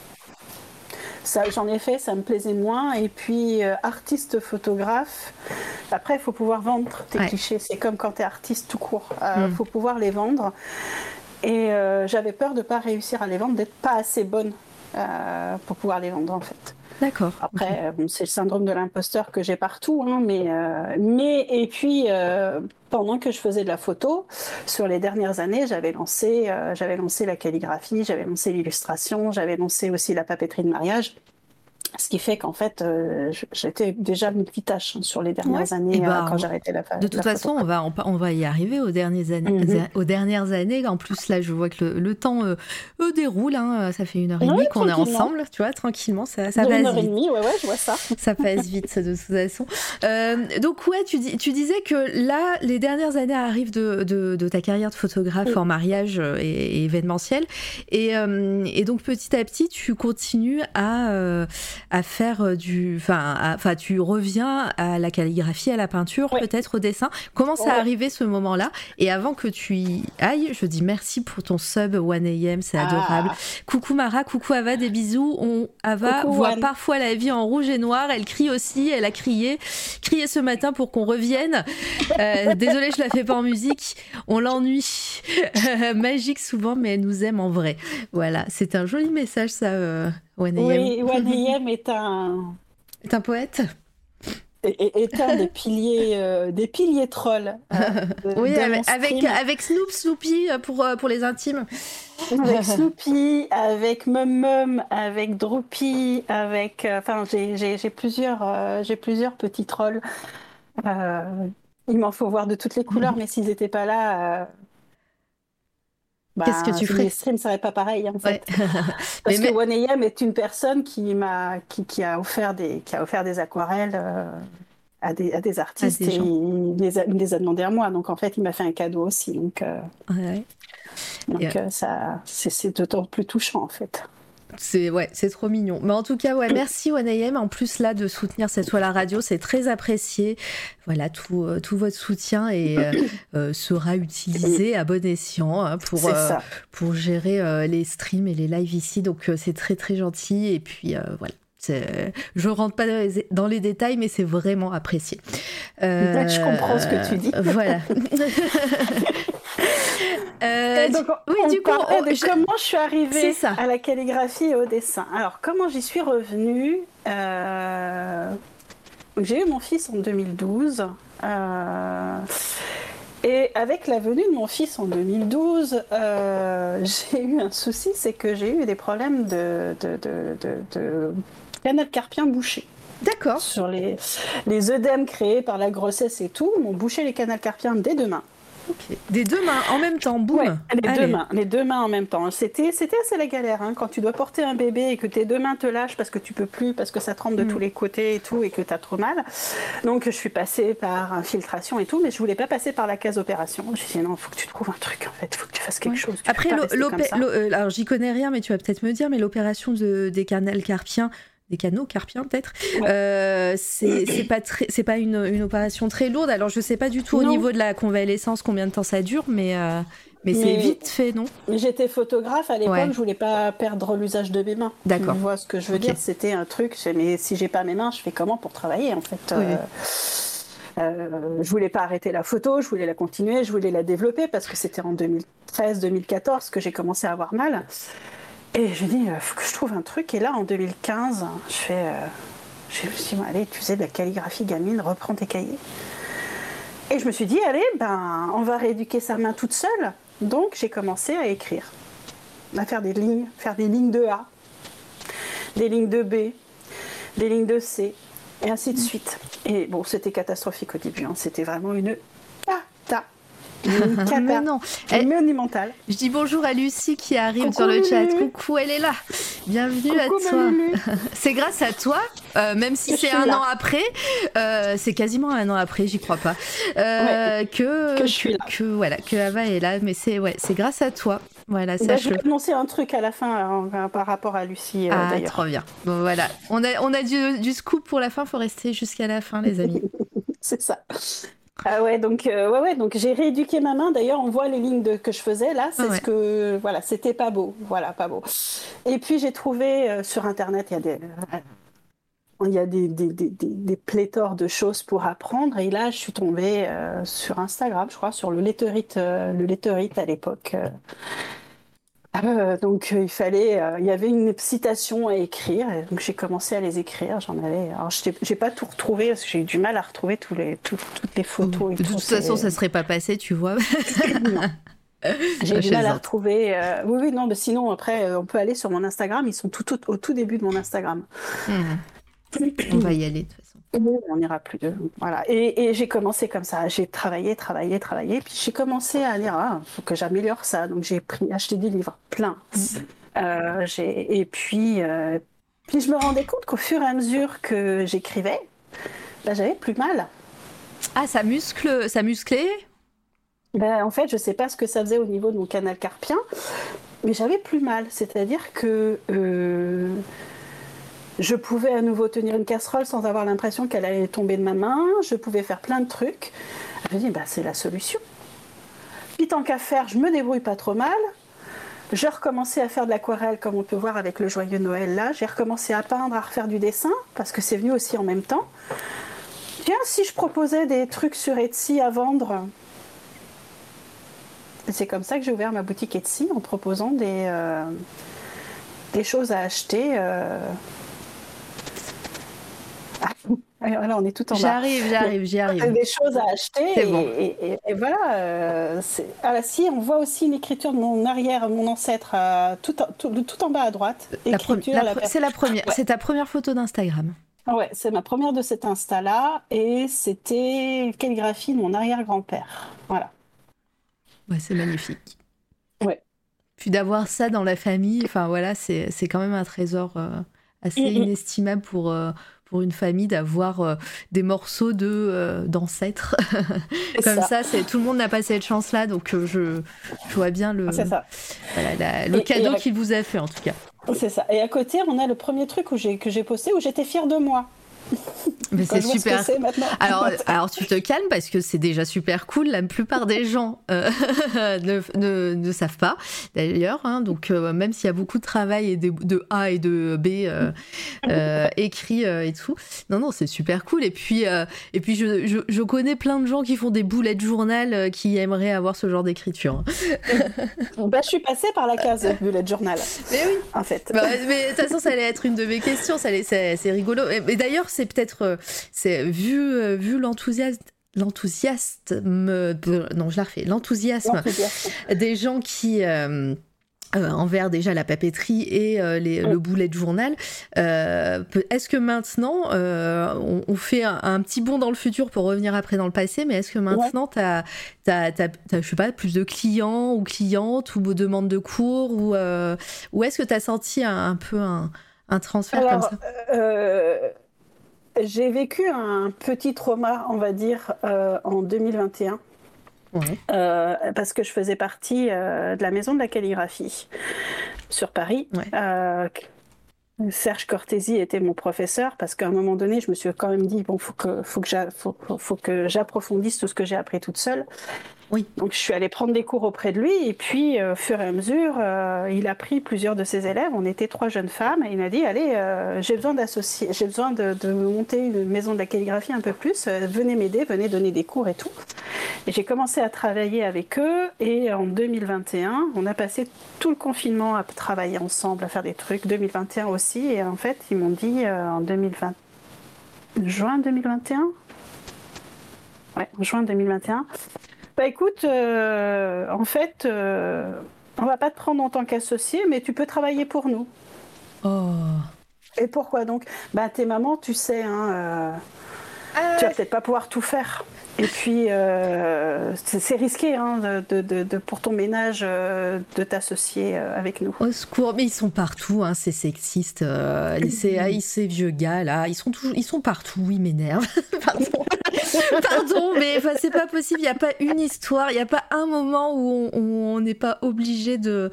j'en ai fait, ça me plaisait moins. Et puis, euh, artiste photographe, après, il faut pouvoir vendre tes clichés. C'est comme quand tu es artiste tout court. Il euh, mm. faut pouvoir les vendre. Et euh, j'avais peur de ne pas réussir à les vendre, d'être pas assez bonne pour pouvoir les vendre, en fait. D'accord. Après, c'est le syndrome de l'imposteur que j'ai partout, hein, mais, mais et puis pendant que je faisais de la photo, sur les dernières années, j'avais lancé, euh, j'avais lancé la calligraphie, j'avais lancé l'illustration, j'avais lancé aussi la papeterie de mariage. Ce qui fait qu'en fait, euh, j'étais déjà multitâche hein, sur les dernières années eh ben, euh, quand j'ai arrêté la De toute façon, on va, on, va y arriver aux dernières années. Mhm. Aux dernières années. En plus, là, je vois que le, temps euh, déroule. Hein. Ça fait une heure et demie qu'on est ensemble, tu vois, tranquillement. Ça, ça passe une heure et demie, ouais, ouais, je vois ça. *laughs* ça passe vite, de toute façon. donc, ouais, tu, tu, disais que là, les dernières années arrivent de, de, ta carrière de photographe en mariage et, événementiel. Et, et, donc, petit à petit, tu continues à à faire euh, du. Enfin, enfin, tu reviens à la calligraphie, à la peinture, peut-être au dessin. Comment ça a arrivé ce moment-là? Et avant que tu y ailles, je dis merci pour ton sub 1AM, c'est ah. adorable. Coucou Mara, coucou Ava, des bisous. On, Ava voit parfois la vie en rouge et noir. Elle crie aussi, elle a crié, crié ce matin pour qu'on revienne. Euh, *laughs* désolée, je la fais pas en musique. On l'ennuie. *laughs* Magique souvent, mais elle nous aime en vrai. Voilà, c'est un joli message ça. Euh, oui, Waneyem est un... *laughs* Est un poète est, un des piliers, euh, des piliers trolls. Euh, *laughs* oui, avec, avec, Snoop, Snoopy euh, pour, pour les intimes. Avec *laughs* Snoopy, avec Mum Mum, avec Droopy, avec. Enfin, j'ai plusieurs, j'ai plusieurs petits trolls. il m'en faut voir de toutes les couleurs, mais s'ils n'étaient pas là, Qu'est-ce que tu bah, ferais Les streams seraient pas pareil en fait. *laughs* Parce que One est une personne qui m'a qui, qui, a offert des qui a offert des aquarelles euh, à, des, à des artistes et il les, a, les a demandé à moi. Donc en fait, il m'a fait un cadeau aussi. Donc, euh, donc euh, ça c'est d'autant plus touchant en fait. C'est ouais, c'est trop mignon. Mais en tout cas, ouais, merci OneAM. En plus là de soutenir cette fois la radio, c'est très apprécié. Voilà, tout, euh, tout votre soutien et euh, *coughs* euh, sera utilisé à bon escient hein, pour pour gérer les streams et les lives ici. Donc c'est très très gentil. Et puis voilà. Je rentre pas dans les détails, mais c'est vraiment apprécié. je comprends ce que tu dis. Voilà. *laughs* Euh, donc, oui, du coup, comment je suis arrivée à la calligraphie et au dessin. Alors, comment j'y suis revenue euh, J'ai eu mon fils en 2012. Euh, et avec la venue de mon fils en 2012, j'ai eu un souci, c'est que j'ai eu des problèmes de, de, canal carpien bouché. D'accord. Sur les, les œdèmes créés par la grossesse et tout, m'ont bouché les canaux carpiens dès demain. Des deux mains en même temps, boum. les deux mains, les deux mains en même temps. C'était, c'était assez la galère hein, quand tu dois porter un bébé et que tes deux mains te lâchent parce que tu peux plus, parce que ça tremble de mm. tous les côtés et tout et que tu as trop mal. Donc je suis passée par infiltration et tout, mais je voulais pas passer par la case opération. J'ai dit non, il faut que tu trouves un truc en fait, il faut que tu fasses quelque chose. Après, euh, alors j'y connais rien, mais tu vas peut-être me dire, mais l'opération de, des canals carpiens des canaux carpiens peut-être. Euh, c'est pas très, c'est pas une, une, opération très lourde. Alors je sais pas du tout au niveau de la convalescence combien de temps ça dure, mais euh, mais, c'est vite fait, non? J'étais photographe à l'époque, je voulais pas perdre l'usage de mes mains. D'accord. Tu vois ce que je veux dire? C'était un truc. Mais si j'ai pas mes mains, je fais comment pour travailler en fait? Euh, euh, je voulais pas arrêter la photo, je voulais la continuer, je voulais la développer parce que c'était en 2013-2014 que j'ai commencé à avoir mal. Et je dis, il euh, faut que je trouve un truc. Et là, en 2015, je fais. Euh, je me suis dit, allez, tu faisais de la calligraphie gamine, reprends tes cahiers. Et je me suis dit, allez, ben, on va rééduquer sa main toute seule. Donc, j'ai commencé à écrire, à faire des lignes, faire des lignes de A, des lignes de B, des lignes de C, et ainsi de suite. Et bon, c'était catastrophique au début. Hein. C'était vraiment une *laughs* mais non. Monumentale. Je dis bonjour à Lucie qui arrive sur le chat. Coucou, elle est là. Bienvenue à toi. *laughs* c'est grâce à toi, euh, même si c'est un an après, euh, c'est quasiment un an après, j'y crois pas, euh, que, que, je suis là. Que, voilà, que Ava est là. Mais c'est ouais, c'est grâce à toi. Voilà, bah, je vais annoncer un truc à la fin par rapport à Lucie. ah, trop bien. Bon, voilà. On a, on a du, du scoop pour la fin. Faut rester jusqu'à la fin, les amis. *laughs* c'est ça. Ah ouais, donc euh, ouais, ouais, donc j'ai rééduqué ma main. D'ailleurs, on voit les lignes de, que je faisais là. C'est ce que voilà, c'était pas beau, voilà, pas beau. Et puis j'ai trouvé euh, sur internet, il y a des il y a des, des, des, des, pléthores de choses pour apprendre. Et là, je suis tombée euh, sur Instagram, je crois, sur le letterite, le letterite à l'époque. Euh, donc euh, il fallait, euh, il y avait une citation à écrire, donc j'ai commencé à les écrire. J'en avais, alors j'ai pas tout retrouvé parce que j'ai eu du mal à retrouver tous les, toutes les photos. de toute façon, ça serait pas passé, tu vois. *laughs* j'ai eu du mal à retrouver. oui, oui, non, mais sinon après, on peut aller sur mon Instagram. Ils sont tout, au tout début de mon Instagram. Hmm. On va y aller de toute façon. On n'ira plus de. Voilà. Et, j'ai commencé comme ça. J'ai travaillé, travaillé, travaillé. Puis j'ai commencé à dire, ah, faut que j'améliore ça. Donc j'ai pris, acheté des livres, plein. Euh, et puis, euh, puis je me rendais compte qu'au fur et à mesure que j'écrivais, bah, j'avais plus mal. Ah, ça muscle, ça musclait? Ben, en fait, je sais pas ce que ça faisait au niveau de mon canal carpien, mais j'avais plus mal. C'est-à-dire que euh, je pouvais à nouveau tenir une casserole sans avoir l'impression qu'elle allait tomber de ma main. Je pouvais faire plein de trucs. Je me dis, bah, c'est la solution. Puis tant qu'à faire, je me débrouille pas trop mal. J'ai recommencé à faire de l'aquarelle, comme on peut voir avec le joyeux Noël là. J'ai recommencé à peindre, à refaire du dessin, parce que c'est venu aussi en même temps. Tiens, si je proposais des trucs sur Etsy à vendre. C'est comme ça que j'ai ouvert ma boutique Etsy en proposant des, euh, des choses à acheter. Euh, *laughs* voilà, on est tout en bas. J'arrive, j'arrive, j'y arrive. Des choses à acheter. Et, et, voilà. Euh, ah, si, on voit aussi une écriture de mon arrière, mon ancêtre, euh, tout, tout, tout, en bas à droite. C'est la première. C'est ta première photo d'Instagram. Ouais, c'est ma première de cet Insta-là. Et c'était calligraphie de mon arrière-grand-père. Voilà. Ouais, c'est magnifique. Ouais. Puis d'avoir ça dans la famille, enfin voilà, c'est quand même un trésor euh, assez mm, mm. inestimable pour pour une famille d'avoir euh, des morceaux de euh, d'ancêtres *laughs* comme ça. c'est tout le monde n'a pas cette chance là donc euh, je, je, vois bien le ça. Voilà, le cadeau qu'il vous a fait en tout cas C'est ça. Et à côté, on a le premier truc où que j'ai posté où j'étais fière de moi. Mais c'est super. alors, *laughs* alors tu te calmes parce que c'est déjà super cool. La plupart des gens euh, *laughs* ne, ne, savent pas d'ailleurs. Hein. donc euh, même s'il y a beaucoup de travail et de, de A et de B euh, *laughs* euh écrit et tout, non non c'est super cool. Et puis et puis je, je, je, connais plein de gens qui font des boulettes journal qui aimeraient avoir ce genre d'écriture. bah, je suis passée par la case bullet journal. Mais oui. En fait. Bah, mais de toute façon ça allait être une de mes questions. C'est rigolo. Et, et d'ailleurs c'est peut-être c'est vu, euh, vu l'enthousiasme l'enthousiasme non je la refais. L'enthousiasme des gens qui euh, euh, envers déjà la papeterie et le boulet de journal. est-ce que maintenant, on, fait un, petit bond dans le futur pour revenir après dans le passé, mais est-ce que maintenant, tu as, je sais pas, plus de clients ou clientes ou demandes de cours ou, ou est-ce que tu as senti un, peu un, transfert comme ça? J'ai vécu un petit trauma, on va dire, euh, en 2021. Euh, parce que je faisais partie euh, de la maison de la calligraphie sur Paris. Serge Cortési était mon professeur parce qu'à un moment donné, je me suis quand même dit bon, faut que faut que j'approfondisse tout ce que j'ai appris toute seule. Oui. Donc je suis allée prendre des cours auprès de lui et puis euh, au fur et à mesure, euh, il a pris plusieurs de ses élèves. On était trois jeunes femmes et il m'a dit allez, euh, j'ai besoin d'associer, j'ai besoin de, de, monter une maison de la calligraphie un peu plus. venez m'aider, venez donner des cours et tout. Et j'ai commencé à travailler avec eux et en 2021, on a passé tout le confinement à travailler ensemble, à faire des trucs. 2021 aussi et en fait ils m'ont dit en 2020, juin 2021. Ouais, juin 2021. Bah écoute, euh, en fait, euh, on va pas te prendre en tant qu'associé, mais tu peux travailler pour nous. Oh. Et pourquoi donc? Bah t'es maman, tu sais, hein, euh, tu vas peut-être pas pouvoir tout faire. Et puis, euh, c'est risqué hein, de, de, de, pour ton ménage euh, de t'associer euh, avec nous. Au secours, mais ils sont partout, hein, ces sexistes, ces, ces, vieux gars là, ils sont, toujours, ils sont partout, ils m'énervent. *laughs* Pardon. *laughs* Pardon, mais c'est pas possible, il n'y a pas une histoire, il n'y a pas un moment où on n'est pas obligé de.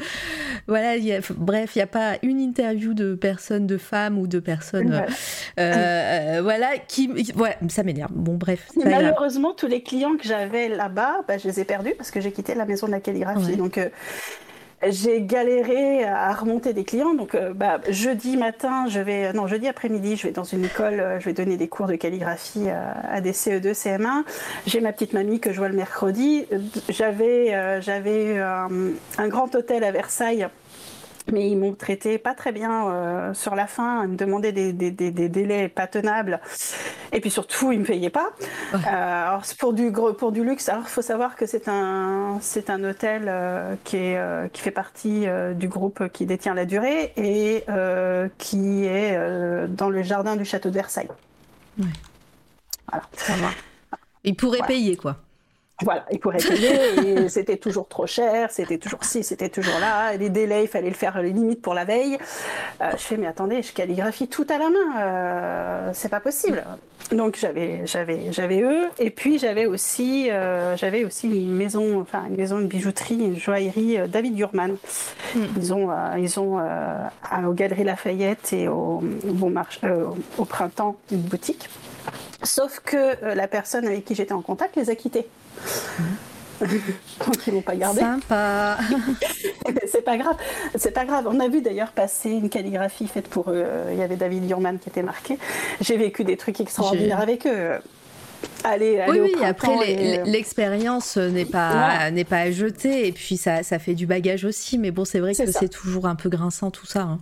Voilà, y a, bref, il n'y a pas une interview de personnes, de femmes ou de personnes. voilà, qui. Voilà, ça m'énerve. Bon, bref. Malheureusement, tous les clients que j'avais là-bas, bah, je les ai perdus parce que j'ai quitté la maison de la calligraphie. Donc, euh, j'ai galéré à remonter des clients. Donc, euh, bah, jeudi matin, je vais, non, jeudi après-midi, je vais dans une école, euh, je vais donner des cours de calligraphie à des CE2, CM1. J'ai ma petite mamie que je vois le mercredi. J'avais un grand hôtel à Versailles mais ils m'ont traité pas très bien euh, sur la fin, ils me demandaient des, des, des, des, délais pas tenables, et puis surtout ils me payaient pas. Euh, alors pour du pour du luxe, alors il faut savoir que c'est un c'est un hôtel euh, qui est qui fait partie du groupe qui détient la durée et qui est dans le jardin du château de Versailles. Ouais. Voilà. Ça va. Ils pourraient payer quoi. Voilà, il pourrait payer, et *laughs* c'était toujours trop cher, c'était toujours ci, c'était toujours là, et les délais, il fallait le faire les limites pour la veille. Euh, je fais, mais attendez, je calligraphie tout à la main, euh, c'est pas possible. Donc j'avais, j'avais, j'avais eux, et puis j'avais aussi, euh, j'avais aussi une maison, enfin une maison, une bijouterie, une joaillerie euh, David Durman. Mm. Ils ont, ils ont aux Galeries Lafayette et au, bon marché, au printemps une boutique. Sauf que la personne avec qui j'étais en contact les a quittés. Donc ils l'ont pas gardé. Sympa. *laughs* c'est pas grave, c'est pas grave. On a vu d'ailleurs passer une calligraphie faite pour eux. Il y avait David Yurman qui était marqué. J'ai vécu des trucs extraordinaires avec eux. Allez, allez oui, oui. après euh, l'expérience n'est pas n'est pas à jeter et puis ça, ça fait du bagage aussi mais bon c'est vrai que c'est toujours un peu grinçant tout ça hein.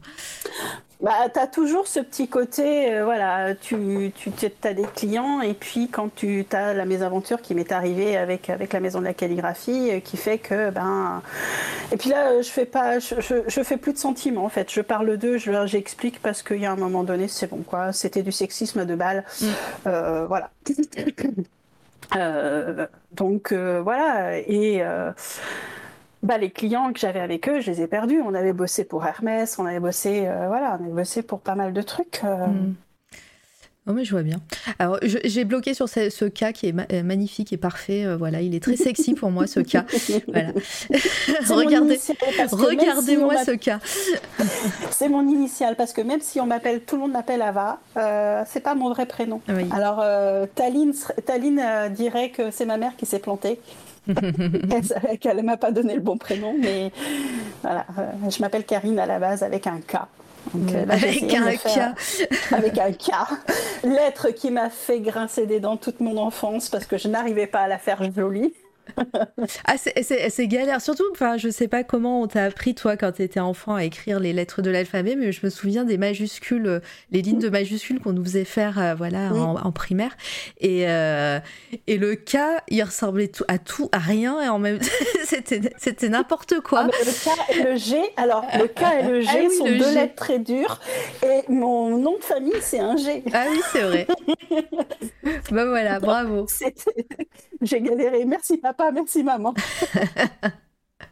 Bah, tu as toujours ce petit côté, euh, voilà, tu, tu as des clients et puis quand tu as la mésaventure qui m'est arrivée avec, avec la maison de la calligraphie euh, qui fait que, ben. Et puis là, je fais pas, je, je, fais plus de sentiments en fait. Je parle d'eux, j'explique parce qu'il y a un moment donné, c'est bon quoi, c'était du sexisme de balle. Mm. Euh, voilà. *coughs* donc voilà, et bah, les clients que j'avais avec eux, je les ai perdus. On avait bossé pour Hermès, on avait bossé, euh, voilà, on avait bossé pour pas mal de trucs. Euh. Mm. Oh mais je vois bien. Alors j'ai bloqué sur ce, cas qui est euh, magnifique et parfait. Euh, voilà, il est très sexy pour moi ce cas. *laughs* Voilà. Regardez, regardez-moi ce cas. *laughs* c'est mon initial parce que même si on m'appelle, tout le monde m'appelle Ava, euh, c'est pas mon vrai prénom. Alors euh, Taline, dirait que c'est ma mère qui s'est plantée. *laughs* qu'elle ne m'a pas donné le bon prénom, mais voilà, je m'appelle Karine à la base avec un K. Euh, *laughs* avec un cas. avec un cas. Lettre qui m'a fait grincer des dents toute mon enfance parce que je n'arrivais pas à la faire jolie. *laughs* ah, c'est galère. Surtout, enfin, je sais pas comment on t'a appris, toi, quand tu étais enfant, à écrire les lettres de l'alphabet, mais je me souviens des majuscules, euh, les lignes de majuscules qu'on nous faisait faire euh, voilà, en, primaire. Et, euh, et le K, il ressemblait tout, à tout, à rien, et en même *laughs* c'était n'importe quoi. Ah, le K et le G, alors le K et le *laughs* G ah sont deux lettres très dures, et mon nom de famille, c'est un G. Ah oui, c'est vrai. ben voilà, bravo. *laughs* J'ai galéré. Merci, papa merci maman.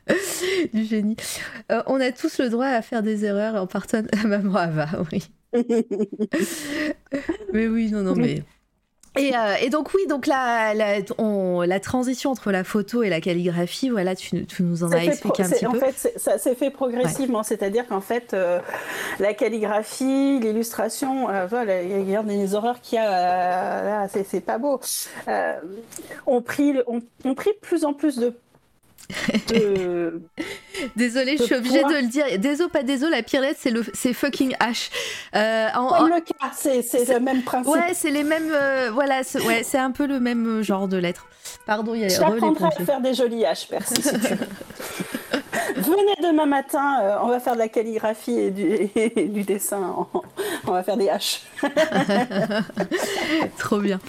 *laughs* du génie. Euh, on a tous le droit à faire des erreurs en partant maman Ava, oui. *laughs* mais oui, non, non, mais et, euh, et, donc oui, donc la, la, on, la, transition entre la photo et la calligraphie, voilà, tu, tu nous en as expliqué un petit en peu. En fait, ça s'est fait progressivement, c'est-à-dire qu'en fait, euh, la calligraphie, l'illustration, euh, voilà, il y a des horreurs qu'il y a, là, c'est pas beau. on pris, on, on pris de plus en plus de *laughs* Désolée, je suis obligée de le dire. Désolé, pas désolé, la pire lettre, c'est le, c'est fucking H. Euh, en, le cas, c'est, le même principe. Ouais, c'est les mêmes. Euh, voilà, c'est, ouais, *laughs* c'est un peu le même euh, genre de lettre. Pardon, il y a Je t'apprendrai à faire des jolis H, merci. si tu veux. *laughs* Venez demain matin, on va faire de la calligraphie et du, et du dessin. On va faire des H. Trop bien.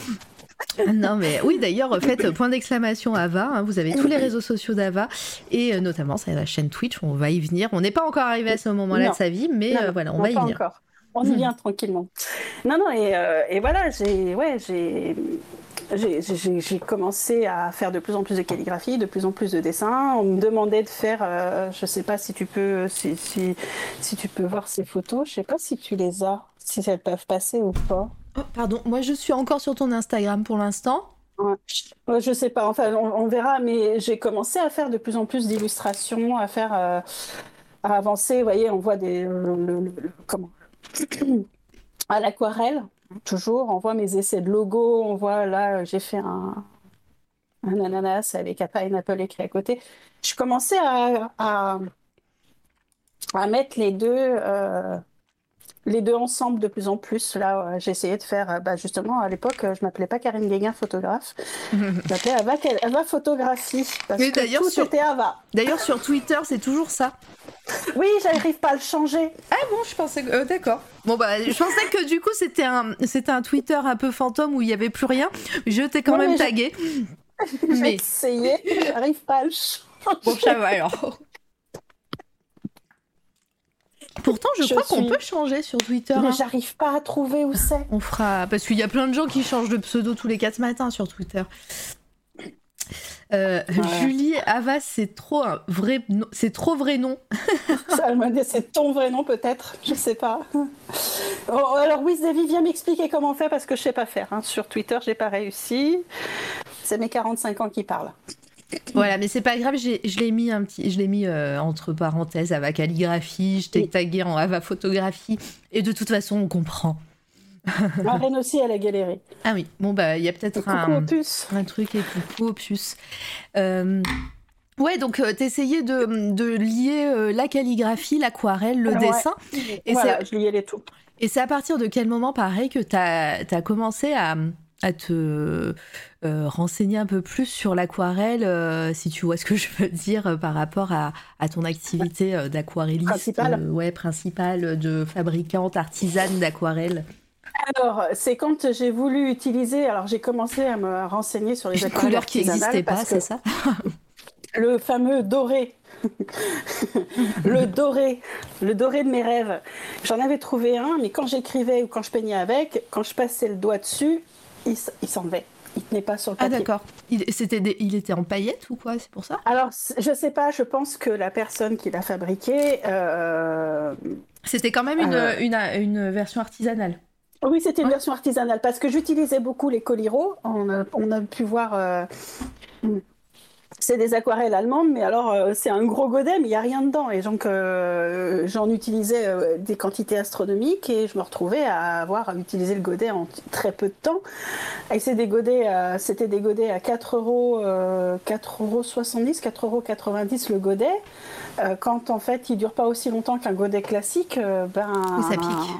Non, mais oui, d'ailleurs, faites point d'exclamation Ava. Hein, vous avez tous les réseaux sociaux d'Ava et euh, notamment c'est la chaîne Twitch. On va y venir. On n'est pas encore arrivé à ce moment-là de sa vie, mais euh, voilà, on va y venir. Encore. On y vient tranquillement. Non, non, et, euh, et voilà, j'ai, ouais, j'ai, j'ai commencé à faire de plus en plus de calligraphie, de plus en plus de dessins. On me demandait de faire, je sais pas si tu peux, si, si, si, tu peux voir ces photos. Je sais pas si tu les as, si elles peuvent passer ou pas. Oh, pardon, moi je suis encore sur ton Instagram pour l'instant. Ouais. je sais pas, enfin on, verra, mais j'ai commencé à faire de plus en plus d'illustrations, à faire, euh, à avancer. Vous voyez, on voit des, comment, *clears throat* à l'aquarelle, toujours. On voit mes essais de logo, on voit là, j'ai fait un, ananas avec un pineapple écrit à côté. Je commençais à, à, à mettre les deux. Euh, les deux ensemble de plus en plus. Là, j'ai essayé de faire, euh, bah, justement, à l'époque, je m'appelais pas Karine Guéguin photographe. je m'appelais Ava, Ava Photographie. Parce que tout sur... Ava. D'ailleurs, sur Twitter, c'est toujours ça. Oui, j'arrive pas à le changer. Ah bon, je pensais que. Euh, d'accord. Bon, bah, je pensais que du coup, c'était un, un Twitter un peu fantôme où il y avait plus rien. Je t'ai quand même tagué. *laughs* J'ai essayé, j'arrive pas à le changer. Bon, ça va alors. Pourtant, je, crois qu'on peut changer sur Twitter. Mais hein. j'arrive pas à trouver où c'est. On fera. Parce qu'il y a plein de gens qui changent de pseudo tous les 4 matins sur Twitter. Euh, Julie Avas, c'est trop un vrai, c'est trop vrai nom. *laughs* c'est ton vrai nom peut-être, je sais pas. Oh, alors oui, David, viens m'expliquer comment on fait parce que je sais pas faire. Hein. Sur Twitter, j'ai pas réussi. C'est mes 45 ans qui parlent. Voilà, mais c'est pas grave, je l'ai mis un petit, je l'ai mis euh, entre parenthèses Ava calligraphie, je t'ai tagué en Ava photographie, et de toute façon on comprend. *laughs* Marlène aussi, elle a galéré. Ah oui, bon bah il y a peut-être un, un truc et coucou opus. Euh, ouais, donc euh, t'essayais de, de lier la calligraphie, l'aquarelle, le dessin. Et voilà, je liais les tout. Et c'est à partir de quel moment, pareil, que t'as as commencé à, à te euh, renseigner un peu plus sur l'aquarelle, euh, si tu vois ce que je veux dire euh, par rapport à, ton activité d'aquarelliste, principale. ouais, principale de fabricante artisane d'aquarelle. Alors, c'est quand j'ai voulu utiliser, alors j'ai commencé à me renseigner sur les aquarelles couleurs qui n'existaient pas, c'est ça? Le fameux doré *laughs* le doré, le doré de mes rêves. J'en avais trouvé un, mais quand j'écrivais ou quand je peignais avec, quand je passais le doigt dessus, il, il s'enlevait il tenait pas sur le ah, papier. Ah d'accord. Il, il était en paillettes ou quoi C'est pour ça? Alors je sais pas. Je pense que la personne qui l'a fabriqué. Euh, c'était quand même une, euh, une, une, version artisanale. Oui, c'était une version artisanale parce que j'utilisais beaucoup les coliro. On a, on a pu voir. euh, c'est des aquarelles allemandes, mais alors euh, c'est un gros godet, mais il n'y a rien dedans. Et donc euh, j'en utilisais euh, des quantités astronomiques et je me retrouvais à avoir utilisé le godet en très peu de temps. Et c'est des godets, à- c'était des godets à 4 euros, euh, 4 euros 70, 4 euros 90 le godet. Quand en fait il dure pas aussi longtemps qu'un godet classique, ben Oui, ça pique.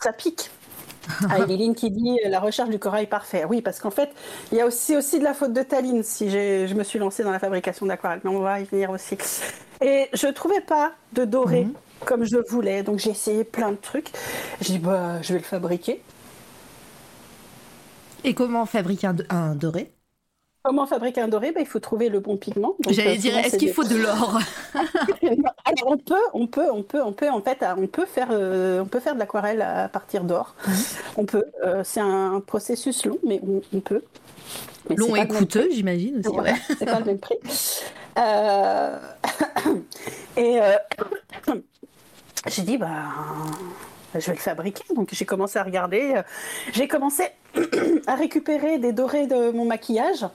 Ça pique. *laughs* Ah, Eline qui dit euh, la recherche du corail parfait. Oui, parce qu'en fait, il y a aussi, aussi de la faute de Taline si je me suis lancée dans la fabrication d'aquarelles. Mais on va y venir aussi. Et je trouvais pas de doré Mhm. comme je voulais. Donc j'ai essayé plein de trucs. J'ai dit, bah, je vais le fabriquer. Et comment fabriquer un, un doré? Comment fabriquer un doré? Bah, Il faut trouver le bon pigment. J'allais euh, dire, est-ce qu'il des- faut de *laughs* l'or? Alors on peut, on peut, on peut, on peut en fait, on peut faire, euh, on peut faire de l'aquarelle à partir d'or. On peut. euh, c'est un processus long, mais on, on peut. Mais Long et coûteux, j'imagine aussi. Ouais. c'est pas le même prix. Euh, *coughs* Et euh, *coughs* j'ai dit, bah, je vais le fabriquer. Donc j'ai commencé à regarder. euh, J'ai commencé *coughs* à récupérer des dorés de mon maquillage.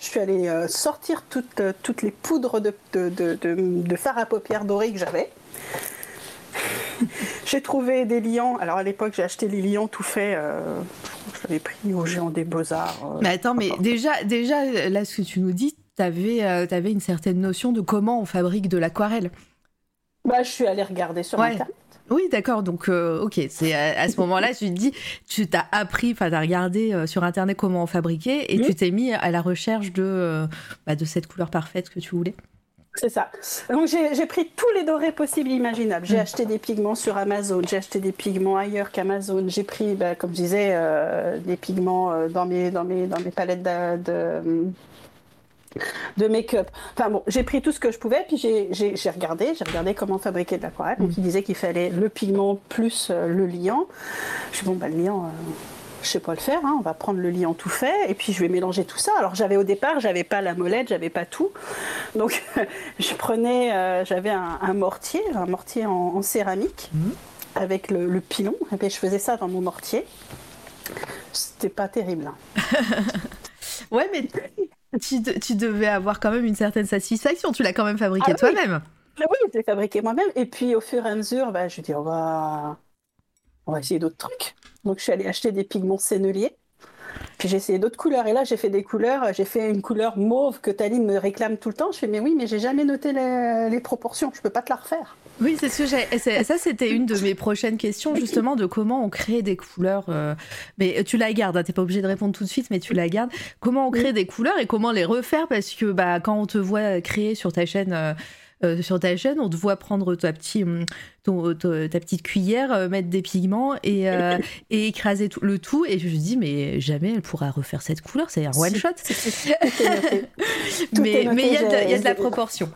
Je suis allée euh, sortir toutes, euh, toutes les poudres de, de, de, de- fard à paupières dorés que j'avais. *laughs* J'ai trouvé des liants. Alors à l'époque, j'ai acheté les liants tout faits. euh, je l'avais pris au géant des beaux-arts. euh, Mais attends, mais déjà, déjà, là, ce que tu nous dis, t'avais avais une certaine notion de comment on fabrique de l'aquarelle. Bah, je suis allée regarder sur Ouais. Internet. Oui, d'accord. Donc, euh, ok, c'est à, à ce *laughs* moment-là, tu te dis, tu t'as appris, enfin, t'as regardé euh, sur internet comment en fabriquer et tu t'es mis à la recherche de, euh, bah, de cette couleur parfaite que tu voulais. C'est ça. Donc j'ai pris tous les dorés possibles et imaginables. J'ai Mm. acheté des pigments sur Amazon, j'ai acheté des pigments ailleurs qu'Amazon. J'ai pris, bah, comme je disais, euh, des pigments dans, mes, dans, mes, dans mes palettes de, de, de make-up. Enfin bon, j'ai pris tout ce que je pouvais, puis j'ai- regardé, j'ai regardé comment fabriquer de l'aquarelle. Donc il disait qu'il fallait le pigment plus euh, le liant. Je suis bon, bah, le liant. euh, je sais pas le faire, hein, on va prendre le liant tout fait et puis je vais mélanger tout ça. Alors j'avais au départ, j'avais pas la molette, j'avais pas tout, donc *laughs* je prenais, euh, j'avais un, un mortier, un mortier en, en céramique Mhm. avec le, le pilon, et puis je faisais ça dans mon mortier. C'était pas terrible. hein. *laughs* Ouais, mais tu, de- tu devais avoir quand même une certaine satisfaction. Tu l'as quand même fabriqué Ah toi-même. Mais oui, je l'ai fabriqué moi-même. Et puis au fur et à mesure, bah, je dis on va, on va essayer d'autres trucs. Donc je suis allée acheter des pigments senneliers. Puis j'ai essayé d'autres couleurs. Et là, j'ai fait des couleurs. J'ai fait une couleur mauve que Taline me réclame tout le temps. Je fais mais oui, mais j'ai jamais noté les, les proportions. Je peux pas te la refaire. Oui, c'est ce que j'ai. Ça, c'était une de mes prochaines questions, justement, de comment on crée des couleurs. euh, Mais tu la gardes, hein, t'es pas obligé de répondre tout de suite, mais tu la gardes. Comment on crée des couleurs et comment les refaire? Parce que bah, quand on te voit créer sur ta chaîne. euh, euh, sur ta chaîne, on te voit prendre ta, petit, hum, ton- ta, ta petite cuillère, euh, mettre des pigments et, euh, et écraser tout, le tout. Et je me dis, mais jamais elle pourra refaire cette couleur, c'est un one shot. *laughs* Mais il y, a de- il y a de la proportion.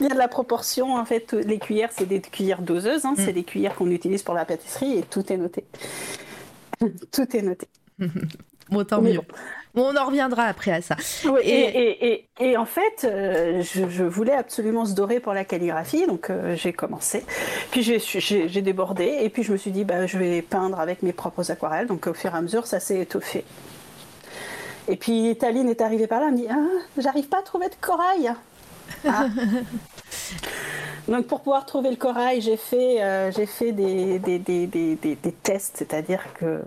Il y a de la proportion. En fait, les cuillères, c'est des cuillères doseuses. hein. Mm. C'est des cuillères qu'on utilise pour la pâtisserie et tout est noté. *laughs* tout est noté. *laughs* Bon, tant Mais mieux. Bon, on en reviendra après à ça. Oui, Et- et, et, et, et en fait, euh, je, je voulais absolument ce doré pour la calligraphie, donc euh, j'ai commencé. Puis j'ai débordé, et puis je me suis dit, bah, je vais peindre avec mes propres aquarelles. Donc au fur et à mesure, ça s'est étoffé. Et puis Taline est arrivée par là, elle me dit, ah, j'arrive pas à trouver de corail. Ah. Donc pour pouvoir trouver le corail, j'ai fait, euh, j'ai fait des, des, des, des, tests, c'est-à-dire que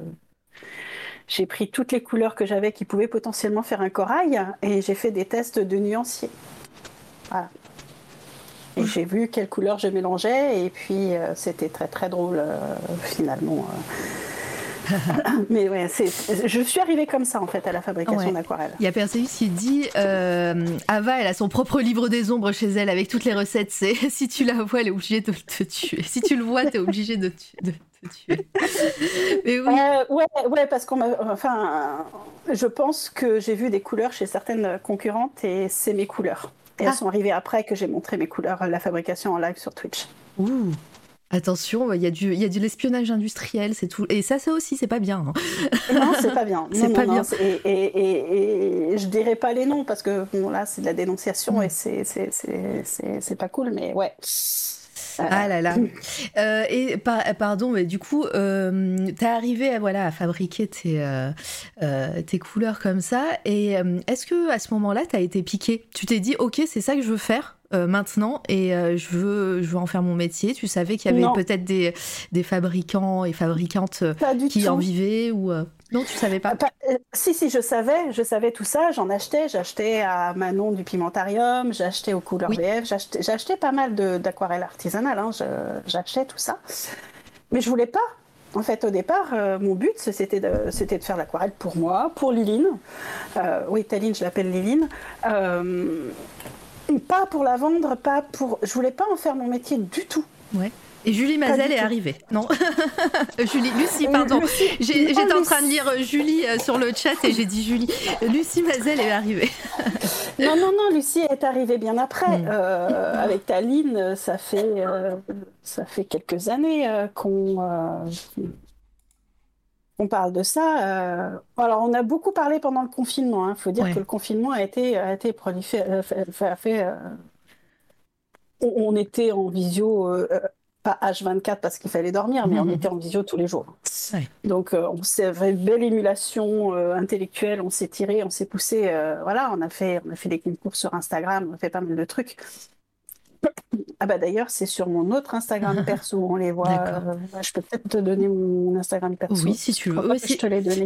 j'ai pris toutes les couleurs que j'avais qui pouvaient potentiellement faire un corail et j'ai fait des tests de nuancier. Voilà. Et j'ai vu quelles couleurs je mélangeais et puis euh, c'était très très drôle euh, finalement. *laughs* Mais ouais, je suis arrivée comme ça en fait à la fabrication Ouais. d'aquarelle. Il y a Perseus qui dit euh, Ava, elle a son propre livre des ombres chez elle avec toutes les recettes. C'est *laughs* si tu la vois, elle est obligée de te tuer. Si tu le vois, t'es obligé de, de te tuer. *laughs* Mais oui. Euh, ouais, ouais, parce qu'on. Enfin, je pense que j'ai vu des couleurs chez certaines concurrentes et c'est mes couleurs. Et Ah. elles sont arrivées après que j'ai montré mes couleurs, la fabrication en live sur Twitch. Ouh. Attention, il y a du, il y a de l'espionnage industriel, c'est tout. Et ça, ça aussi, c'est pas bien. hein. Non, c'est pas bien. *laughs* C'est pas non, bien. Et, et, et, et je dirais pas les noms parce que bon, là, c'est de la dénonciation Mm. et c'est- pas cool, mais ouais. Ah là là. *laughs* Euh, et pardon, mais du coup, euh, t'es arrivé voilà, à fabriquer tes, euh, tes couleurs comme ça. Et est-ce que à ce moment-là, t'as été piqué? Tu t'es dit, ok, c'est ça que je veux faire? Maintenant et je, veux, je veux en faire mon métier. Tu savais qu'il y avait peut-être des, des fabricants et fabricantes qui en vivaient ou non, tu savais pas? Euh, si, si, je savais, je savais tout ça. J'en achetais, j'achetais à Manon du Pimentarium, j'achetais aux couleurs BF, j'achetais pas mal d'aquarelles artisanales. Hein, j'achetais tout ça, mais je voulais pas. En fait, au départ, euh, mon but, c'était de, de, faire l'aquarelle pour moi, pour Liline. Euh, oui, Taline, je l'appelle Liline. Pas pour la vendre, pas pour. Je voulais pas en faire mon métier du tout. Ouais. Et Julie Mazel est arrivée. Non, *laughs* Julie, Lucie, pardon. J'étais en train de lire euh, Julie euh, sur le chat et j'ai dit Julie. Lucie Mazel est arrivée. *laughs* non, non, non, Lucie est arrivée bien après. Euh, avec Taline, ça fait, ça fait quelques années qu'on on parle de ça. alors, on a beaucoup parlé pendant le confinement. Il hein. faut dire que le confinement a été, a été proliféré. Fait, on, était en visio pas H24 parce qu'il fallait dormir, mais on mhm. était en visio tous les jours. Donc euh, on s'est fait une belle émulation euh, intellectuelle, on s'est tiré, on s'est poussé, euh, voilà, on a fait, on a fait des concours sur Instagram, on a fait pas mal de trucs. Ah bah d'ailleurs, c'est sur mon autre Instagram perso, on les voit. Euh, je peux peut-être te donner mon Instagram perso. Oui, si tu veux. je te l'ai donné.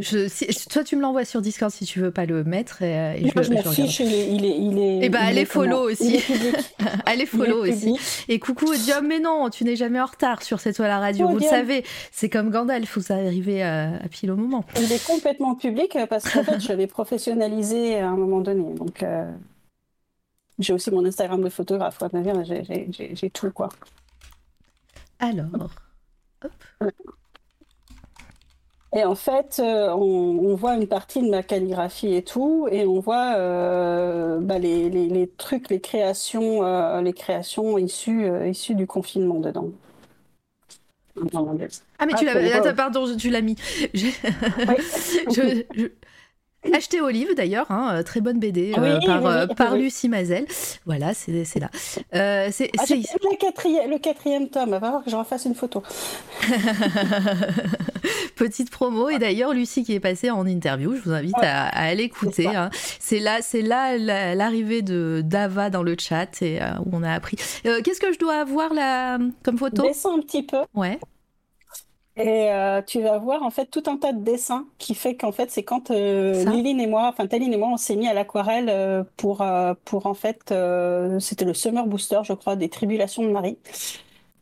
toi, tu me l'envoies sur Discord si tu veux pas le mettre. Et, euh, je, je fiche, il est, il est, il est. Et eh bah, allez *laughs* follow aussi. allez follow aussi. Et coucou Diom, mais non, tu n'es jamais en retard sur cette toile à radio. vous le savez, c'est comme Gandalf, vous arrivez à, à, pile au moment. Il est complètement public parce qu'en fait, je l'avais professionnalisé à un moment donné. Donc. Euh, j'ai aussi mon Instagram de photographe, j'ai tout, quoi. Alors, Et en fait, euh, on, voit une partie de ma calligraphie et tout, et on voit euh, bah, les, les, les, trucs, les créations, euh, les créations issues, issues du confinement dedans. Ah mais tu l'as, pardon, tu l'as mis. je, *laughs* je, *laughs* Acheter Olive d'ailleurs, hein, euh, très bonne BD euh, par, euh, par Lucie Mazel. Voilà, c'est là. c'est ah, le, quatrième, le quatrième tome, va voir que je refasse une photo. *laughs* Petite promo, et d'ailleurs Lucie qui est passée en interview, je vous invite à, aller écouter. Hein. C'est là, c'est là l'arrivée de Dava dans le chat et où on a appris. Qu'est-ce que je dois avoir là comme photo? Descends un petit peu. Ouais. Et euh, tu vas voir en fait tout un tas de dessins qui fait qu'en fait c'est quand euh, Liline et moi, enfin Taline et moi, on s'est mis à l'aquarelle euh, pour euh, pour en fait c'était le Summer Booster, je crois, des Tribulations de Marie.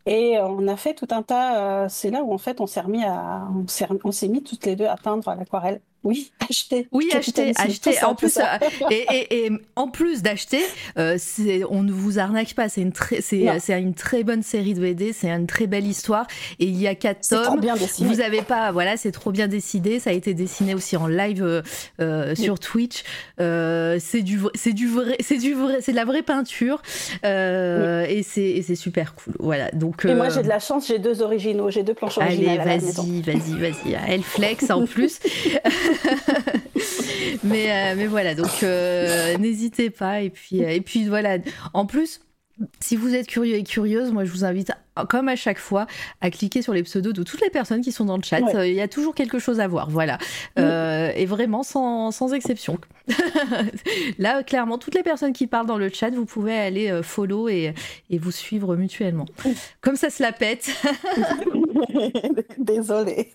Et on a fait tout un tas. c'est là où en fait on s'est remis à on s'est mis toutes les deux à peindre à l'aquarelle. Oui, acheter. Oui, acheter, acheter. En plus, euh, et, et, en plus d'acheter, euh, on ne vous arnaque pas. C'est une très, c'est, une très bonne série de BD. C'est une très belle histoire. Et il y a quatre tomes. bien dessiné. Vous avez pas, voilà, c'est trop bien décidé. Ça a été dessiné aussi en live euh, sur Twitch. c'est du, c'est du vrai, c'est du vrai, c'est de la vraie peinture. Et c'est, c'est super cool. Voilà. Donc. Et moi, j'ai de la chance. J'ai deux originaux. J'ai deux planches originales. Allez, vas-y, vas-y, vas-y. Elle flex en plus. *laughs* *laughs* mais, euh, mais voilà, donc euh, n'hésitez pas. Et puis, euh, et puis voilà, en plus, si vous êtes curieux et curieuse, moi je vous invite, comme à chaque fois, à cliquer sur les pseudos de toutes les personnes qui sont dans le chat. Il y a toujours quelque chose à voir, voilà. et vraiment sans, sans exception. *laughs* Là, clairement, toutes les personnes qui parlent dans le chat, vous pouvez aller follow et, et vous suivre mutuellement. Comme ça se la pète. *laughs* Désolée.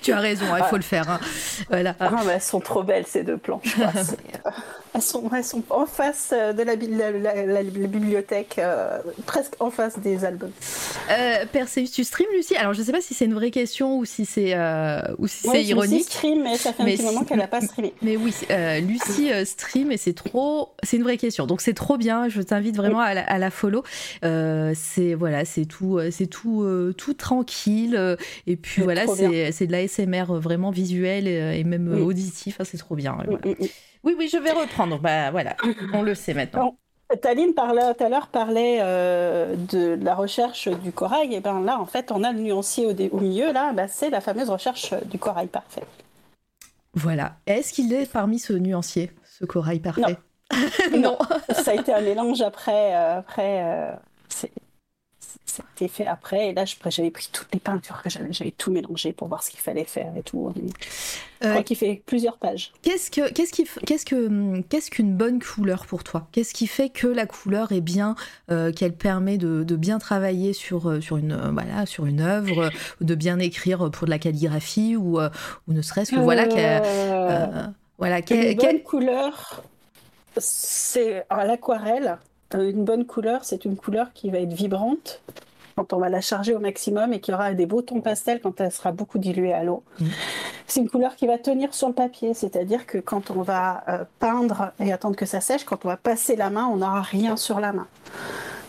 Tu as raison, il faut le faire. Hein. Voilà. Ah, mais elles sont trop belles ces deux planches. *laughs* Euh, elles, sont, elles sont en face euh, de la, la, bibliothèque, euh, presque en face des albums. Euh, Perseus, tu stream Lucie? Alors je ne sais pas si c'est une vraie question ou si c'est ou si c'est ironique. Lucie stream, mais ça fait un petit moment qu'elle n'a pas streamé. Mais oui, Lucie stream et c'est trop, c'est une vraie question. Donc c'est trop bien. Je t'invite vraiment à, la, follow. c'est voilà, c'est tout, c'est tout, tout tranquille. Et puis voilà, c'est de l'ASMR euh, vraiment visuel euh, et, même euh, auditif. c'est trop bien. Mm, mm, mm. Oui, oui, je vais reprendre. Bah voilà, on le sait maintenant. Taline parlait tout à l'heure parlait de la recherche du corail. Et ben là, en fait, on a le nuancier au, milieu. Là, bah, c'est la fameuse recherche du corail parfait. Voilà. Est-ce qu'il est parmi ce nuancier, ce corail parfait? Non. *laughs* non. Ça a été un mélange après, après c'était fait après. Et là, j'avais pris toutes les peintures que j'avais, j'avais tout mélangé pour voir ce qu'il fallait faire et tout. Je crois euh, qu'il fait plusieurs pages. Qu'est-ce que, qu'est-ce qui, qu'est-ce que, qu'est-ce qu'une bonne couleur pour toi? Qu'est-ce qui fait que la couleur est bien, euh, qu'elle permet de, de, bien travailler sur, euh, sur une, voilà, sur une œuvre, de bien écrire pour de la calligraphie ou, ou ne serait-ce que voilà, voilà, une bonne couleur, c'est à l'aquarelle euh, une bonne couleur, c'est une couleur qui va être vibrante quand on va la charger au maximum et qui aura des beaux tons pastels quand elle sera beaucoup diluée à l'eau. Mm. C'est une couleur qui va tenir sur le papier, c'est-à-dire que quand on va euh, peindre et attendre que ça sèche, quand on va passer la main, on n'aura rien sur la main.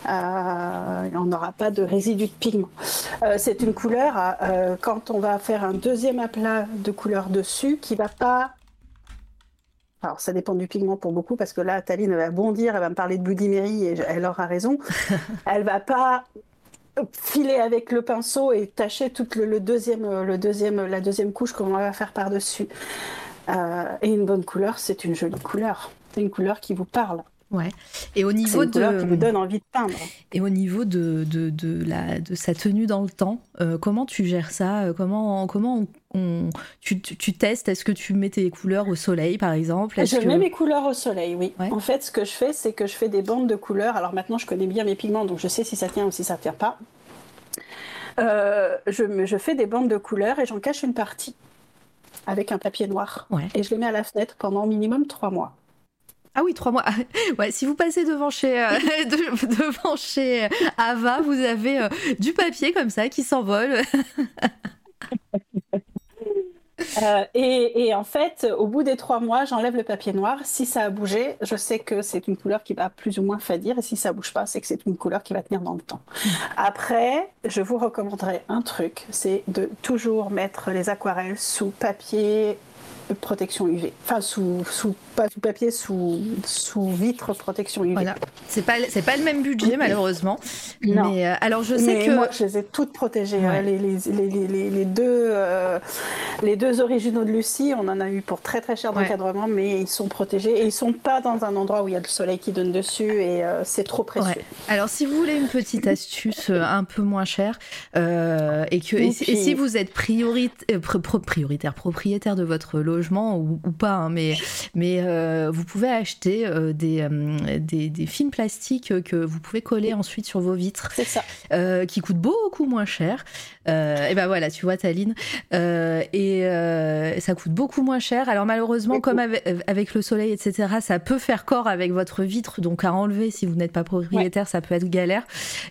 Euh, on n'aura pas de résidus de pigment. c'est une couleur, quand on va faire un deuxième aplat de couleur dessus, qui va pas alors, ça dépend du pigment pour beaucoup, parce que là, Taline va bondir, elle va me parler de Bloody et elle aura raison. *laughs* elle va pas filer avec le pinceau et tacher toute le, deuxième, le deuxième, la deuxième couche qu'on va faire par-dessus. Euh, et une bonne couleur, c'est une jolie couleur. C'est une couleur qui vous parle. Ouais. Et au niveau de qui vous donne envie de peindre. Et au niveau de, de, de, la, de sa tenue dans le temps, euh, comment tu gères ça? Euh, Comment comment on, tu, tu, testes Est-ce que tu mets tes couleurs au soleil, par exemple? Je mets mes couleurs au soleil, oui. En fait, ce que je fais, c'est que je fais des bandes de couleurs. Alors maintenant, je connais bien mes pigments, donc je sais si ça tient ou si ça tient pas. Euh, je, je fais des bandes de couleurs et j'en cache une partie avec un papier noir. Et je les mets à la fenêtre pendant minimum trois mois. Ah oui, trois mois. *laughs* Ouais, si vous passez devant chez, euh, *laughs* devant chez Ava, vous avez euh, du papier comme ça qui s'envole. *laughs* Euh, et, en fait, au bout des trois mois, j'enlève le papier noir. Si ça a bougé, je sais que c'est une couleur qui va plus ou moins fadir. Et si ça bouge pas, c'est que c'est une couleur qui va tenir dans le temps. *laughs* Après, je vous recommanderais un truc, c'est de toujours mettre les aquarelles sous papier protection UV. Enfin, sous, sous, pas sous papier, sous, sous vitre protection UV. Voilà. C'est pas, c'est pas le même budget, malheureusement. Non. Mais, euh, alors, je sais que. Moi, je les ai toutes protégées. Hein. les, les, les, les, deux, euh, les deux originaux de Lucie, on en a eu pour très très cher d'encadrement, mais ils sont protégés et ils sont pas dans un endroit où il y a le soleil qui donne dessus et euh, c'est trop précieux. Alors, si vous voulez une petite astuce un peu moins chère et que et, si vous êtes prioritaire, prioritaire propriétaire de votre logement, ou, pas, hein, mais, mais euh, vous pouvez acheter euh, des, euh, des, des, films plastiques que vous pouvez coller ensuite sur vos vitres. ça. qui coûtent beaucoup moins cher. Et ben voilà, tu vois, Taline. et ça coûte beaucoup moins cher. Alors malheureusement, comme avec, le soleil, etc., ça peut faire corps avec votre vitre. Donc à enlever, si vous n'êtes pas propriétaire, ça peut être galère.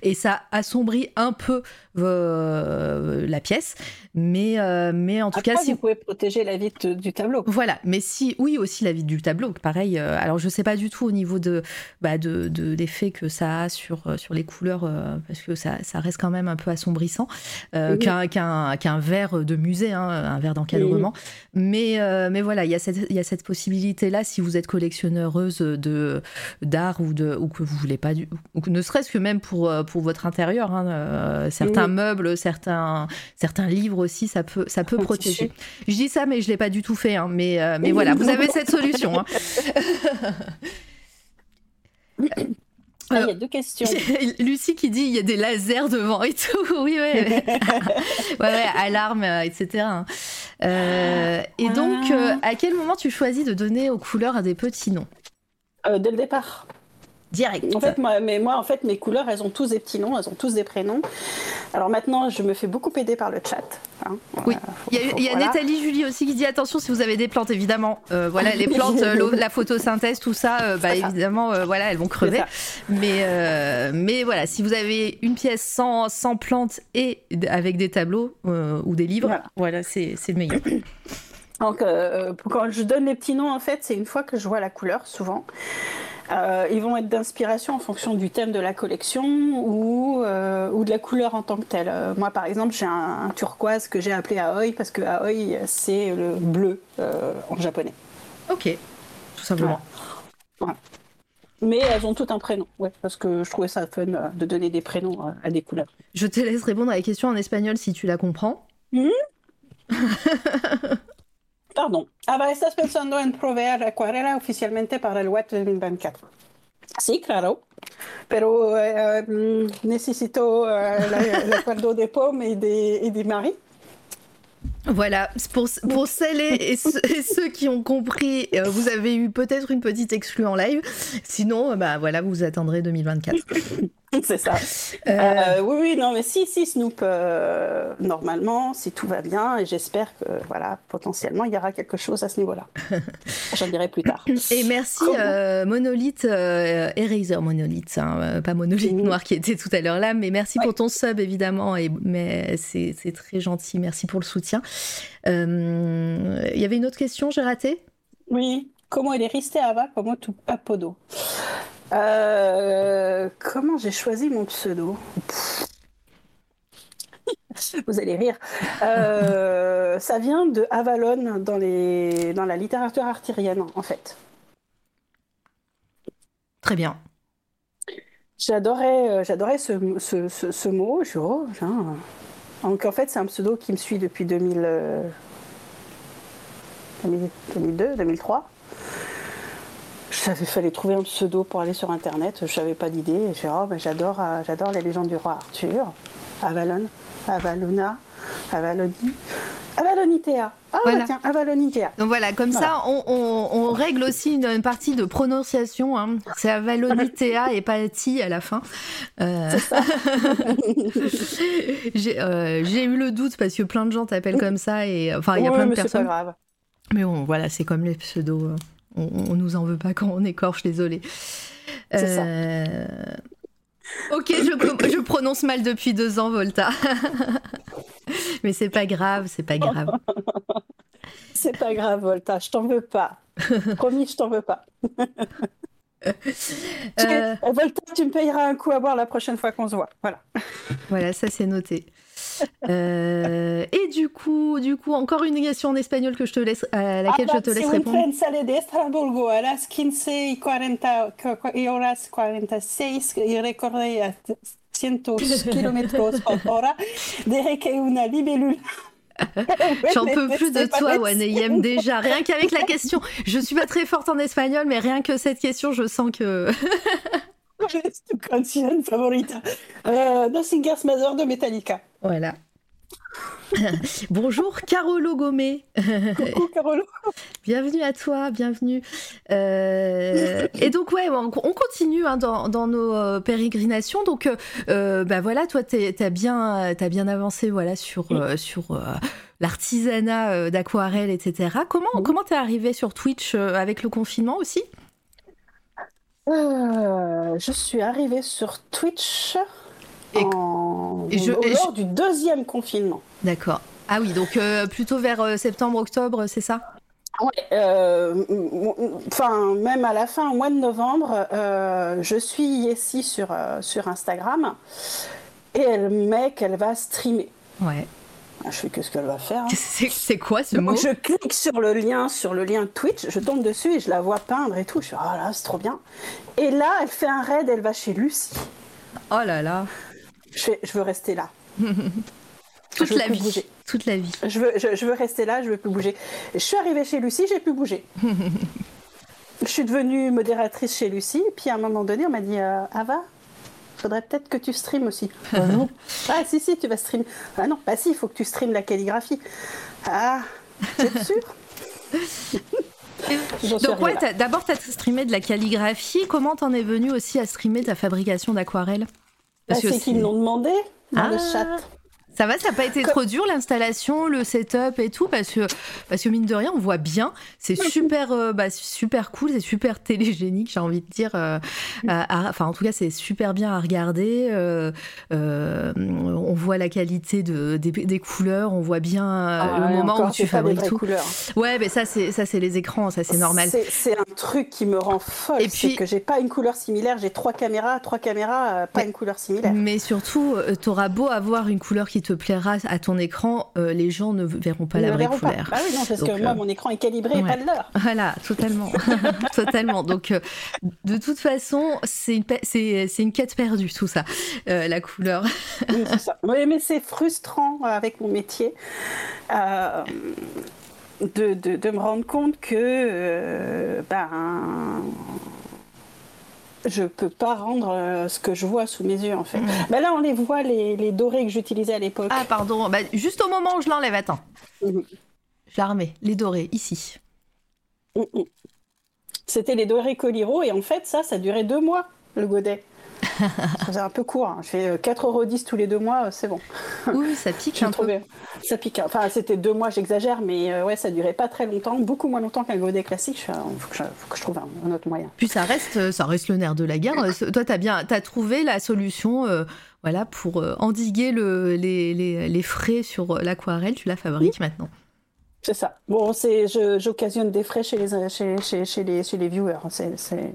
Et ça assombrit un peu la pièce. Mais, mais en tout cas, si vous pouvez protéger la vitre du tableau. Voilà, mais si, oui, aussi la vie du tableau, pareil. Euh, alors, je sais pas du tout au niveau de, bah, de, de l'effet que ça a sur, euh, sur les couleurs, euh, parce que ça, ça, reste quand même un peu assombrissant qu'un qu'un verre de musée, hein, un verre d'encadrement. Mais, mais voilà, il y a cette, possibilité-là, si vous êtes collectionneuse d'art ou, de, ou que vous voulez pas, du, ou ne serait-ce que même pour, pour votre intérieur, hein, certains meubles, certains, certains livres aussi, ça peut, ça peut protéger. Je dis ça, mais je l'ai pas du tout fait Hein, mais, euh, mais voilà, vous avez cette solution. *laughs* Ah, il y a deux questions. *laughs* Lucie qui dit il y a des lasers devant et tout. *laughs* Oui, *laughs* ouais. ouais, alarme, euh, etc. Hein. Euh, et donc, ah. à quel moment tu choisis de donner aux couleurs des petits noms? Dès le départ direct. En fait, moi, mais moi, en fait, mes couleurs, elles ont tous des petits noms, elles ont tous des prénoms. Alors maintenant, je me fais beaucoup aider par le chat. Hein. Oui. il y a, Nathalie Julie aussi qui dit attention si vous avez des plantes, évidemment. Euh, voilà, les *laughs* plantes, la photosynthèse, tout ça, euh, bah, évidemment, euh, voilà, elles vont crever. Mais, mais voilà, si vous avez une pièce sans, sans plantes et avec des tableaux ou des livres, voilà, c'est le meilleur. *coughs* Donc, quand je donne les petits noms, en fait, c'est une fois que je vois la couleur, souvent. Euh, ils vont être d'inspiration en fonction du thème de la collection ou, euh, ou de la couleur en tant que telle. Euh, moi, par exemple, j'ai un, turquoise que j'ai appelé Aoi parce que Aoi, c'est le bleu en japonais. Ok, tout simplement. Mais elles ont tout un prénom, ouais, parce que je trouvais ça fun de donner des prénoms à des couleurs. Je te laisse répondre à la question en espagnol si tu la comprends. Hmm? *laughs* Pardon. Ava, ¿estás pensando en proveer acuarela oficialmente para el web 2024? Sí, claro. Pero eh, mm, necesito eh, la- el acuerdo de Pomme et des, et des maris. Voilà, pour, pour celles et, et ceux, et ceux qui ont compris, euh, vous avez eu peut-être une petite exclue en live. Sinon, euh, bah voilà, vous attendrez 2024. *laughs* C'est ça. Euh, Euh, oui, oui, non, mais si, si, Snoop, euh, normalement, si tout va bien, et j'espère que, voilà, potentiellement, il y aura quelque chose à ce niveau-là. *laughs* J'en dirai plus tard. Et merci Monolith, Eraser Monolith, hein, pas Monolith Mhm. Noir qui était tout à l'heure là, mais merci Ouais. pour ton sub évidemment, et, mais c'est très gentil, merci pour le soutien. Euh, Il y avait une autre question, j'ai raté? Oui, comment il est resté Ava, comment tout Apodo Euh, Comment j'ai choisi mon pseudo Pff. Vous allez rire. Euh, ça vient de Avalon dans, les, dans la littérature arthurienne, en fait. Très bien. J'adorais, euh, j'adorais ce, ce, ce- ce mot. Je, oh, tiens. Donc en fait, c'est un pseudo qui me suit depuis 2000, euh, 2000 2002, 2003. *laughs* Savais, fallait trouver un pseudo pour aller sur Internet. Je n'avais pas d'idée. Je oh, ben, j'adore, euh, j'adore les légendes du roi Arthur. Avalon, Avalona, Avaloni, Avalonitea. Ah Voilà. bah, tiens, Avalonitea. Donc voilà, comme Voilà. ça, on, on- on règle aussi une, une partie de prononciation. hein. C'est Avalonitea et pas Ti à la fin. Euh, *laughs* J'ai euh, j'ai eu le doute parce que plein de gens t'appellent comme ça et enfin il y a plein de pas personnes. grave. Mais bon, voilà, c'est comme les pseudos. On, on nous en veut pas quand on écorche, désolé. C'est ça. Euh, Ok, je, prononce mal depuis deux ans, Volta. *laughs* Mais c'est pas grave, c'est pas grave. *laughs* C'est pas grave, Volta. Je t'en veux pas. Promis, je t'en veux pas. *laughs* Euh, Volta, tu me payeras un coup à boire la prochaine fois qu'on se voit. Voilà. voilà, ça c'est noté. Euh, et du coup, du coup, encore une question en espagnol que je te laisse, à laquelle je te laisse si un répondre. sale de Estrasburgo a las 15 y 40 y horas 46 y recorre a 100 kilómetros por hora, deje que una libélule. *laughs* J'en peux *laughs* plus de toi, Waneyem, déjà. Rien qu'avec la question. Je suis pas très forte en espagnol, mais rien que cette question, je sens que. Es tu canción favorita. Euh, Nothing Mother de Metallica. Voilà. *laughs* Bonjour, Carolo Gomé. Coucou, Carolo. *laughs* Bienvenue à toi, bienvenue. Euh, et donc ouais, on, on continue hein, dans, dans nos euh, pérégrinations. Donc euh, bah voilà, toi t'as bien, t'as bien avancé voilà sur sur l'artisanat d'aquarelle, etc. Comment comment t'es arrivé sur Twitch avec le confinement aussi? Euh, je suis arrivée sur Twitch Et- en... et je- au- et je- lors du deuxième confinement. D'accord. Ah oui, donc euh, plutôt vers euh, septembre-octobre, c'est ça? Ouais, enfin, même à la fin, au mois de novembre, je suis ici sur, sur Instagram et elle met qu'elle va streamer. Ouais. Je fais qu'est-ce qu'elle va faire. hein. C'est quoi ce Donc, mot je clique sur le lien, sur le lien Twitch, je tombe dessus et je la vois peindre et tout. Je suis ah là, c'est trop bien. Et là, elle fait un raid, elle va chez Lucie. Oh là là. Je fais, je veux rester là. *laughs* Toute la vie. bouger. Toute la vie. Je veux, je, je veux rester là, je veux plus bouger. Je suis arrivée chez Lucie, j'ai pu bouger. *laughs* je suis devenue modératrice chez Lucie, et puis à un moment donné, on m'a dit euh, Ava, faudrait peut-être que tu streames aussi. Ah non. *laughs* Ah si, si, tu vas streamer. Ah non, bah si, il faut que tu streames la calligraphie. Ah, c'est sûr? Donc ouais, d'abord t'as streamé de la calligraphie. Comment t'en es venu aussi à streamer ta fabrication d'aquarelle? Bah, Parce que c'est qu'ils me l'ont demandé dans le Ah. chat. Ça va, ça n'a pas été Comme- trop dur l'installation, le setup et tout, parce que, parce que mine de rien, on voit bien, c'est super, euh, bah, super cool, c'est super télégénique, j'ai envie de dire. euh, à- à- Enfin, en tout cas, c'est super bien à regarder. euh, on voit la qualité de, des, des couleurs, on voit bien Ah le ouais, moment où tu fabriques tout. couleurs. Ouais, mais ça, c'est ça, c'est les écrans, ça, c'est normal. C'est- un truc qui me rend folle, Et c'est puis- que j'ai pas une couleur similaire, j'ai trois caméras, trois caméras, pas une couleur similaire. Mais surtout, tu auras beau avoir une couleur qui te plaira à ton écran, euh, les gens ne verront pas Ils la vraie couleur. Ah oui, non, parce Donc, que moi, euh, mon écran est calibré et pas de l'heure. Voilà, totalement, *laughs* totalement. Donc, euh, de toute façon, c'est une, pe- c'est, c'est une quête perdue, tout ça, la couleur. Oui, c'est ça. *laughs* Oui, mais c'est frustrant avec mon métier de, de- de me rendre compte que, ben, je peux pas rendre euh, ce que je vois sous mes yeux en fait. Bah là on les voit les, les dorés que j'utilisais à l'époque. Ah pardon, bah, juste au moment où je l'enlève, attends. Mhm. Je la remets, les dorés, ici. Mm, mm. C'était les dorés Coliro et en fait ça ça durait deux mois le godet. Faisait un peu court. hein. Je fais euh, 4,10€ tous les deux mois, euh, c'est bon. Oui, ça pique J'ai un peu. trouvé. Ça pique. Enfin c'était deux mois, j'exagère, mais euh, ouais ça durait pas très longtemps, beaucoup moins longtemps qu'un godet classique. Fais, euh, faut, que je, faut que je trouve un, un autre moyen. Puis ça reste, ça reste le nerf de la guerre. Euh, Toi, t'as bien, t'as trouvé la solution, euh, voilà, pour euh, endiguer le, les, les, les frais sur euh, l'aquarelle. Tu la fabriques maintenant. C'est ça. Bon, c'est, j'occasionne des frais chez les, chez, chez, chez les, chez les viewers. C'est, c'est...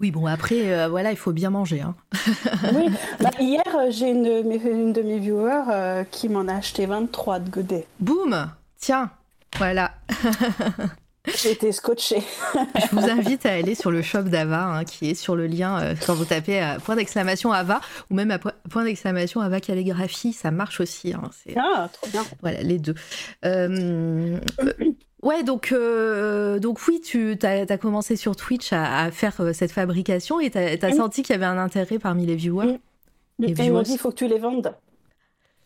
Oui, bon, après, euh, voilà, il faut bien manger. Hein. *laughs* Oui. Bah, hier, euh, j'ai une, de mes- une de mes viewers euh, qui m'en a acheté 23 de godets. Boum Tiens, voilà. *laughs* J'ai été scotchée. *laughs* Je vous invite à aller sur le shop d'Ava, hein, qui est sur le lien euh, quand vous tapez euh, point d'exclamation Ava ou même à po- point d'exclamation Ava calligraphie, ça marche aussi. hein, Ah, trop bien. voilà les deux. Euh, *clears throat* ouais, donc euh, donc oui, tu as, commencé sur Twitch à, à faire euh, cette fabrication et tu as, senti qu'il y avait un intérêt parmi les viewers. Et ils m'ont dit, il faut que tu les vendes.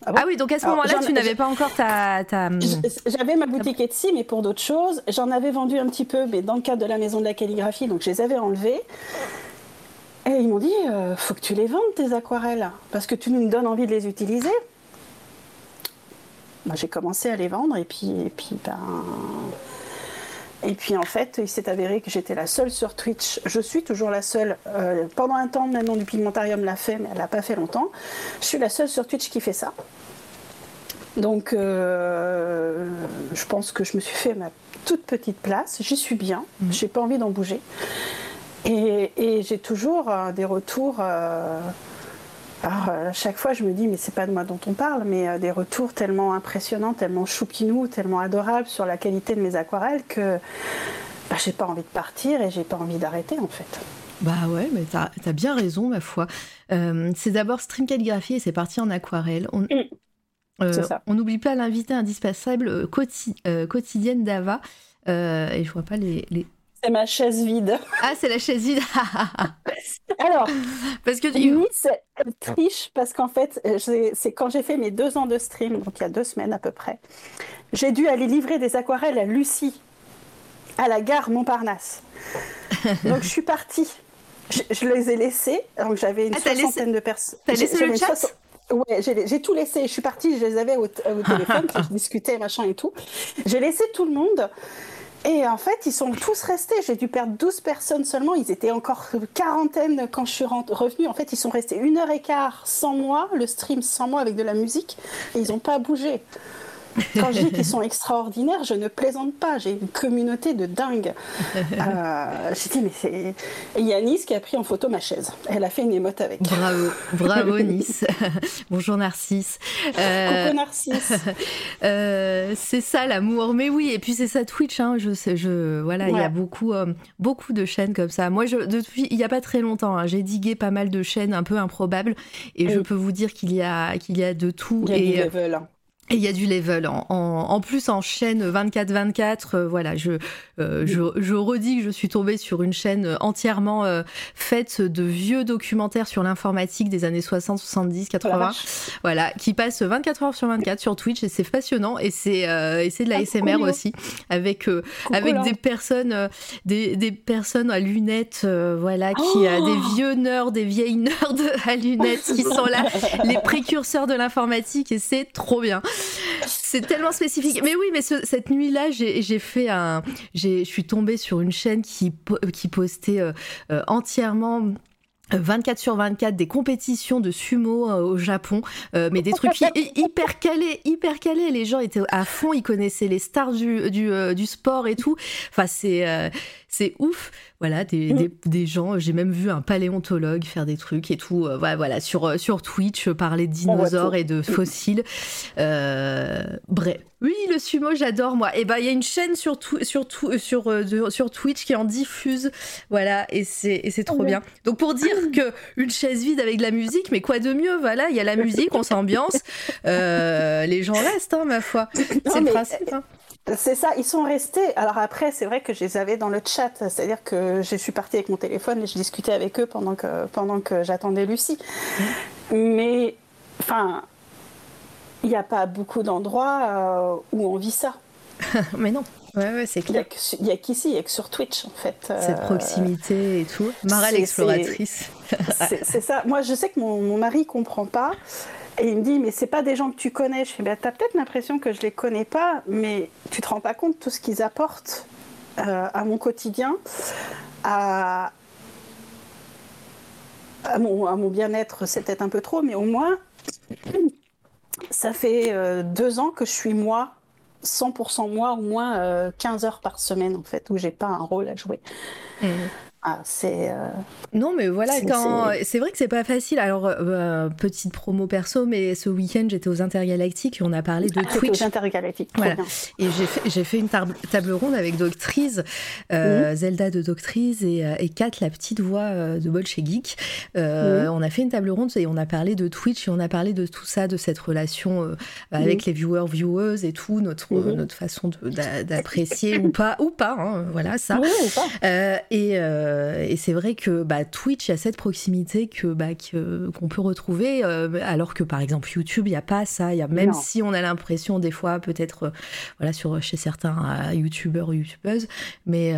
Ah bon? Ah oui, donc à ce moment-là, tu n'avais pas encore ta, ta... J- J'avais ma boutique Etsy, mais pour d'autres choses. J'en avais vendu un petit peu, mais dans le cadre de la maison de la calligraphie, donc je les avais enlevés. Et ils m'ont dit, euh, faut que tu les vendes tes aquarelles, parce que tu nous donnes envie de les utiliser. Moi, j'ai commencé à les vendre, et puis, et puis, ben, et puis en fait, il s'est avéré que j'étais la seule sur Twitch. Je suis toujours la seule. euh, pendant un temps, maintenant du Pigmentarium l'a fait, mais elle l'a pas fait longtemps. Je suis la seule sur Twitch qui fait ça. Donc, euh, je pense que je me suis fait ma toute petite place. J'y suis bien. J'ai pas envie d'en bouger. Et, et j'ai toujours euh, des retours. Euh, alors, euh, à chaque fois, je me dis, mais c'est pas de moi dont on parle, mais euh, des retours tellement impressionnants, tellement choupinous, tellement adorables sur la qualité de mes aquarelles que bah, j'ai pas envie de partir et j'ai pas envie d'arrêter en fait. Bah ouais, mais t'as as bien raison, ma foi. Euh, c'est d'abord Stream Calligraphie et c'est parti en aquarelle. On euh, c'est ça. on n'oublie pas l'invité indispensable euh, quoti- euh, quotidienne d'Ava. Euh, et je vois pas les. les- C'est ma chaise vide. Ah, c'est la chaise vide *laughs* Alors, Parce que tu- elle triche parce qu'en fait, euh, c'est quand j'ai fait mes deux ans de stream, donc il y a deux semaines à peu près, j'ai dû aller livrer des aquarelles à Lucie, à la gare Montparnasse. *laughs* Donc je suis partie. Je, je les ai laissées, donc j'avais une Ah, laissé- soixantaine de personnes. t'as laissé le chat Ouais, j'ai tout laissé. Je suis partie, je les avais au, au téléphone, *laughs* je discutais, machin et tout. J'ai laissé tout le monde. Et en fait, ils sont tous restés. J'ai dû perdre 12 personnes seulement. Ils étaient encore quarantaine quand je suis revenue. En fait, ils sont restés une heure et quart sans moi, le stream sans moi avec de la musique. Et ils n'ont pas bougé. Quand je dis qu'ils sont extraordinaires, je ne plaisante pas. J'ai une communauté de dingue. Euh, J'ai dit, mais c'est. Yanis qui a pris en photo ma chaise. Elle a fait une émote avec. Bravo, bravo Nice. *laughs* Bonjour Narcisse. Euh, Coucou Narcisse. *laughs* Euh, c'est ça l'amour, mais oui, et puis c'est ça Twitch, hein, je sais, je voilà, il y a beaucoup, euh, beaucoup de chaînes comme ça. Moi, je, depuis il y a pas très longtemps, hein, j'ai digué pas mal de chaînes un peu improbables, et je Oui. peux vous dire qu'il y a, qu'il y a de tout, Il y a du et euh, level. Et il y a du level. En, en, en plus, en chaîne 24-24, euh, voilà, je, euh, je, je redis que je suis tombée sur une chaîne entièrement euh, faite de vieux documentaires sur l'informatique des années 60, 70, Oh la 80 vache. voilà, qui passe 24 heures sur 24 sur Twitch et c'est passionnant et c'est euh, et c'est de la Ah, SMR cool. aussi avec euh, avec des personnes euh, des, des personnes à lunettes euh, voilà qui Oh a des vieux nerds, des vieilles nerds *laughs* à lunettes qui sont là *laughs* les précurseurs de l'informatique et c'est trop bien. C'est tellement spécifique. Mais oui, mais ce- cette nuit-là, j'ai fait un. Je suis tombée sur une chaîne qui, qui postait euh, euh, entièrement. euh, 24 sur 24 des compétitions de sumo euh, au Japon, euh, mais des trucs hy- hy- hyper calés, hyper calés. Les gens étaient à fond, ils connaissaient les stars du, du, euh, du sport et tout. Enfin, c'est euh, c'est ouf. Voilà, des, Mm. des, des gens. J'ai même vu un paléontologue faire des trucs et tout. euh, voilà, voilà, sur euh, sur Twitch euh, parler de dinosaures et de fossiles. Euh, bref. Oui, le sumo, j'adore moi. Et ben, il y a une chaîne sur sur sur euh, sur Twitch qui en diffuse. Voilà, et c'est et c'est trop bien. Donc pour dire que une chaise vide avec de la musique, mais quoi de mieux? Voilà, il y a la musique, on s'ambiance, euh, les gens restent, hein, ma foi. *laughs* C'est le principe. hein. C'est ça, ils sont restés. Alors après, c'est vrai que je les avais dans le chat, c'est-à-dire que je suis partie avec mon téléphone et je discutais avec eux pendant que, pendant que j'attendais Lucie. Mais, enfin, il n'y a pas beaucoup d'endroits euh, où on vit ça. *laughs* Mais non. Ouais, ouais, c'est clair. Il n'y a qu'ici, il n'y a que sur Twitch, en fait. Euh, Cette proximité et tout. Mara l'exploratrice. *laughs* C'est ça. Moi, je sais que mon, mon mari comprend pas. Et il me dit, mais c'est pas des gens que tu connais. Je fais, bah, t'as peut-être l'impression que je les connais pas, mais tu te rends pas compte de tout ce qu'ils apportent euh, à mon quotidien, à, mon, bien-être, c'est peut-être un peu trop, mais au moins, ça fait euh, deux ans que je suis moi, 100% moi, au moins euh, 15 heures par semaine, en fait, où j'ai pas un rôle à jouer. Mmh. Ah, c'est. Euh, non, mais voilà, quand c'est vrai que c'est pas facile. Alors, euh, petite promo perso, mais ce week-end, j'étais aux Intergalactiques et on a parlé de ah, Twitch. Aux Intergalactiques. Voilà. Et j'ai fait, une table ronde avec Doctrice, euh, mhm. Zelda de Doctrice et, et Kat, la petite voix de Bolche Geek. Mhm. On a fait une table ronde et on a parlé de Twitch et on a parlé de tout ça, de cette relation avec mhm. les viewers, viewers et tout, notre, notre façon d'apprécier ou pas, ou pas, hein, voilà ça. Oui, ou pas. et euh, et c'est vrai que bah, Twitch, a cette proximité que bah, qu'on peut retrouver, euh, alors que par exemple YouTube, il n'y a pas ça. Y a, même si on a l'impression des fois, peut-être, euh, voilà, sur, chez certains YouTubeurs ou YouTubeuses, mais,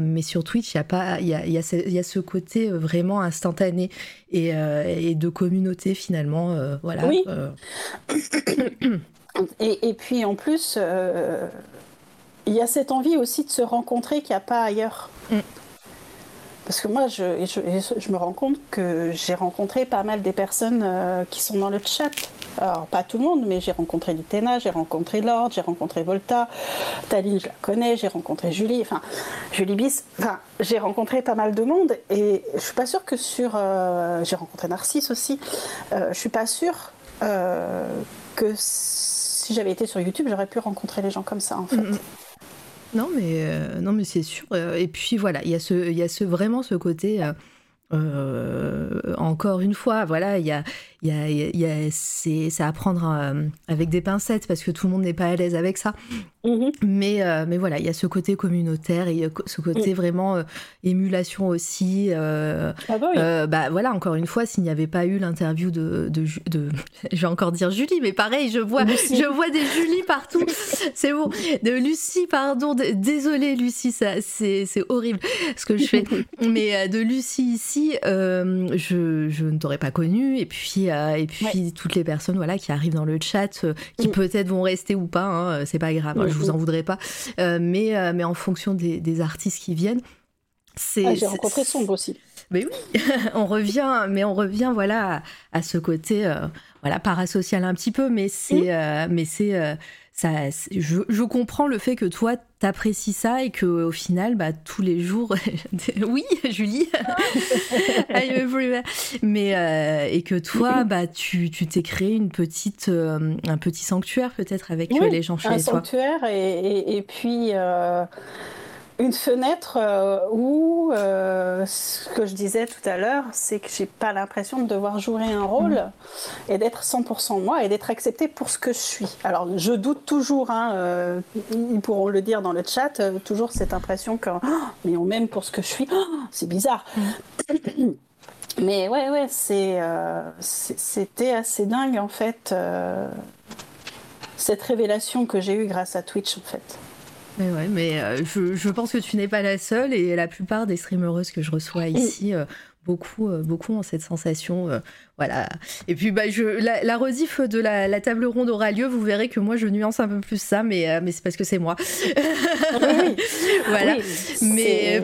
mais sur Twitch, il y a pas, il y a, y, a ce, y a ce côté vraiment instantané et, et de communauté finalement, voilà. Oui. et, et, puis en plus il y a cette envie aussi de se rencontrer qu'il n'y a pas ailleurs. Mm. Parce que moi, je, me rends compte que j'ai rencontré pas mal des personnes euh, qui sont dans le chat. Alors, pas tout le monde, mais j'ai rencontré Litena, j'ai rencontré Lord, j'ai rencontré Volta, Taline, je la connais, j'ai rencontré Julie, enfin, Julie Bis, enfin, j'ai rencontré pas mal de monde et je suis pas sûre que sur. Euh, j'ai rencontré Narcisse aussi, euh, je suis pas sûre que si j'avais été sur YouTube, j'aurais pu rencontrer les gens comme ça, en fait. Non, mais, euh, non, mais c'est sûr. Euh, et puis voilà, il y a, ce, y a vraiment ce côté. Euh, encore une fois, voilà, il y a, y a, y a c'est, à prendre avec des pincettes parce que tout le monde n'est pas à l'aise avec ça. Mhm. Mais, euh, mais voilà, il y a ce côté communautaire et ce côté mm. vraiment euh, émulation aussi. Euh, ah bah, bah, voilà, encore une fois, s'il n'y avait pas eu l'interview de, de, de, *laughs* je vais encore dire Julie, mais pareil, je vois, je vois des Julie partout. *laughs* c'est bon, de Lucie, pardon, désolée Lucie, ça, c'est horrible ce que je fais. *laughs* mais de Lucie ici, je, je ne t'aurais pas connue. Et puis, et puis toutes les personnes voilà qui arrivent dans le chat, qui mm. peut-être vont rester ou pas, hein, c'est pas grave. Mm je vous en voudrais pas. Euh, mais, euh, mais en fonction des, artistes qui viennent, c'est. Ah, j'ai rencontré Sombre aussi. Mais oui, *laughs* on revient, mais on revient voilà à, ce côté euh, voilà parasocial un petit peu, mais c'est mmh. mais c'est ça, je, je, comprends le fait que toi t'apprécies ça et que au final bah tous les jours *laughs* oui Julie. *laughs* Mais euh, et que toi bah tu tu t'es créé une petite euh, un petit sanctuaire peut-être avec euh, les gens chez un toi. un sanctuaire et, et, et puis une fenêtre euh, où, euh, ce que je disais tout à l'heure, c'est que j'ai pas l'impression de devoir jouer un rôle mm. et d'être 100% moi et d'être acceptée pour ce que je suis. Alors, je doute toujours, hein, euh, ils pourront le dire dans le chat, toujours cette impression que, oh, mais on m'aime pour ce que je suis, oh, c'est bizarre. Mm. Mais ouais, ouais, c'est, c'était assez dingue en fait, cette révélation que j'ai eue grâce à Twitch en fait. Mais ouais, mais euh, je, je, pense que tu n'es pas la seule et la plupart des streameuses que je reçois ici, euh, beaucoup, euh, beaucoup ont cette sensation. voilà. Et puis, bah, je, la, la rediff de la, la, table ronde aura lieu. Vous verrez que moi, je nuance un peu plus ça, mais, mais c'est parce que c'est moi. oui. *laughs* voilà. mais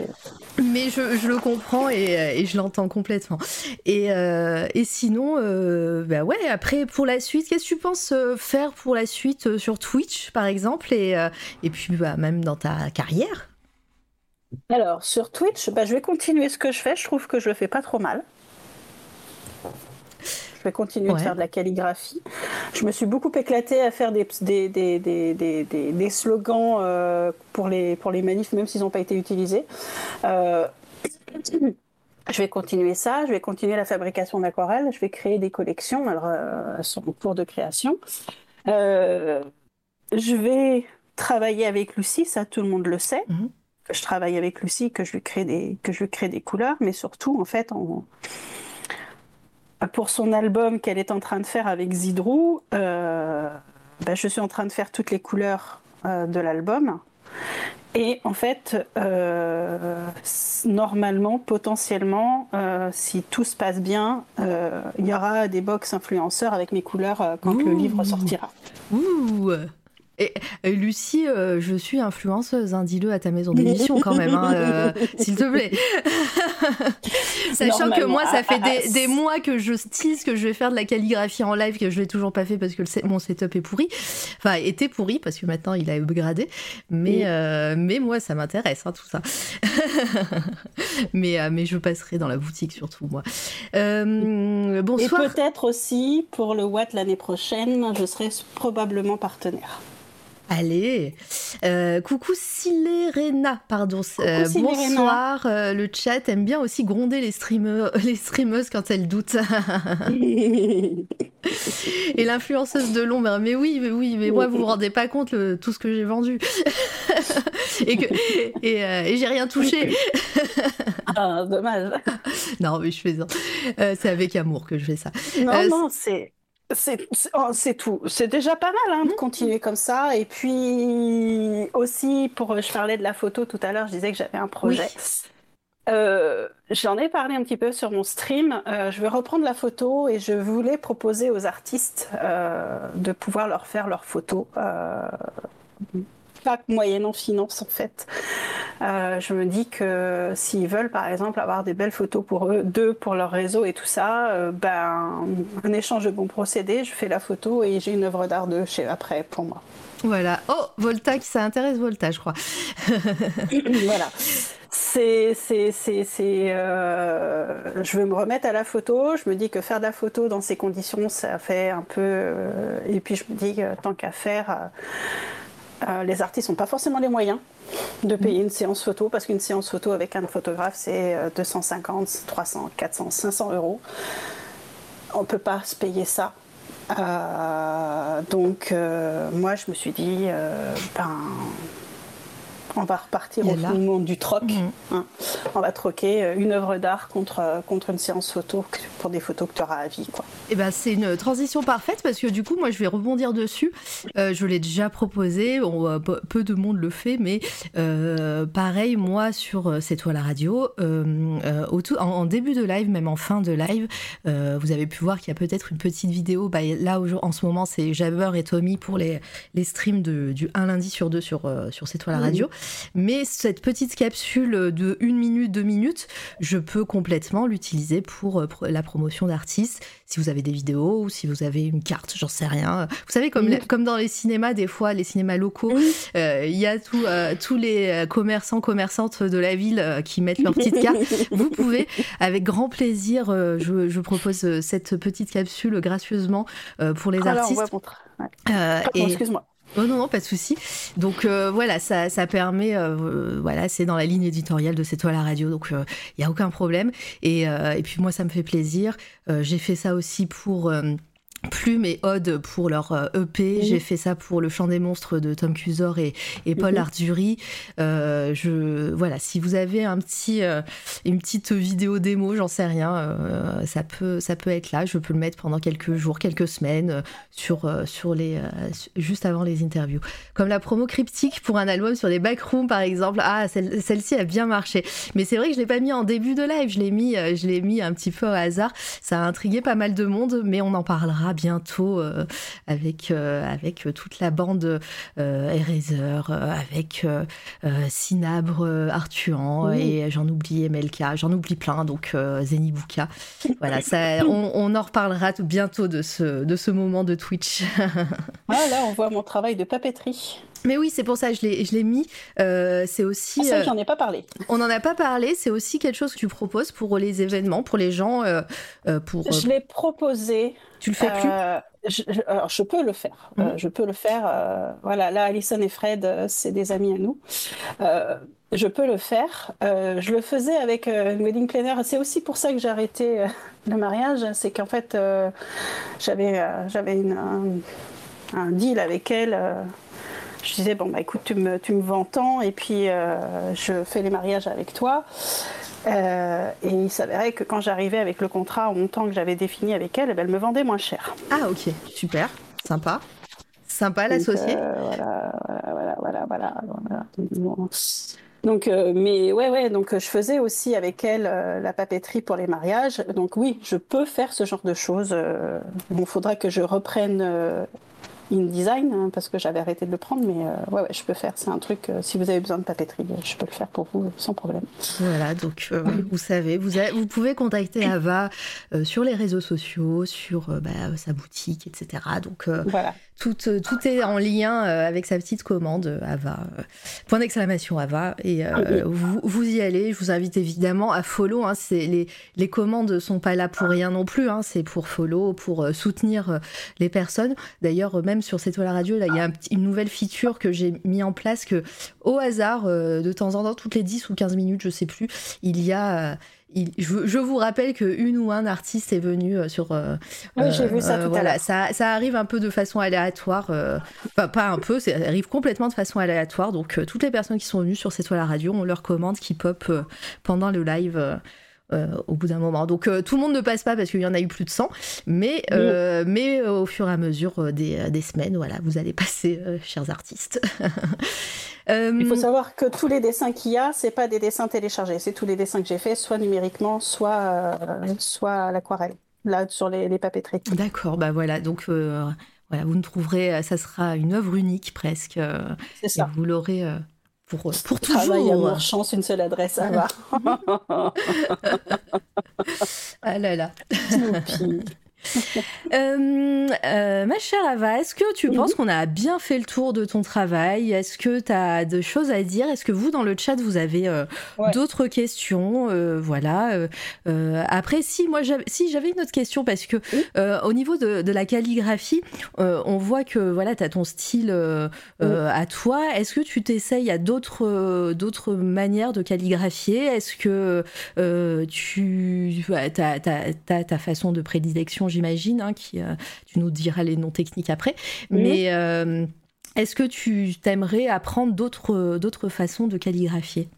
mais je, le comprends et, euh, et je l'entends complètement. Et, euh, sinon, euh, bah ouais, après, pour la suite, qu'est-ce que tu penses faire pour la suite sur Twitch, par exemple, et, et puis bah, même dans ta carrière? Alors, sur Twitch, bah, je vais continuer ce que je fais. Je trouve que je le fais pas trop mal je vais continuer de faire de la calligraphie. Je me suis beaucoup éclatée à faire des, des, des, des, des slogans euh, pour, les, pour les manifs, même s'ils n'ont pas été utilisés. Euh, je vais continuer ça, je vais continuer la fabrication d'aquarelles, je vais créer des collections, alors euh, elles sont en cours de création. je vais travailler avec Lucie, ça tout le monde le sait. Mhm. Que je travaille avec Lucie, que je lui crée des, que je lui crée des couleurs, mais surtout, en fait, en- pour son album qu'elle est en train de faire avec Zidrou, euh, ben, je suis en train de faire toutes les couleurs euh, de l'album. Et en fait, euh, normalement, potentiellement, si tout se passe bien, il y aura des box influenceurs avec mes couleurs quand le livre sortira. Ouh et euh, Lucie, euh, je suis influenceuse, hein, dis-le à ta maison d'édition quand même, hein, euh, *laughs* s'il te plaît. *laughs* Sachant que moi, ça fait des, des mois que je tease que je vais faire de la calligraphie en live, que je l'ai toujours pas fait parce que le mon setup est pourri. Enfin, était pourri parce que maintenant il a upgradé. Mais, Oui. euh, mais moi, ça m'intéresse, hein, tout ça. *laughs* mais, euh, mais je passerai dans la boutique surtout, moi. Euh, Et bonsoir. peut-être aussi, pour le Watt l'année prochaine, je serai probablement partenaire. Allez, Euh, coucou Silérena, pardon. Euh, Silérena. bonsoir, euh, le chat aime bien aussi gronder les, streamers, *laughs* les streameuses quand elles doutent. *laughs* Et l'influenceuse de l'ombre, mais oui, mais oui, mais moi vous vous rendez pas compte le- tout ce que j'ai vendu. *laughs* et que, et, euh, et j'ai rien touché. ah, dommage. non, mais je fais ça. C'est avec amour que je fais ça. Non, non, c'est. C'est oh, c'est tout. C'est déjà pas mal hein, de continuer comme ça. Et puis aussi, pour, je parlais de la photo tout à l'heure, je disais que j'avais un projet. Euh, J'en ai parlé un petit peu sur mon stream. Euh, je vais reprendre la photo et je voulais proposer aux artistes euh, de pouvoir leur faire leurs photos. Pas moyennant finance en fait. Euh, je me dis que s'ils veulent par exemple avoir des belles photos pour eux, d'eux pour leur réseau et tout ça, euh, ben un échange de bons procédés, je fais la photo et j'ai une œuvre d'art de chez après pour moi. Voilà. Oh, Volta, qui ça intéresse Volta, je crois. *laughs* *laughs* voilà. C'est, c'est, c'est, c'est, euh, je veux me remettre à la photo. Je me dis que faire de la photo dans ces conditions, ça fait un peu. euh, et puis je me dis tant qu'à faire, euh, les artistes n'ont pas forcément les moyens de payer une séance photo parce qu'une séance photo avec un photographe, c'est euh, 250, 300, 400, 500 euros. On peut pas se payer ça. Euh, donc, euh, moi, je me suis dit, ben, on va repartir au monde du troc. Mhm. hein. On va troquer euh, une œuvre d'art contre, euh, contre une séance photo pour des photos que tu auras à vie. Quoi. Eh ben, c'est une transition parfaite parce que du coup, moi, je vais rebondir dessus. Euh, je l'ai déjà proposé, on, peu- de monde le fait, mais euh, pareil, moi, sur C'est toi la radio, euh, au tout- en, en début de live, même en fin de live, vous avez pu voir qu'il y a peut-être une petite vidéo. Bah, là, en ce moment, c'est Jabber et Tommy pour les, les streams de, du un lundi sur deux sur, sur C'est toi la radio. Mais cette petite capsule de une minute, deux minutes, je peux complètement l'utiliser pour, euh, la promotion d'artistes. Si vous avez des vidéos ou si vous avez une carte, j'en sais rien. Vous savez, comme, comme dans les cinémas, des fois, les cinémas locaux, euh, il y a tout, euh, tous les commerçants, commerçantes de la ville euh, qui mettent leur petite carte. *laughs* Vous pouvez, avec grand plaisir, je, je propose cette petite capsule gracieusement pour les Ah, là, on artistes. ouais. Et- excuse-moi. Oh non, non, pas de souci. Donc euh, voilà, ça, ça permet, euh, euh, voilà, c'est dans la ligne éditoriale de C'est toi la radio, donc il n'y a aucun problème. Et, euh, et puis moi, ça me fait plaisir. Euh, J'ai fait ça aussi pour... Plume et Odd pour leur euh, EP. Mhm. J'ai fait ça pour Le Chant des Monstres de Tom Cusor et, et Paul Mhm. Ardury. Euh, je, voilà, si vous avez un petit, euh, une petite vidéo démo, j'en sais rien, euh, ça, peut, ça peut être là. Je peux le mettre pendant quelques jours, quelques semaines, sur, sur les, juste avant les interviews. Comme la promo cryptique pour un album sur les backrooms, par exemple. Ah, celle- celle-ci a bien marché. Mais c'est vrai que je l'ai pas mis en début de live. Je l'ai mis, je l'ai mis un petit peu au hasard. Ça a intrigué pas mal de monde, mais on en parlera bientôt euh, avec euh, avec toute la bande euh, Eraser, euh, avec euh, euh, Cinabre, euh, Artuan Oui. et j'en oublie MLK, j'en oublie plein. Donc euh, Zenibuka. Voilà, ça, *laughs* on, on en reparlera tout- bientôt de ce de ce moment de Twitch. *laughs* Ah, là, on voit mon travail de papeterie. Mais oui, c'est pour ça que je l'ai, mis. Euh, c'est aussi. Ah, ça, euh, j'en ai pas parlé. on n'en a pas parlé. C'est aussi quelque chose que tu proposes pour les événements, pour les gens. euh, pour. Je l'ai proposé. tu le fais plus? je, je- alors, je peux le faire. Euh, Mhm. je peux le faire. euh, voilà, là, Alison et Fred, euh, c'est des amis à nous. Je peux le faire. Je le faisais avec une wedding planner. C'est aussi pour ça que j'ai arrêté le mariage. C'est qu'en fait, j'avais j'avais un deal avec elle. Euh, je disais, bon, bah écoute, tu me, tu me vends tant et puis je fais les mariages avec toi. et il s'avérait que quand j'arrivais avec le contrat au montant que j'avais défini avec elle, eh ben, elle me vendait moins cher. Ah ok, super, sympa. Sympa l'associé. voilà, voilà, voilà, voilà, voilà. Donc, euh, mais ouais, ouais, donc je faisais aussi avec elle euh, la papeterie pour les mariages. Donc oui, je peux faire ce genre de choses. Euh, bon, faudra que je reprenne InDesign hein, parce que j'avais arrêté de le prendre, mais ouais, ouais, je peux faire. C'est un truc. si vous avez besoin de papeterie, je peux le faire pour vous sans problème. Voilà, donc *clears throat* vous savez, vous, vous pouvez contacter *clears throat* Ava sur les réseaux sociaux, sur bah, sa boutique, etc. Donc voilà. Tout, euh, tout, est en lien euh, avec sa petite commande euh, Ava. Point d'exclamation Ava. Et ah vous, vous, y allez. Je vous invite évidemment à follow. Hein, les, les commandes sont pas là pour rien non plus. Hein, c'est pour follow, pour soutenir les personnes. D'ailleurs, même sur cette la radio, là, il y a une nouvelle feature que j'ai mis en place que, au hasard, de temps en temps, toutes les 10 ou 15 minutes, je sais plus, il y a je, vous rappelle que une ou un artiste est venu euh, sur. Euh, oui, j'ai vu ça euh, tout voilà, à l'heure. Ça, ça, arrive un peu de façon aléatoire, enfin pas un peu, ça arrive complètement de façon aléatoire. Donc toutes les personnes qui sont venues sur cette toile à radio, on leur commande qui pop pendant le live. Au bout d'un moment. Donc tout le monde ne passe pas parce qu'il y en a eu plus de 100, mais, mais au fur et à mesure des, des semaines, voilà, vous allez passer, chers artistes. *laughs* Il faut euh, savoir que tous les dessins qu'il y a, c'est pas des dessins téléchargés, c'est tous les dessins que j'ai faits, soit numériquement, soit, euh, soit à l'aquarelle, là sur les, les papeteries. D'accord, bah voilà, donc euh, voilà, vous ne trouverez, ça sera une œuvre unique presque. c'est ça. vous l'aurez pour, pour toujours. Travail, amour, chance, une seule adresse, à va. *laughs* ah là là. *laughs* Euh, euh, ma chère Ava, est-ce que tu penses qu'on a bien fait le tour de ton travail? Est-ce que tu as de choses à dire? Est-ce que vous, dans le chat, vous avez euh, d'autres questions? Voilà. après, si moi, j'avais, si j'avais une autre question, parce que au niveau de, la calligraphie, on voit que voilà, tu as ton style à toi. Est-ce que tu t'essayes à d'autres, d'autres manières de calligraphier? Est-ce que tu as, ta façon de prédilection j'imagine, hein, qui, euh, tu nous diras les noms techniques après. Mais euh, est-ce que tu t'aimerais apprendre d'autres, d'autres façons de calligraphier?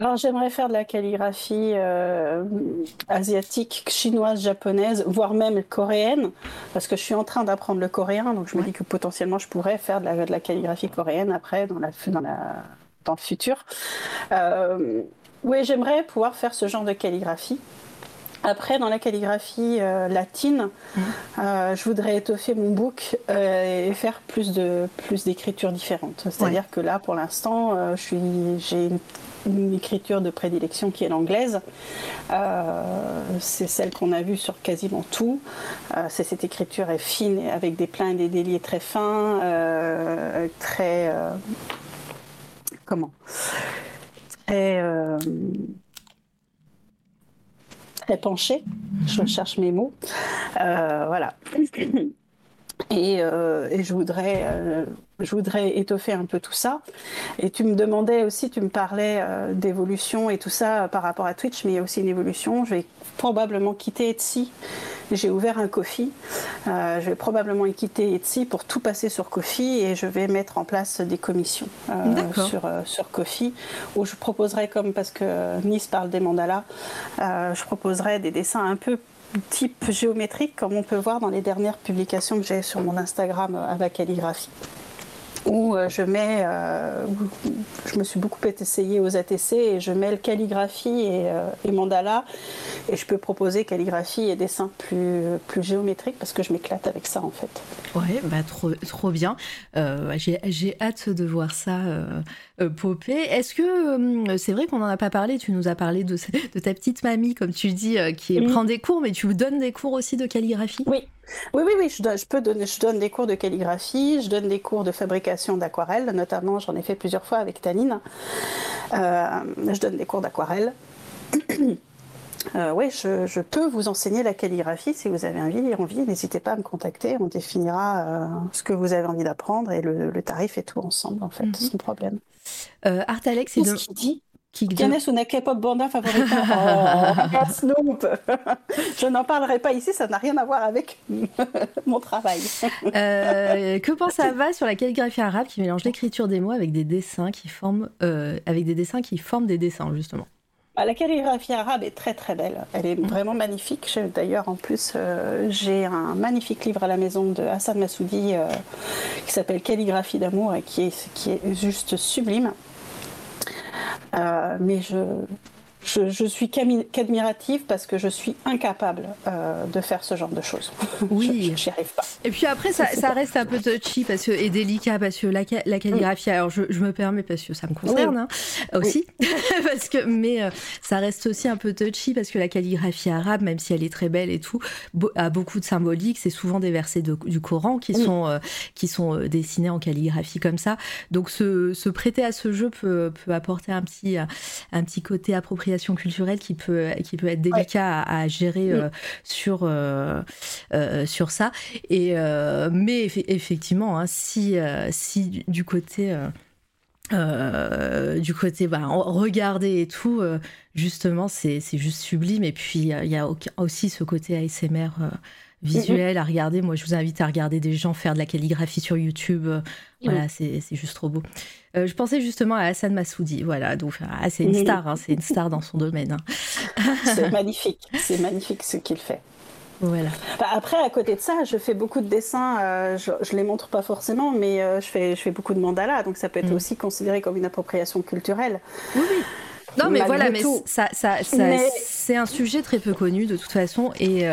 Alors j'aimerais faire de la calligraphie euh, asiatique, chinoise, japonaise, voire même coréenne, parce que je suis en train d'apprendre le coréen, donc je me dis que potentiellement je pourrais faire de la, de la calligraphie coréenne après dans, la, dans, la, dans le futur. oui, j'aimerais pouvoir faire ce genre de calligraphie. Après, dans la calligraphie euh, latine, mmh. euh, je voudrais étoffer mon book euh, et faire plus de plus d'écritures différentes. C'est-à-dire que là, pour l'instant, j'ai une, écriture de prédilection qui est l'anglaise. c'est celle qu'on a vue sur quasiment tout. c'est cette écriture est fine avec des pleins et des déliés très fins, très comment? Très penché. Je cherche mes mots. Euh, voilà. Et, euh, et, je voudrais euh, je voudrais étoffer un peu tout ça. Et tu me demandais aussi, tu me parlais euh, d'évolution et tout ça par rapport à Twitch, mais il y a aussi une évolution. Je vais probablement quitter Etsy. J'ai ouvert un Kofi. Euh, je vais probablement quitter Etsy pour tout passer sur Kofi et je vais mettre en place des commissions euh, sur, sur Kofi où je proposerai, comme parce que Nice parle des mandalas, je proposerai des dessins un peu type géométrique comme on peut voir dans les dernières publications que j'ai sur mon Instagram à la calligraphie où euh, je mets, euh, je me suis beaucoup essayée aux ATC et je mets le calligraphie et, euh, et, mandala et je peux proposer calligraphie et dessin plus, plus géométrique parce que je m'éclate avec ça en fait. Ouais, bah trop, trop bien. J'ai hâte de voir ça popper. Est-ce que c'est vrai qu'on n'en a pas parlé Tu nous as parlé de, *laughs* de, ta petite mamie, comme tu dis, qui prend des cours, mais tu donnes des cours aussi de calligraphie? Oui, oui, oui, oui, je, peux donner, je donne des cours de calligraphie, je donne des cours de fabrication d'aquarelle, notamment j'en ai fait plusieurs fois avec Taline. Euh, je donne des cours d'aquarelle. *clears throat* Euh, oui, je, peux vous enseigner la calligraphie si vous avez envie. envie N'hésitez pas à me contacter. On définira euh, ce que vous avez envie d'apprendre et le, tarif et tout ensemble, en fait, mm -hmm. sans problème. Art Alex, c'est ce qu'il dit? Quelle est K-pop banda favorita Oh, *laughs* Snoop Je n'en parlerai pas ici, ça n'a rien à voir avec *laughs* mon travail. Euh, que pense *laughs* Ava sur la calligraphie arabe qui mélange l'écriture des mots avec des dessins qui forment, euh, avec des dessins qui forment des dessins justement? La calligraphie arabe est très très belle. Elle est vraiment magnifique. D'ailleurs, en plus, euh, j'ai un magnifique livre à la maison de Hassan Massoudi qui s'appelle Calligraphie d'amour et qui est, qui est juste sublime. Euh, mais je, je, suis qu'admirative parce que je suis incapable euh, de faire ce genre de choses. *laughs* Oui. J'y arrive pas. Et puis après, ça, ça reste un peu touchy parce que, et délicat parce que la, la calligraphie, alors je, je, me permets parce que ça me concerne hein, aussi, *laughs* parce que, mais euh, ça reste aussi un peu touchy parce que la calligraphie arabe, même si elle est très belle et tout, a beaucoup de symbolique. C'est souvent des versets du Coran qui sont, euh, qui sont dessinés en calligraphie comme ça. Donc se, se prêter à ce jeu peut, peut apporter un petit, un petit côté culturelle qui peut, qui peut être délicat à, gérer euh, sur, euh, euh, sur ça. Et, mais effectivement, hein, si, si du côté... du côté bah, regarder et tout, justement, c'est juste sublime. Et puis, il y a aussi ce côté ASMR visuel à regarder. Moi, je vous invite à regarder des gens faire de la calligraphie sur YouTube. Voilà, c'est juste trop beau. Euh, je pensais justement à Hassan Massoudi, voilà, donc ah, c'est une star, hein, c'est une star dans son domaine. Hein. *laughs* c'est magnifique, c'est magnifique ce qu'il fait. Voilà. Bah, après, à côté de ça, je fais beaucoup de dessins. Euh, je, je les montre pas forcément, mais euh, je fais, je fais beaucoup de mandalas, donc ça peut être mm. aussi considéré comme une appropriation culturelle. Oui, oui. Non, mais voilà, mais ça, ça, c'est un sujet très peu connu de toute façon et,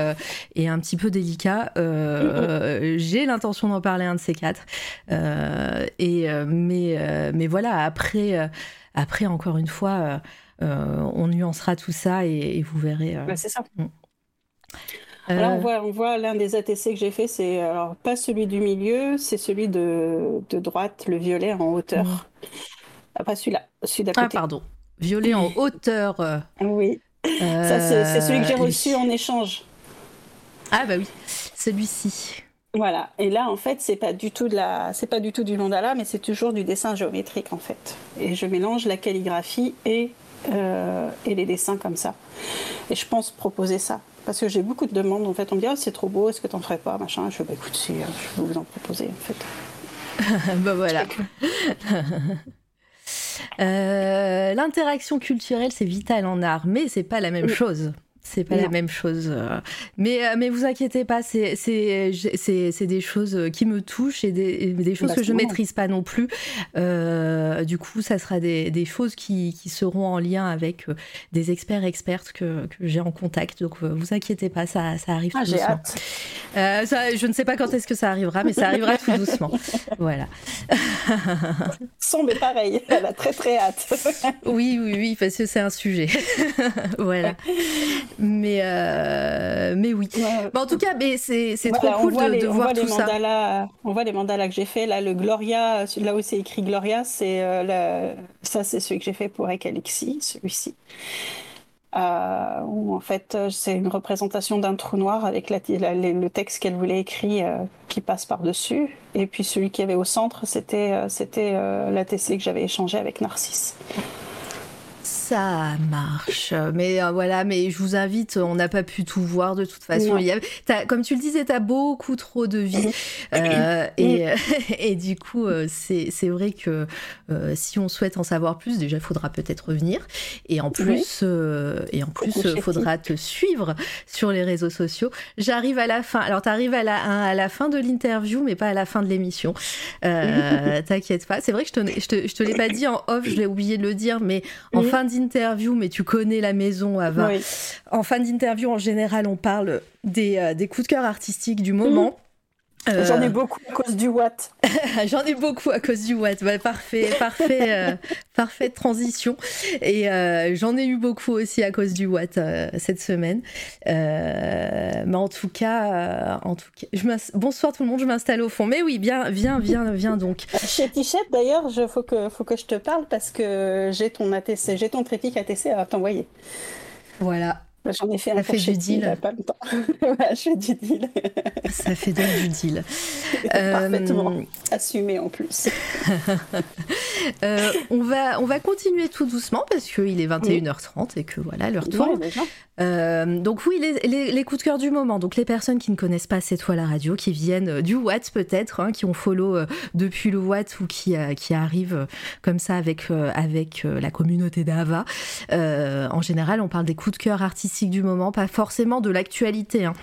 et un petit peu délicat. Euh, J'ai l'intention d'en parler un de ces quatre. Euh, et, mais, mais voilà, après, après, encore une fois, on nuancera tout ça et, vous verrez. Bah, c'est ça. Mm. Alors on voit, on voit l'un des ATC que j'ai fait, c'est alors pas celui du milieu, c'est celui de, de, droite, le violet en hauteur. Mm. Ah, pas celui-là, celui d'à ah, côté. Ah pardon. Violet en hauteur. Euh, oui. Ça, c'est celui que j'ai euh, reçu en échange. Ah bah oui, celui-ci. Voilà. Et là, en fait, c'est pas du tout de la, c'est pas du tout du mandala, mais c'est toujours du dessin géométrique en fait. Et je mélange la calligraphie et euh, et les dessins comme ça. Et je pense proposer ça. Parce que j'ai beaucoup de demandes, en fait. On me dit, oh, c'est trop beau, est-ce que t'en ferais pas Machin. Je fais, bah, écoute, si, je vais vous en proposer, en fait. *laughs* bah voilà. *laughs* Euh, l'interaction culturelle, c'est vital en art, mais c'est pas la même chose. C'est pas la même chose. Euh. Mais, euh, mais vous inquiétez pas, c'est des choses qui me touchent et des, des choses bah, que je ne maîtrise pas non plus. du coup, ça sera des, des choses qui, qui, seront en lien avec des experts expertes que, que j'ai en contact. Donc, vous inquiétez pas, ça, ça arrive ah, tout doucement. Ça, je ne sais pas quand est-ce que ça arrivera, mais ça arrivera tout doucement. *laughs* Voilà. Sombre mais pareil, elle a très très hâte. oui, oui, oui, parce que c'est un sujet. *laughs* voilà. Mais, euh, mais oui. en tout cas, mais c'est, trop cool de, voir tout ça. On voit les mandalas que j'ai fait. Là, le Gloria, là où c'est écrit Gloria, c'est euh, ça, c'est celui que j'ai fait pour Ekalixi, celui-ci. Euh, où en fait c'est une représentation d'un trou noir avec le texte qu'elle voulait écrire qui passe par-dessus. Et puis celui qui avait au centre, c'était c'était l'ATC que j'avais échangé avec Narcisse ça marche. Mais euh, voilà, mais je vous invite, on n'a pas pu tout voir de toute façon. Il y comme tu le disais, tu as beaucoup trop de vie. Euh, et, *laughs* et, du coup, euh, c'est vrai que si on souhaite en savoir plus, déjà, il faudra peut-être revenir. Et en plus, et en plus, il faudra te suivre sur les réseaux sociaux. J'arrive à la fin. Alors, tu arrives à la, à la fin de l'interview, mais pas à la fin de l'émission. *laughs* T'inquiète pas. C'est vrai que je te, je te, je te l'ai pas dit en off, je l'ai oublié de le dire, mais en fin de interview, mais tu connais la maison, Ava. En fin d'interview, en général, on parle des, euh, des, coups de cœur artistiques du moment. Euh, J'en ai beaucoup à cause du Watt. *laughs* J'en ai beaucoup à cause du Watt. Bah, parfait, parfait, euh, parfaite transition. Et euh, j'en ai eu beaucoup aussi à cause du Watt cette semaine. mais en tout cas, en tout cas, je bonsoir tout le monde. Je m'installe au fond. Mais oui, bien, viens, viens, viens donc. Chez Tichette, d'ailleurs, il faut que, faut que je te parle parce que j'ai ton ATC, j'ai ton triptyque ATC à t'envoyer. Voilà. J'en ai fait un fait du deal. Pas longtemps. *laughs* je fais du deal. Ça fait donc du deal. *laughs* Parfaitement euh, assumé en plus. *laughs* euh, on, va, on va continuer tout doucement parce qu'il est 21h30 et que voilà, l'heure tourne. Euh, donc oui, les, les, coups de cœur du moment. Donc les personnes qui ne connaissent pas C'est toi la radio, qui viennent du Watt peut-être, hein, qui ont follow euh, depuis le Watt ou qui, qui arrivent comme ça avec, avec la communauté d'Ava. en général, on parle des coups de cœur artistiques du moment, pas forcément de l'actualité. Hein.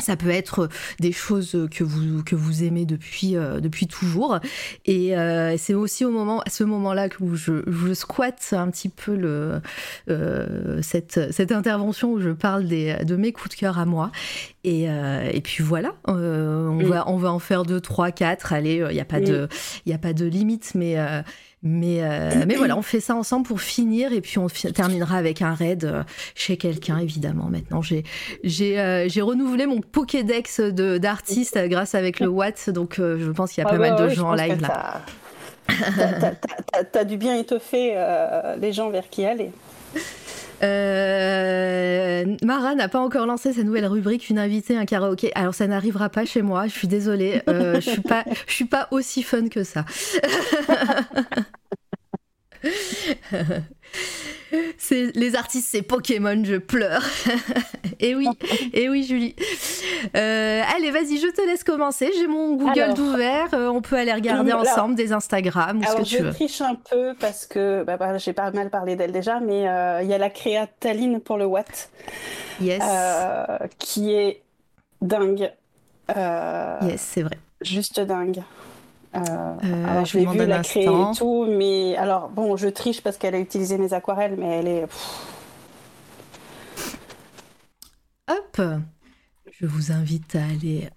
Ça peut être des choses que vous, que vous aimez depuis, euh, depuis toujours. Et euh, c'est aussi au moment, à ce moment-là que je, je squatte un petit peu le, euh, cette, cette intervention où je parle des, de mes coups de cœur à moi. Et, et puis voilà, on, va, on va en faire deux, trois, quatre. Allez, il n'y a, pas de, y a pas de limite, mais mais, euh, mais voilà, on fait ça ensemble pour finir et puis on terminera avec un raid euh, chez quelqu'un, évidemment. Maintenant, j'ai euh, renouvelé mon Pokédex d'artistes grâce avec le Watt, donc je pense qu'il y a ah pas mal de gens en live là. T'as dû bien étoffer les gens vers qui aller. Euh, Mara n'a pas encore lancé sa nouvelle rubrique une invitée un karaoké. Alors ça n'arrivera pas chez moi. Je suis désolée. Euh, je suis pas, je suis pas aussi fun que ça. *laughs* *laughs* c'est les artistes, c'est Pokémon, je pleure. *laughs* et oui, et oui, Julie. Euh, allez, vas-y, je te laisse commencer. J'ai mon Google ouvert. Euh, on peut aller regarder ensemble des Instagram ou ce que tu veux. Je triche un peu parce que bah, bah, j'ai pas mal parlé d'elle déjà, mais euh, il y a la créa Taline pour le Watt. Yes. qui est dingue. yes, c'est vrai. Juste dingue. Euh, euh, alors, je l'ai vu la créer et tout, mais alors bon, je triche parce qu'elle a utilisé mes aquarelles, mais elle est. Hop, je vous invite à aller.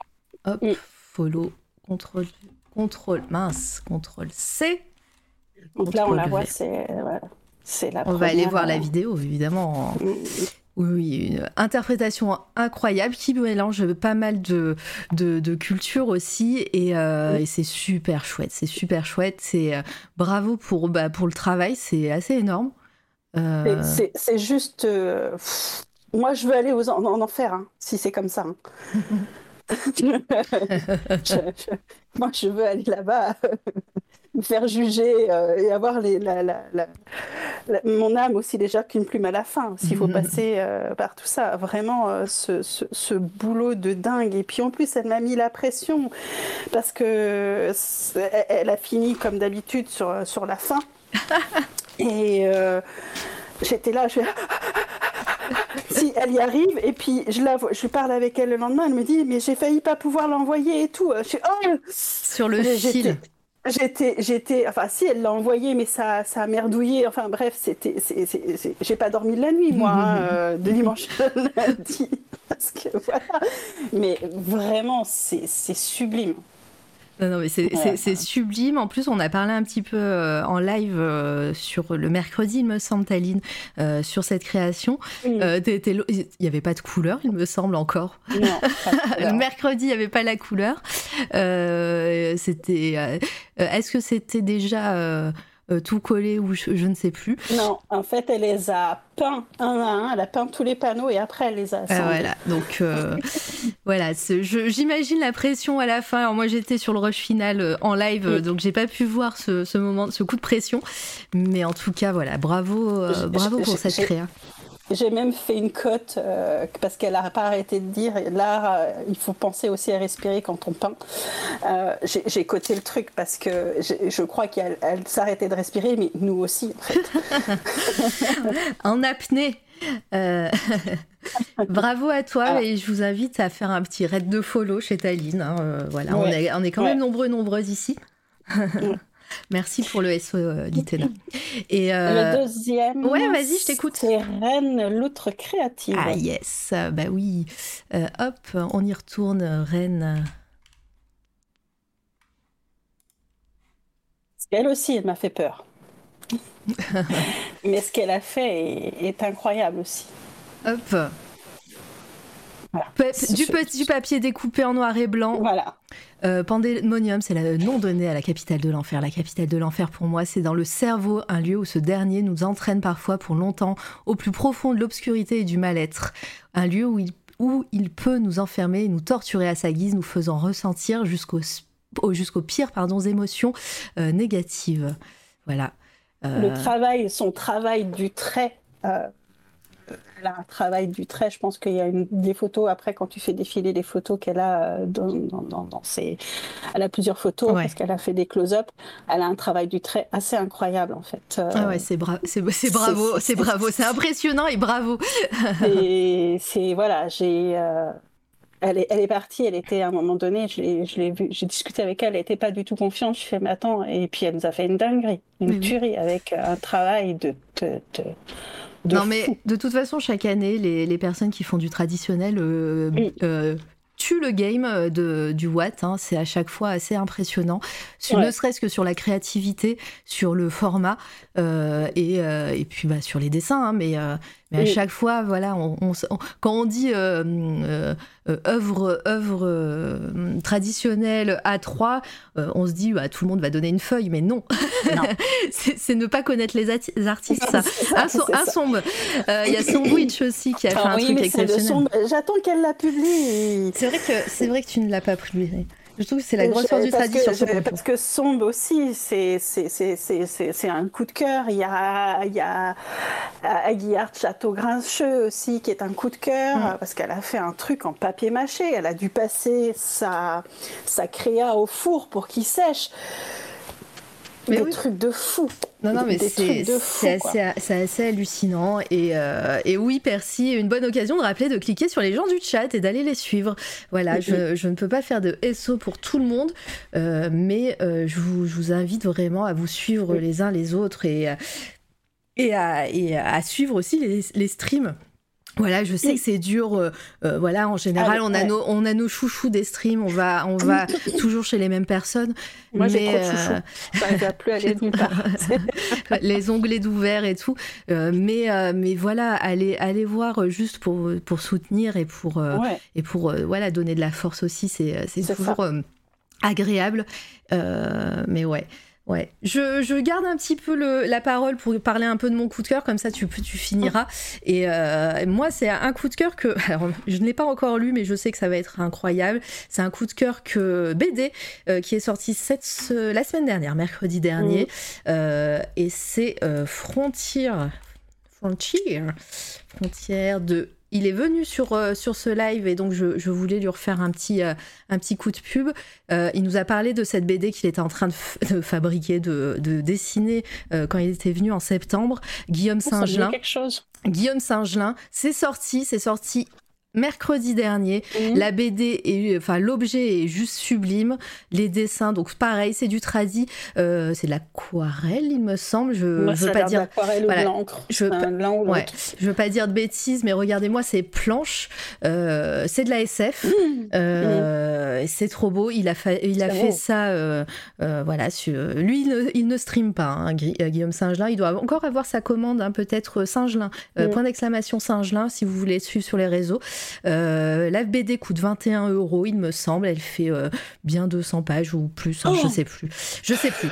Hop, mm. follow, contrôle, contrôle, mince, contrôle C. Donc là, on la voit, c'est voilà. la. On va aller voir la euh, vidéo, évidemment. Mm, Oui, une interprétation incroyable qui mélange pas mal de, de, cultures aussi euh, et, c'est super chouette, c'est super chouette, c'est euh, bravo pour, bah, pour le travail, c'est assez énorme. Euh, c'est juste, moi je veux aller aux, en, enfer hein, si c'est comme ça. Hein. *laughs* *laughs* moi je veux aller là-bas me faire juger euh, et avoir les, la, la, mon âme aussi déjà qu'une plume à la fin. S'il faut mhm. passer euh, par tout ça, vraiment euh, ce, ce, boulot de dingue. Et puis en plus, elle m'a mis la pression parce que elle a fini comme d'habitude sur, sur la fin. *laughs* et j'étais là, je *laughs* si elle y arrive, et puis je, la, je parle avec elle le lendemain, elle me dit, mais j'ai failli pas pouvoir l'envoyer et tout. Je suis, oh Sur le fil. J'étais, j'étais, enfin si, elle l'a envoyé, mais ça, ça a merdouillé. Enfin bref, c'était, j'ai pas dormi de la nuit moi, hein, *laughs* euh, de dimanche à lundi, *laughs* parce que voilà. Mais vraiment, c'est sublime. Non, non, mais c'est sublime. En plus, on a parlé un petit peu euh, en live euh, sur le mercredi, il me semble, Taline, euh, sur cette création. il n'y avait pas de couleur, il me semble encore. Non, *laughs* le mercredi, il n'y avait pas la couleur. C'était. Est-ce que c'était déjà tout collé ou je, ne sais plus. Non, en fait, elle les a peints un à un, elle a peint tous les panneaux et après elle les a ah, voilà, donc euh, *laughs* voilà, j'imagine la pression à la fin. Alors moi j'étais sur le rush final euh, en live, donc donc j'ai pas pu voir ce, moment, ce coup de pression, mais en tout cas voilà, bravo, bravo pour cette créa. J'ai même fait une cote euh, parce qu'elle n'a pas arrêté de dire là, euh, il faut penser aussi à respirer quand on peint. Euh, j'ai coté le truc parce que je crois qu'elle s'arrêtait de respirer, mais nous aussi en fait. *laughs* en apnée. *laughs* Bravo à toi et je vous invite à faire un petit raid de follow chez Taline. Hein, voilà, on, est, on, est, quand même nombreux nombreuses ici. Merci pour le SO, euh, Litena. *laughs* Et euh, Le deuxième. Ouais, vas-y, je t'écoute. C'est Rennes, l'outre créative. Ah, yes. Bah oui. Euh, hop, on y retourne. Rennes. Elle aussi, elle m'a fait peur. *laughs* Mais ce qu'elle a fait est, est incroyable aussi. Hop. du papier découpé en noir et blanc. Voilà. Euh, Pandémonium, c'est le nom donné à la capitale de l'enfer. La capitale de l'enfer, pour moi, c'est dans le cerveau, un lieu où ce dernier nous entraîne parfois pour longtemps au plus profond de l'obscurité et du mal-être. Un lieu où il, où il peut nous enfermer et nous torturer à sa guise, nous faisant ressentir jusqu'au jusqu'aux pires pardon, émotions euh, négatives. Voilà. Le travail, son travail du trait euh, a un travail du trait. Je pense qu'il y a une, des photos après quand tu fais défiler les photos qu'elle a euh, dans, dans, ses... Elle a plusieurs photos parce qu'elle a fait des close-up. Elle a un travail du trait assez incroyable en fait. Euh. ah ouais, c'est bra c'est bravo, c'est bravo, c'est impressionnant et bravo. *laughs* et c'est voilà, j'ai. Euh, elle est, elle est, partie, elle était à un moment donné, je l'ai vu, j'ai discuté avec elle, elle n'était pas du tout confiante. Je fais, mais attends, et puis elle nous a fait une dinguerie, une tuerie avec un travail de, de, de non, mais de toute façon, chaque année, les, les personnes qui font du traditionnel euh, euh, tuent le game euh, de, du Watt. Hein. c'est à chaque fois assez impressionnant, ne serait-ce que sur la créativité, sur le format et, et, puis bah, sur les dessins. Hein. mais mais à chaque fois, voilà, on, quand on dit euh, euh, euh, œuvre, œuvre traditionnelle A3, on se dit bah, tout le monde va donner une feuille, mais non, *laughs* c'est ne pas connaître les, artistes. Ça. un, sombre. Il y a Sandwich aussi qui a fait un truc exceptionnel. J'attends qu'elle la publie. C'est vrai que c'est vrai que tu ne l'as pas publié. Je trouve que c'est la grosse force du tradition. Parce que Sombre aussi, c'est un coup de cœur. Il y a, il y a Aguillard Château Grincheux aussi, qui est un coup de cœur, mm. parce qu'elle a fait un truc en papier mâché. Elle a dû passer sa, sa créa au four pour qu'il sèche. Mais des trucs de fou. Non, non, mais c'est assez, assez, hallucinant. Et, euh, et, oui, Percy, une bonne occasion de rappeler de cliquer sur les gens du chat et d'aller les suivre. Voilà, je, *laughs* je, ne peux pas faire de SO pour tout le monde, euh, mais euh, je, vous, je, vous, invite vraiment à vous suivre les uns les autres et, et, à, et à suivre aussi les, les streams. Voilà, je sais que c'est dur. Euh, euh, voilà, en général, on a nos on a nos chouchous des streams. On va on va *laughs* toujours chez les mêmes personnes. Moi, j'ai trop de chouchous. Euh... va *laughs* plus aller nulle part. les onglets d'ouvert et tout. Euh, mais mais voilà, allez allez voir juste pour pour soutenir et pour et pour voilà donner de la force aussi. C'est c'est toujours agréable. mais ouais. Ouais, je, garde un petit peu la parole pour parler un peu de mon coup de cœur, comme ça tu, tu finiras. Et euh, moi, c'est un coup de cœur que *laughs* je n'ai pas encore lu, mais je sais que ça va être incroyable. C'est un coup de cœur que BD euh, qui est sorti cette, la semaine dernière, mercredi dernier, mmh. euh, et c'est Frontier, Frontier, Frontière de il est venu sur, euh, sur ce live et donc je, voulais lui refaire un petit, euh, un petit coup de pub. Euh, il nous a parlé de cette BD qu'il était en train de, fabriquer, de, dessiner quand il était venu en septembre. Guillaume Saint-Gelin. Guillaume Saint-Gelin, c'est sorti, c'est sorti mercredi dernier. Mhm. La BD est, enfin l'objet est juste sublime. Les dessins, donc pareil, c'est du tradi, euh, c'est de l'aquarelle, il me semble. Je, ne veux pas dire voilà, Je veux pas, je veux pas dire de bêtises, mais regardez-moi ces planches. Euh, c'est de la SF. Mhm. Euh, c'est trop beau. Il a, fait, il a fait ça. voilà, lui, il ne, il ne stream pas. Hein, Guillaume Singelin, il doit encore avoir sa commande, hein, peut-être Singelin. Mhm. Point d'exclamation Singelin, si vous voulez suivre sur les réseaux. Euh, la BD coûte 21 euros, il me semble. Elle fait euh, bien 200 pages ou plus, hein, je oh sais plus. Je sais plus.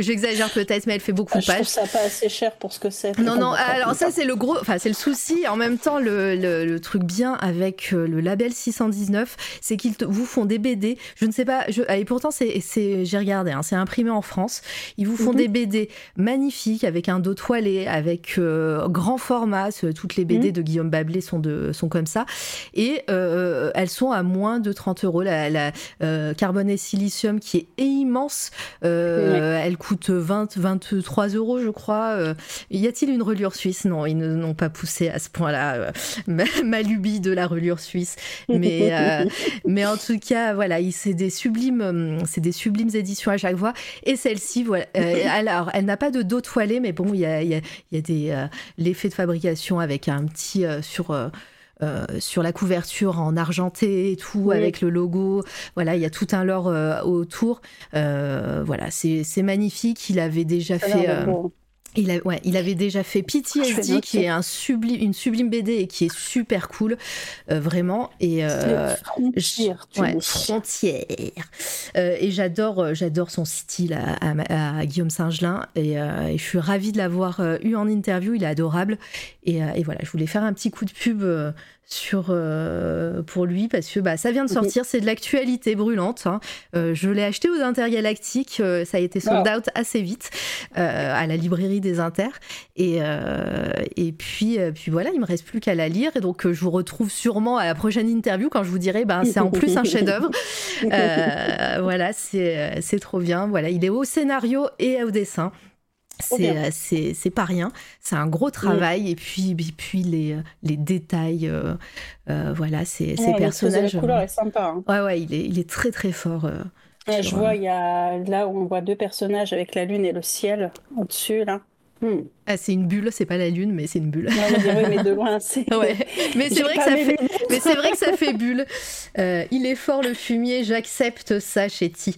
J'exagère peut-être, mais elle fait beaucoup de pages. Je trouve ça pas assez cher pour ce que c'est. Non, non. Alors ça, c'est le gros, enfin c'est le souci. En même temps, le, le, truc bien avec euh, le label 619, c'est qu'ils vous font des BD. Je ne sais pas. Je, et pourtant, j'ai regardé. Hein, c'est imprimé en France. Ils vous font mhm. des BD magnifiques avec un dos toilé, avec grand format. Toutes les BD mhm. de Guillaume Bablé sont de sont comme ça et euh, elles sont à moins de 30 euros. La, la euh, carbone et silicium qui est immense, euh, elle coûte 20, 23 euros, je crois. y a-t-il une reliure suisse? Non, ils n'ont pas poussé à ce point-là *laughs* ma, lubie de la reliure suisse. Mais, *laughs* mais en tout cas, voilà, c'est des sublimes, c'est des sublimes éditions à chaque fois. Et celle-ci, voilà. *laughs* alors, elle n'a pas de dos toilé, mais bon, il y a, y a, y a des l'effet de fabrication avec un petit sur euh, sur la couverture en argenté et tout, avec le logo. Voilà, il y a tout un lore euh, autour. Euh, voilà, c'est magnifique. Il avait déjà fait. Il, a, ouais, il avait déjà fait PTSD, qui est un sublime, une sublime BD et qui est super cool, euh, vraiment. Et euh, frontières, ouais. Euh, et j'adore, j'adore son style à, Guillaume Singelin et, et, je suis ravie de l'avoir eu en interview. Il est adorable. Et, et, voilà, je voulais faire un petit coup de pub sur euh, pour lui parce que bah, ça vient de sortir, c'est de l'actualité brûlante. Hein. Euh, je l'ai acheté aux Intergalactiques, euh, ça a été sold out assez vite à la librairie des Inter. Et, et puis, puis voilà, il me reste plus qu'à la lire et donc je vous retrouve sûrement à la prochaine interview quand je vous dirai ben c'est en plus un chef-d'œuvre. *laughs* voilà, c'est trop bien. Voilà, il est au scénario et au dessin. Euh, c'est c'est pas rien. C'est un gros travail. Et puis puis les les détails euh, euh, voilà ces, ces personnages la couleur est sympa hein. ouais ouais il est il est très très fort je vois il y a là où on voit deux personnages avec la lune et le ciel au dessus là Hmm. Ah, c'est une bulle, c'est pas la lune, mais c'est une bulle. mais de loin, c'est. *laughs* Mais c'est vrai que ça fait. Mais c'est vrai que ça fait bulle. Euh, il est fort le fumier, j'accepte ça, Chetty.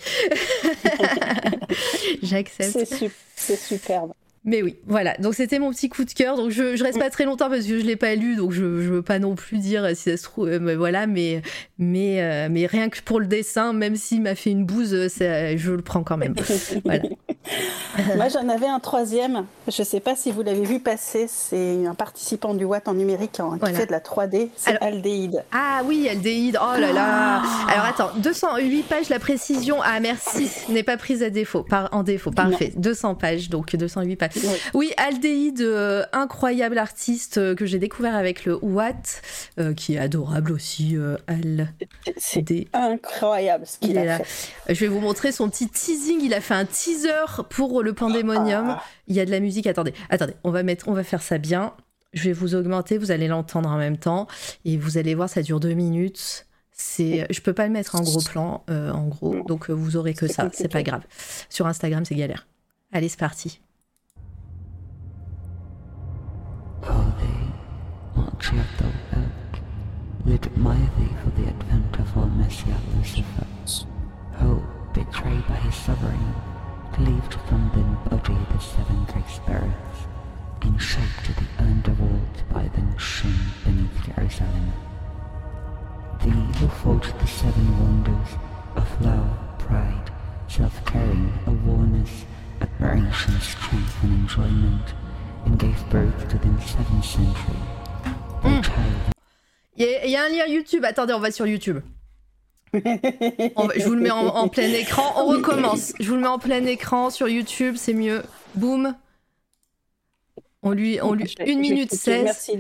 *laughs* j'accepte. C'est superbe. Mais oui, voilà. Donc c'était mon petit coup de cœur. Donc je, je reste pas très longtemps parce que je l'ai pas lu, donc je, je veux pas non plus dire si ça se trouve. Euh, mais voilà, mais mais euh, mais rien que pour le dessin, même s'il m'a fait une bouse, je le prends quand même. *laughs* voilà. *laughs* Moi j'en avais un troisième. Je sais pas si vous l'avez vu passer. C'est un participant du Watt en numérique hein, qui fait de la 3D. C'est Aldéide. Ah oui, Aldéide. Oh là là. Ah. Alors attends, 208 pages. La précision. Ah merci, n'est pas prise à défaut. Par en défaut. Parfait. 200 pages. Donc 208 pages. Oui, Aldéide, euh, incroyable artiste euh, que j'ai découvert avec le Watt, euh, qui est adorable aussi. C'est incroyable ce qu'il a fait. Je vais vous montrer son petit teasing. Il a fait un teaser pour le Pandémonium. Ah. Il y a de la musique. Attendez, attendez, on va mettre, on va faire ça bien. Je vais vous augmenter, vous allez l'entendre en même temps et vous allez voir, ça dure deux minutes. C'est, je peux pas le mettre en gros plan, en gros, donc vous aurez que ça, c'est pas grave. Sur Instagram, c'est galère. Allez, c'est parti. Holy, march yet thou out, lead my thee for the advent of our Messiah Lucifer. Who, betrayed by his sovereign, cleaved from the body the seven great spirits, and shape to the underworld by the shin beneath Jerusalem. Thee who fought the seven wonders of love, pride, self-caring, awareness, admiration, strength and enjoyment, and gave birth to the 7th century. Mm. Il y, a un lien YouTube. Attendez, on va sur YouTube. Je vous le mets en, plein écran. On recommence. Je vous le mets en plein écran sur YouTube, c'est mieux. Boum. On lui, on lui, 1 minute 16. Merci,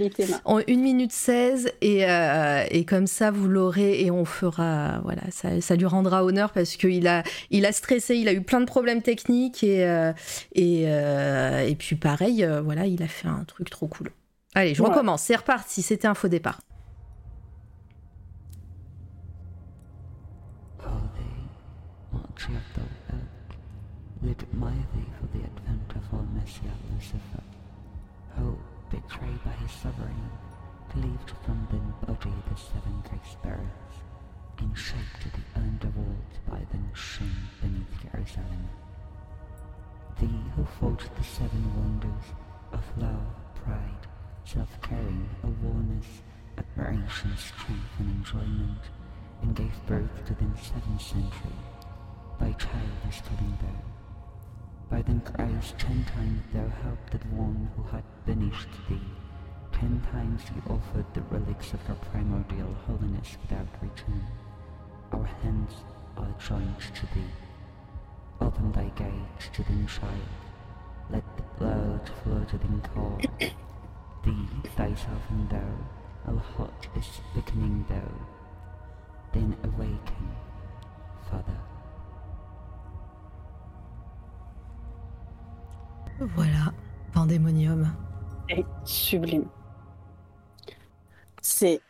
en 1 minute 16 et, euh, et comme ça vous l'aurez et on fera, voilà, ça, ça lui rendra honneur parce qu'il a, il a stressé, il a eu plein de problèmes techniques et, euh, et, euh, et puis pareil, voilà, il a fait un truc trop cool. Allez, je recommence, c'est reparti, c'était un faux départ. Who, admired thee for the advent of our messiah Lucifer, who betrayed by his sovereign, cleaved from the body the seven great spirits, and shaped to the underworld by the shin beneath Jerusalem. Thee who fought the seven wonders of love, pride, self-caring, awareness, admiration, strength and enjoyment, and gave birth to the seventh century by childish killing there by then Christ ten times thou helped one who had banished thee. Ten times he offered the relics of your primordial holiness without return. Our hands are joined to thee. Open thy gate to the child. Let the blood flow to the core. *coughs* thee, thyself and thou, O heart is thickening thou. Then awaken, Father. Voilà, Pandémonium. C'est sublime. C'est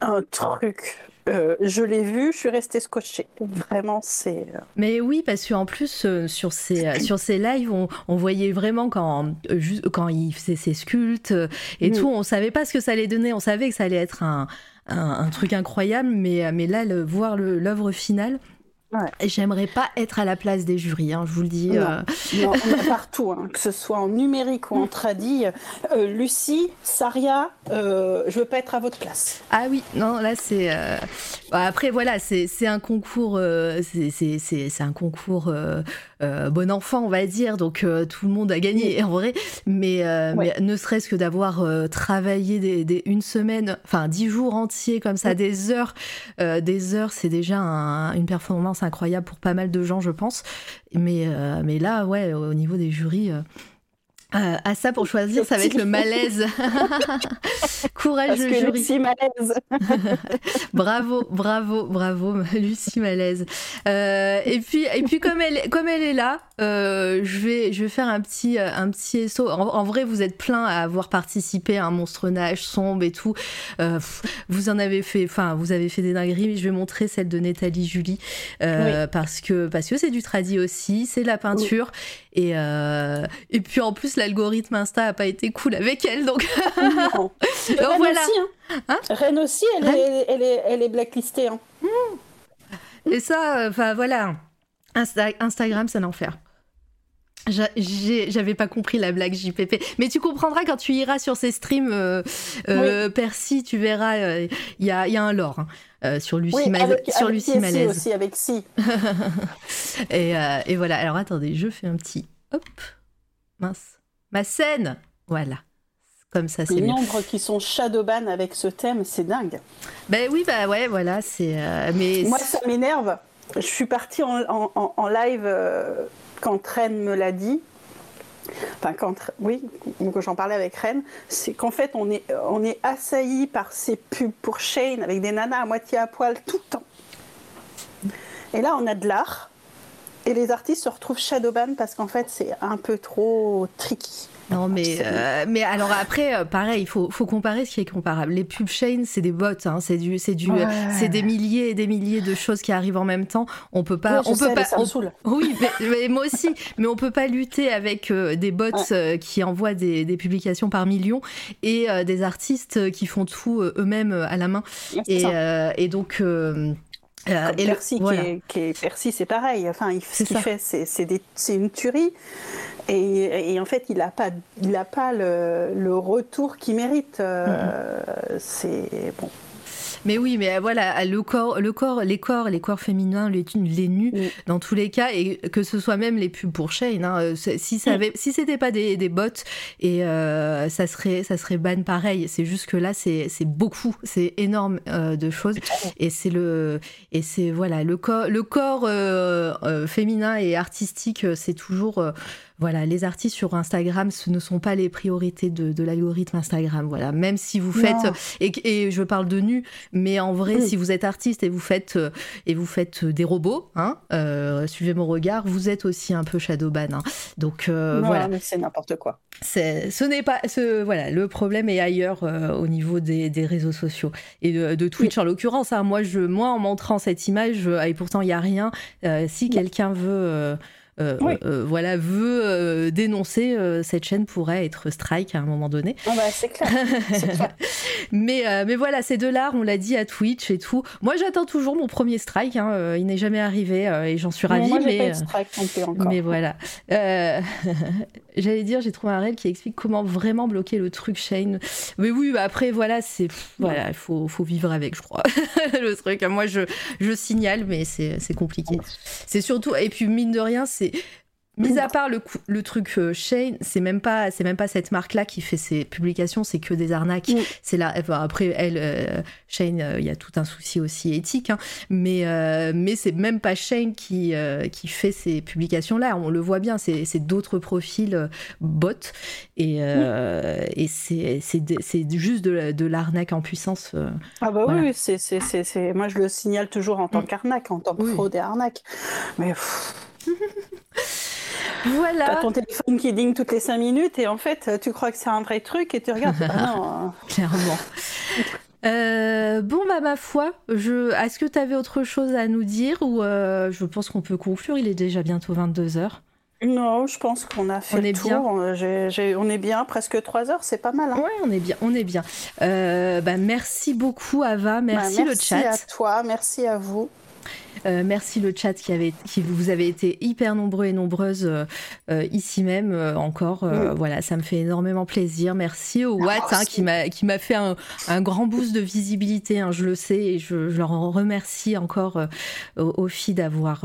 un truc. Euh, je l'ai vu, je suis restée scotchée. Vraiment, c'est. Euh, Mais oui, parce qu'en plus, euh, sur, ces, sur ces lives, on, voyait vraiment quand, quand il faisait ses sculptes et mm. tout, on savait pas ce que ça allait donner. On savait que ça allait être un, un, truc incroyable, mais, mais là, le, voir l'œuvre finale, J'aimerais pas être à la place des jurys, hein, je vous le dis. Non, euh. on est *laughs* partout, hein, que ce soit en numérique ou en tradi. Euh, Lucie, Saria, euh, je veux pas être à votre place. Ah oui, non, là c'est. Après voilà, c'est un concours, c'est un concours bon enfant, on va dire. Donc tout le monde a gagné *laughs* en vrai, mais, ne serait-ce que d'avoir travaillé des, une semaine, enfin dix jours entiers comme ça, des heures, des heures, c'est déjà une performance incroyable pour pas mal de gens, je pense. Mais, euh, mais là, ouais, au niveau des jurys, euh, euh, à ça pour choisir, ça va être le malaise. *laughs* Courage Parce que Lucie malaise. *laughs* bravo, bravo, bravo, *laughs* Lucie malaise. Euh, et puis, et puis comme elle, comme elle est là, euh, je vais, je vais faire un petit, un petit SO. En, vrai, vous êtes plein à avoir participé à un monstre nage sombre et tout. vous en avez fait, enfin, vous avez fait des dingueries. Mais je vais montrer celle de Nathalie Julie parce que, parce que c'est du tradi aussi, c'est la peinture. Et, et puis en plus l'algorithme Insta a pas été cool avec elle, donc. *laughs* donc voilà. Aussi, hein. Hein Rennes aussi, elle, Est, elle, est, elle est blacklistée. Hein. Et ça, enfin voilà, Instagram, c'est un enfer. J'avais pas compris la blague JPP. Mais tu comprendras quand tu iras sur ces streams euh, euh Percy, tu verras, il euh, y, a, y, a, un lore hein, euh, sur Lucie, oui, avec, sur Lucie Malaise. aussi, avec Si. *laughs* et, et, voilà, alors attendez, je fais un petit... Hop, mince ma scène. Voilà. Comme ça, c'est Les nombres qui sont shadowban avec ce thème, c'est dingue. Ben oui, bah ouais, voilà, c'est. Euh, mais moi, ça m'énerve. Je suis partie en, live euh, quand Ren me l'a dit. Enfin, quand, oui, quand j'en parlais avec Ren, c'est qu'en fait, on est, on est assailli par ces pubs pour Shane avec des nanas à moitié à poil tout le temps. Et là, on a de l'art et les artistes se retrouvent shadowban parce qu'en fait, c'est un peu trop tricky. Non, mais, euh, mais alors après, euh, pareil, il faut, faut comparer ce qui est comparable. Les pubs chain, c'est des bots, hein, c'est du, c'est du, c'est des milliers et des milliers de choses qui arrivent en même temps. On peut pas, on peut pas. oui, mais, moi aussi, mais on peut pas lutter avec euh, des bots qui envoient des, des, publications par millions et des artistes qui font tout eux-mêmes à la main. Et, et, donc. Euh, et Percy, qui, est, Percy, c'est pareil. Enfin, il, ce qu'il fait, c'est une tuerie. Et, et, en fait, il n'a pas, il a pas le, le retour qu'il mérite. Euh, c'est bon. Mais oui, mais euh, voilà, le corps, le corps, les corps, les corps féminins, les, les nus, dans tous les cas, et que ce soit même les pubs pour Shane. Hein, euh, si ça avait, si c'était pas des, des bots, et euh, ça serait, ça serait ban pareil. C'est juste que là, c'est, c'est beaucoup, c'est énorme de choses, et c'est le, et c'est voilà, le corps, le corps féminin et artistique, c'est toujours voilà, les artistes sur Instagram, ce ne sont pas les priorités de, l'algorithme Instagram. Voilà, même si vous faites et, je parle de nu, mais en vrai, si vous êtes artiste et vous faites euh, et vous faites euh, des robots, hein, euh, suivez mon regard, vous êtes aussi un peu shadowban. Hein. Donc voilà, mais c'est n'importe quoi. C'est, ce n'est pas, ce, voilà, le problème est ailleurs au niveau des, réseaux sociaux et de, Twitch en l'occurrence. Hein. moi, je, moi, en montrant cette image, et pourtant il y a rien. si quelqu'un veut euh, euh, voilà, veut euh, dénoncer cette chaîne pourrait être strike à un moment donné. Ah bah, c'est clair. *laughs* mais, mais voilà, c'est de l'art, on l'a dit à Twitch et tout. Moi, j'attends toujours mon premier strike. Hein, il n'est jamais arrivé et j'en suis ravie. Moi, mais, pas strike encore. mais voilà. *laughs* J'allais dire, j'ai trouvé un réel qui explique comment vraiment bloquer le truc Shane. Mais oui, bah, après, voilà, c'est voilà, il faut, faut vivre avec, je crois. *laughs* le truc. Moi, je, je signale, mais c'est compliqué. C'est surtout, et puis mine de rien, c'est Mis à part le, le truc euh, Shane, c'est même pas c'est même pas cette marque là qui fait ses publications, c'est que des arnaques. C'est là après elle euh, Shane, euh, il y a tout un souci aussi éthique, hein. mais mais c'est même pas Shane qui qui fait ces publications là. On le voit bien, c'est d'autres profils bots et et c'est c'est juste de, l'arnaque en puissance. ah bah oui, c'est c'est moi je le signale toujours en tant mm. qu'arnaque, en tant que fraude et arnaque, mais *laughs* Voilà. T'as ton téléphone qui ding toutes les 5 minutes et en fait, tu crois que c'est un vrai truc et tu regardes. ah *laughs* non. Hein. Clairement. Euh, bon, bah, ma foi, je... est-ce que tu avais autre chose à nous dire ou euh, je pense qu'on peut conclure Il est déjà bientôt 22h. Non, je pense qu'on a fait on le est tour. Bien. on est bien, presque 3 heures, c'est pas mal. Hein. Oui, on est bien, on est bien. Euh, bah, merci beaucoup, Ava. Merci, bah, merci le chat. Merci à toi, merci à vous. Euh, merci le chat qui, avait, qui vous avez été hyper nombreux et nombreuses euh, euh, ici même encore. Voilà, ça me fait énormément plaisir. Merci au Watt hein, qui m'a qui m'a fait un, un, grand boost de visibilité. Hein, je le sais et je, je leur en remercie encore aux, aux filles d'avoir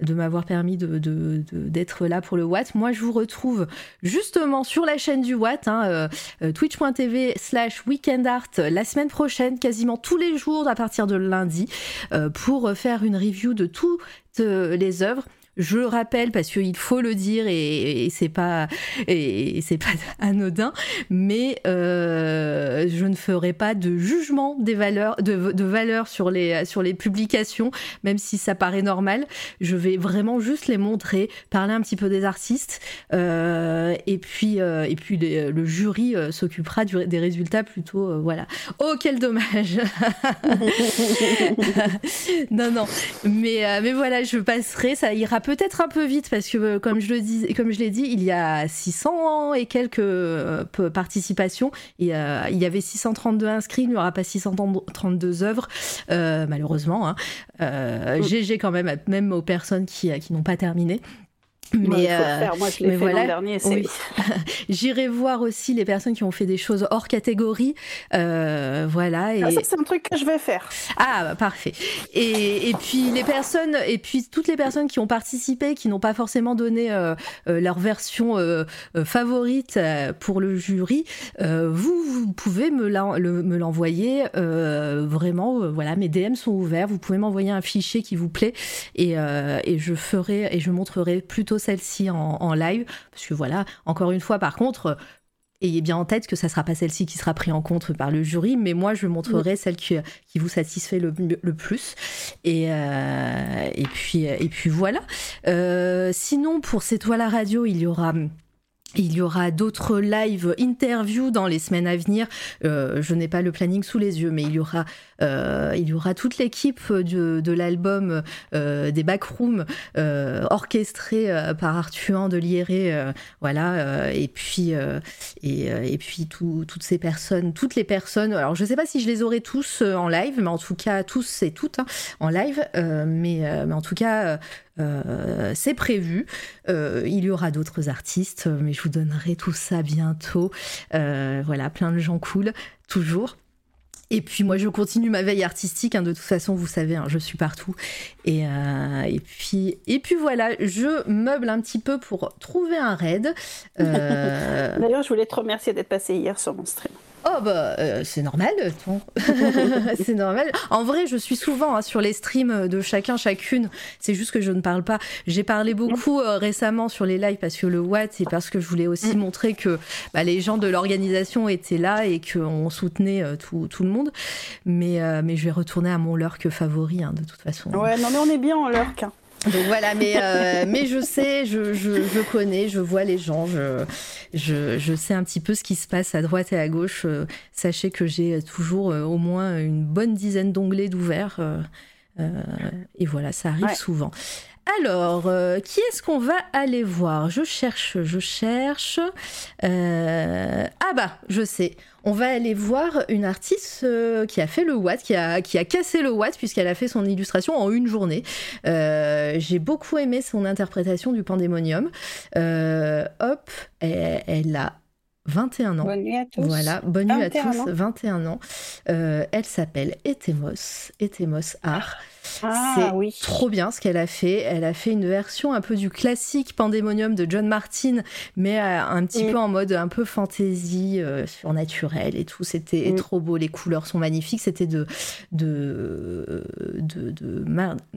de m'avoir permis d'être de, de, là pour le Watt. Moi, je vous retrouve justement sur la chaîne du Watt, hein, euh, twitch.tv slash weekendart, la semaine prochaine, quasiment tous les jours à partir de lundi, euh, pour faire une review de toutes les œuvres. Je le rappelle parce qu'il faut le dire et, c'est pas et, c'est pas *laughs* anodin, mais euh, je ne ferai pas de jugement des valeurs de, de valeurs sur les sur les publications, même si ça paraît normal. Je vais vraiment juste les montrer, parler un petit peu des artistes euh, et puis euh, et puis le jury s'occupera des résultats plutôt voilà. Oh quel dommage. *laughs* *laughs* non non, mais mais voilà, je passerai, ça ira peut-être un peu vite parce que, euh, comme je le dis, comme je l'ai dit, il y a 600 et quelques euh, participations. Et, il y avait 632 inscrits, il n'y aura pas 632 œuvres, euh, malheureusement. Hein. GG quand même, même aux personnes qui, qui n'ont pas terminé. Mais, euh, Moi, je l'ai fait voilà. *laughs* J'irai voir aussi les personnes qui ont fait des choses hors catégorie. Euh, voilà. Ah, et... c'est un truc que je vais faire. Ah, bah, parfait. Et, et, puis les personnes, et puis toutes les personnes qui ont participé, qui n'ont pas forcément donné euh, euh leur version favorite pour le jury, vous, vous pouvez me l'envoyer. vraiment, voilà, mes DM sont ouverts. Vous pouvez m'envoyer un fichier qui vous plaît et, et je ferai et je montrerai plutôt celle-ci en, live, parce que voilà, encore une fois, par contre, ayez bien en tête que ça sera pas celle-ci qui sera prise en compte par le jury, mais moi je montrerai celle qui, vous satisfait le, plus. Et, euh, et, puis, voilà. Euh, sinon, pour C'est toi la radio, il y aura il y aura d'autres live interviews dans les semaines à venir. Euh, je n'ai pas le planning sous les yeux, mais il y aura, euh, il y aura toute l'équipe de, l'album euh, des Backrooms euh, orchestré euh, par Arthur de Lieré, voilà. et puis, et, puis tout, toutes ces personnes, toutes les personnes. Alors je ne sais pas si je les aurai tous en live, mais en tout cas tous et toutes hein, en live. mais en tout cas, euh, c'est prévu. Euh, il y aura d'autres artistes, mais je vous donnerai tout ça bientôt. Euh, voilà, plein de gens cool, toujours. Et puis moi, je continue ma veille artistique. Hein, de toute façon, vous savez, hein, je suis partout. Et, puis, et puis voilà, je meuble un petit peu pour trouver un raid. *laughs* D'ailleurs, je voulais te remercier d'être passé hier sur mon stream. Oh bah euh, c'est normal, *laughs* c'est normal. En vrai, je suis souvent hein, sur les streams de chacun, chacune. C'est juste que je ne parle pas. J'ai parlé beaucoup euh, récemment sur les lives parce que le Watt et parce que je voulais aussi mm. montrer que bah, les gens de l'organisation étaient là et qu'on soutenait euh, tout, tout, le monde. Mais, mais je vais retourner à mon lurk favori hein, de toute façon. Ouais, non mais on est bien en lurk. Hein. Donc voilà, mais, euh, mais je sais, je, je, je, connais, je vois les gens, je, je, je, sais un petit peu ce qui se passe à droite et à gauche. Euh, sachez que j'ai toujours euh, au moins une bonne dizaine d'onglets d'ouverts. et voilà, ça arrive souvent. Alors, qui est-ce qu'on va aller voir? Je cherche, je cherche. ah bah, je sais on va aller voir une artiste euh, qui a fait le Watt, qui a, qui a cassé le Watt puisqu'elle a fait son illustration en une journée. Euh, j'ai beaucoup aimé son interprétation du Pandémonium. Euh, hop, elle, a 21 ans. Bonne nuit à tous. Voilà, bonne nuit à tous, 21 ans. elle s'appelle Etemos, Etemos Art. Ah, c'est oui. trop bien ce qu'elle a fait. Elle a fait une version un peu du classique Pandemonium de John Martin, mais euh, un petit mm. peu en mode un peu fantasy, euh, surnaturel et tout. C'était mm. trop beau. Les couleurs sont magnifiques. C'était de, de, de,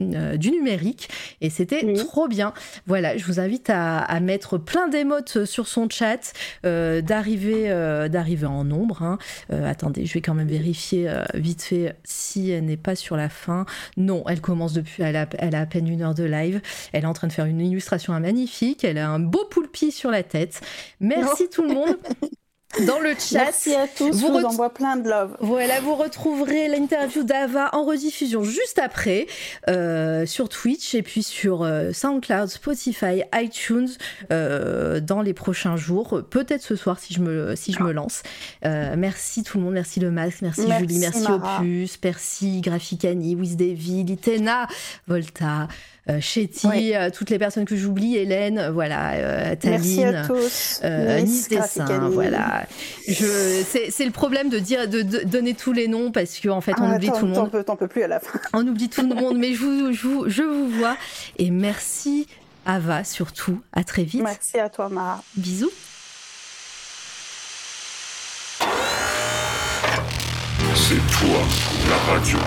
euh, du numérique et c'était mm. trop bien. Voilà, je vous invite à, mettre plein d'émotes sur son chat, d'arriver d'arriver en nombre. Hein. attendez, je vais quand même vérifier vite fait si elle n'est pas sur la fin. Non, elle commence depuis, elle a, elle a à peine une heure de live. Elle est en train de faire une illustration magnifique. Elle a un beau poulpi sur la tête. Merci tout le monde. *laughs* dans le chat. Merci à tous, vous vous envoie plein de love. Voilà, vous retrouverez l'interview d'Ava en rediffusion juste après euh, sur Twitch et puis sur euh, SoundCloud, Spotify, iTunes euh, dans les prochains jours, peut-être ce soir si je me, si je me lance. merci tout le monde, merci le masque, merci, Julie, merci Opus, merci Graphicani, Wisdevy, Litena, Volta. Euh, Chetty, euh, toutes les personnes que j'oublie, Hélène, euh, voilà, Taline, Nice Dessin, voilà. Je, c'est, le problème de dire, de, donner tous les noms parce qu'en en fait, on ah, oublie tout le monde. T'en peux, plus à la fin. On oublie tout le monde, mais je vous, je, je vous vois et merci Ava surtout. À très vite. Merci à toi, Mara. Bisous. C'est toi, la radio.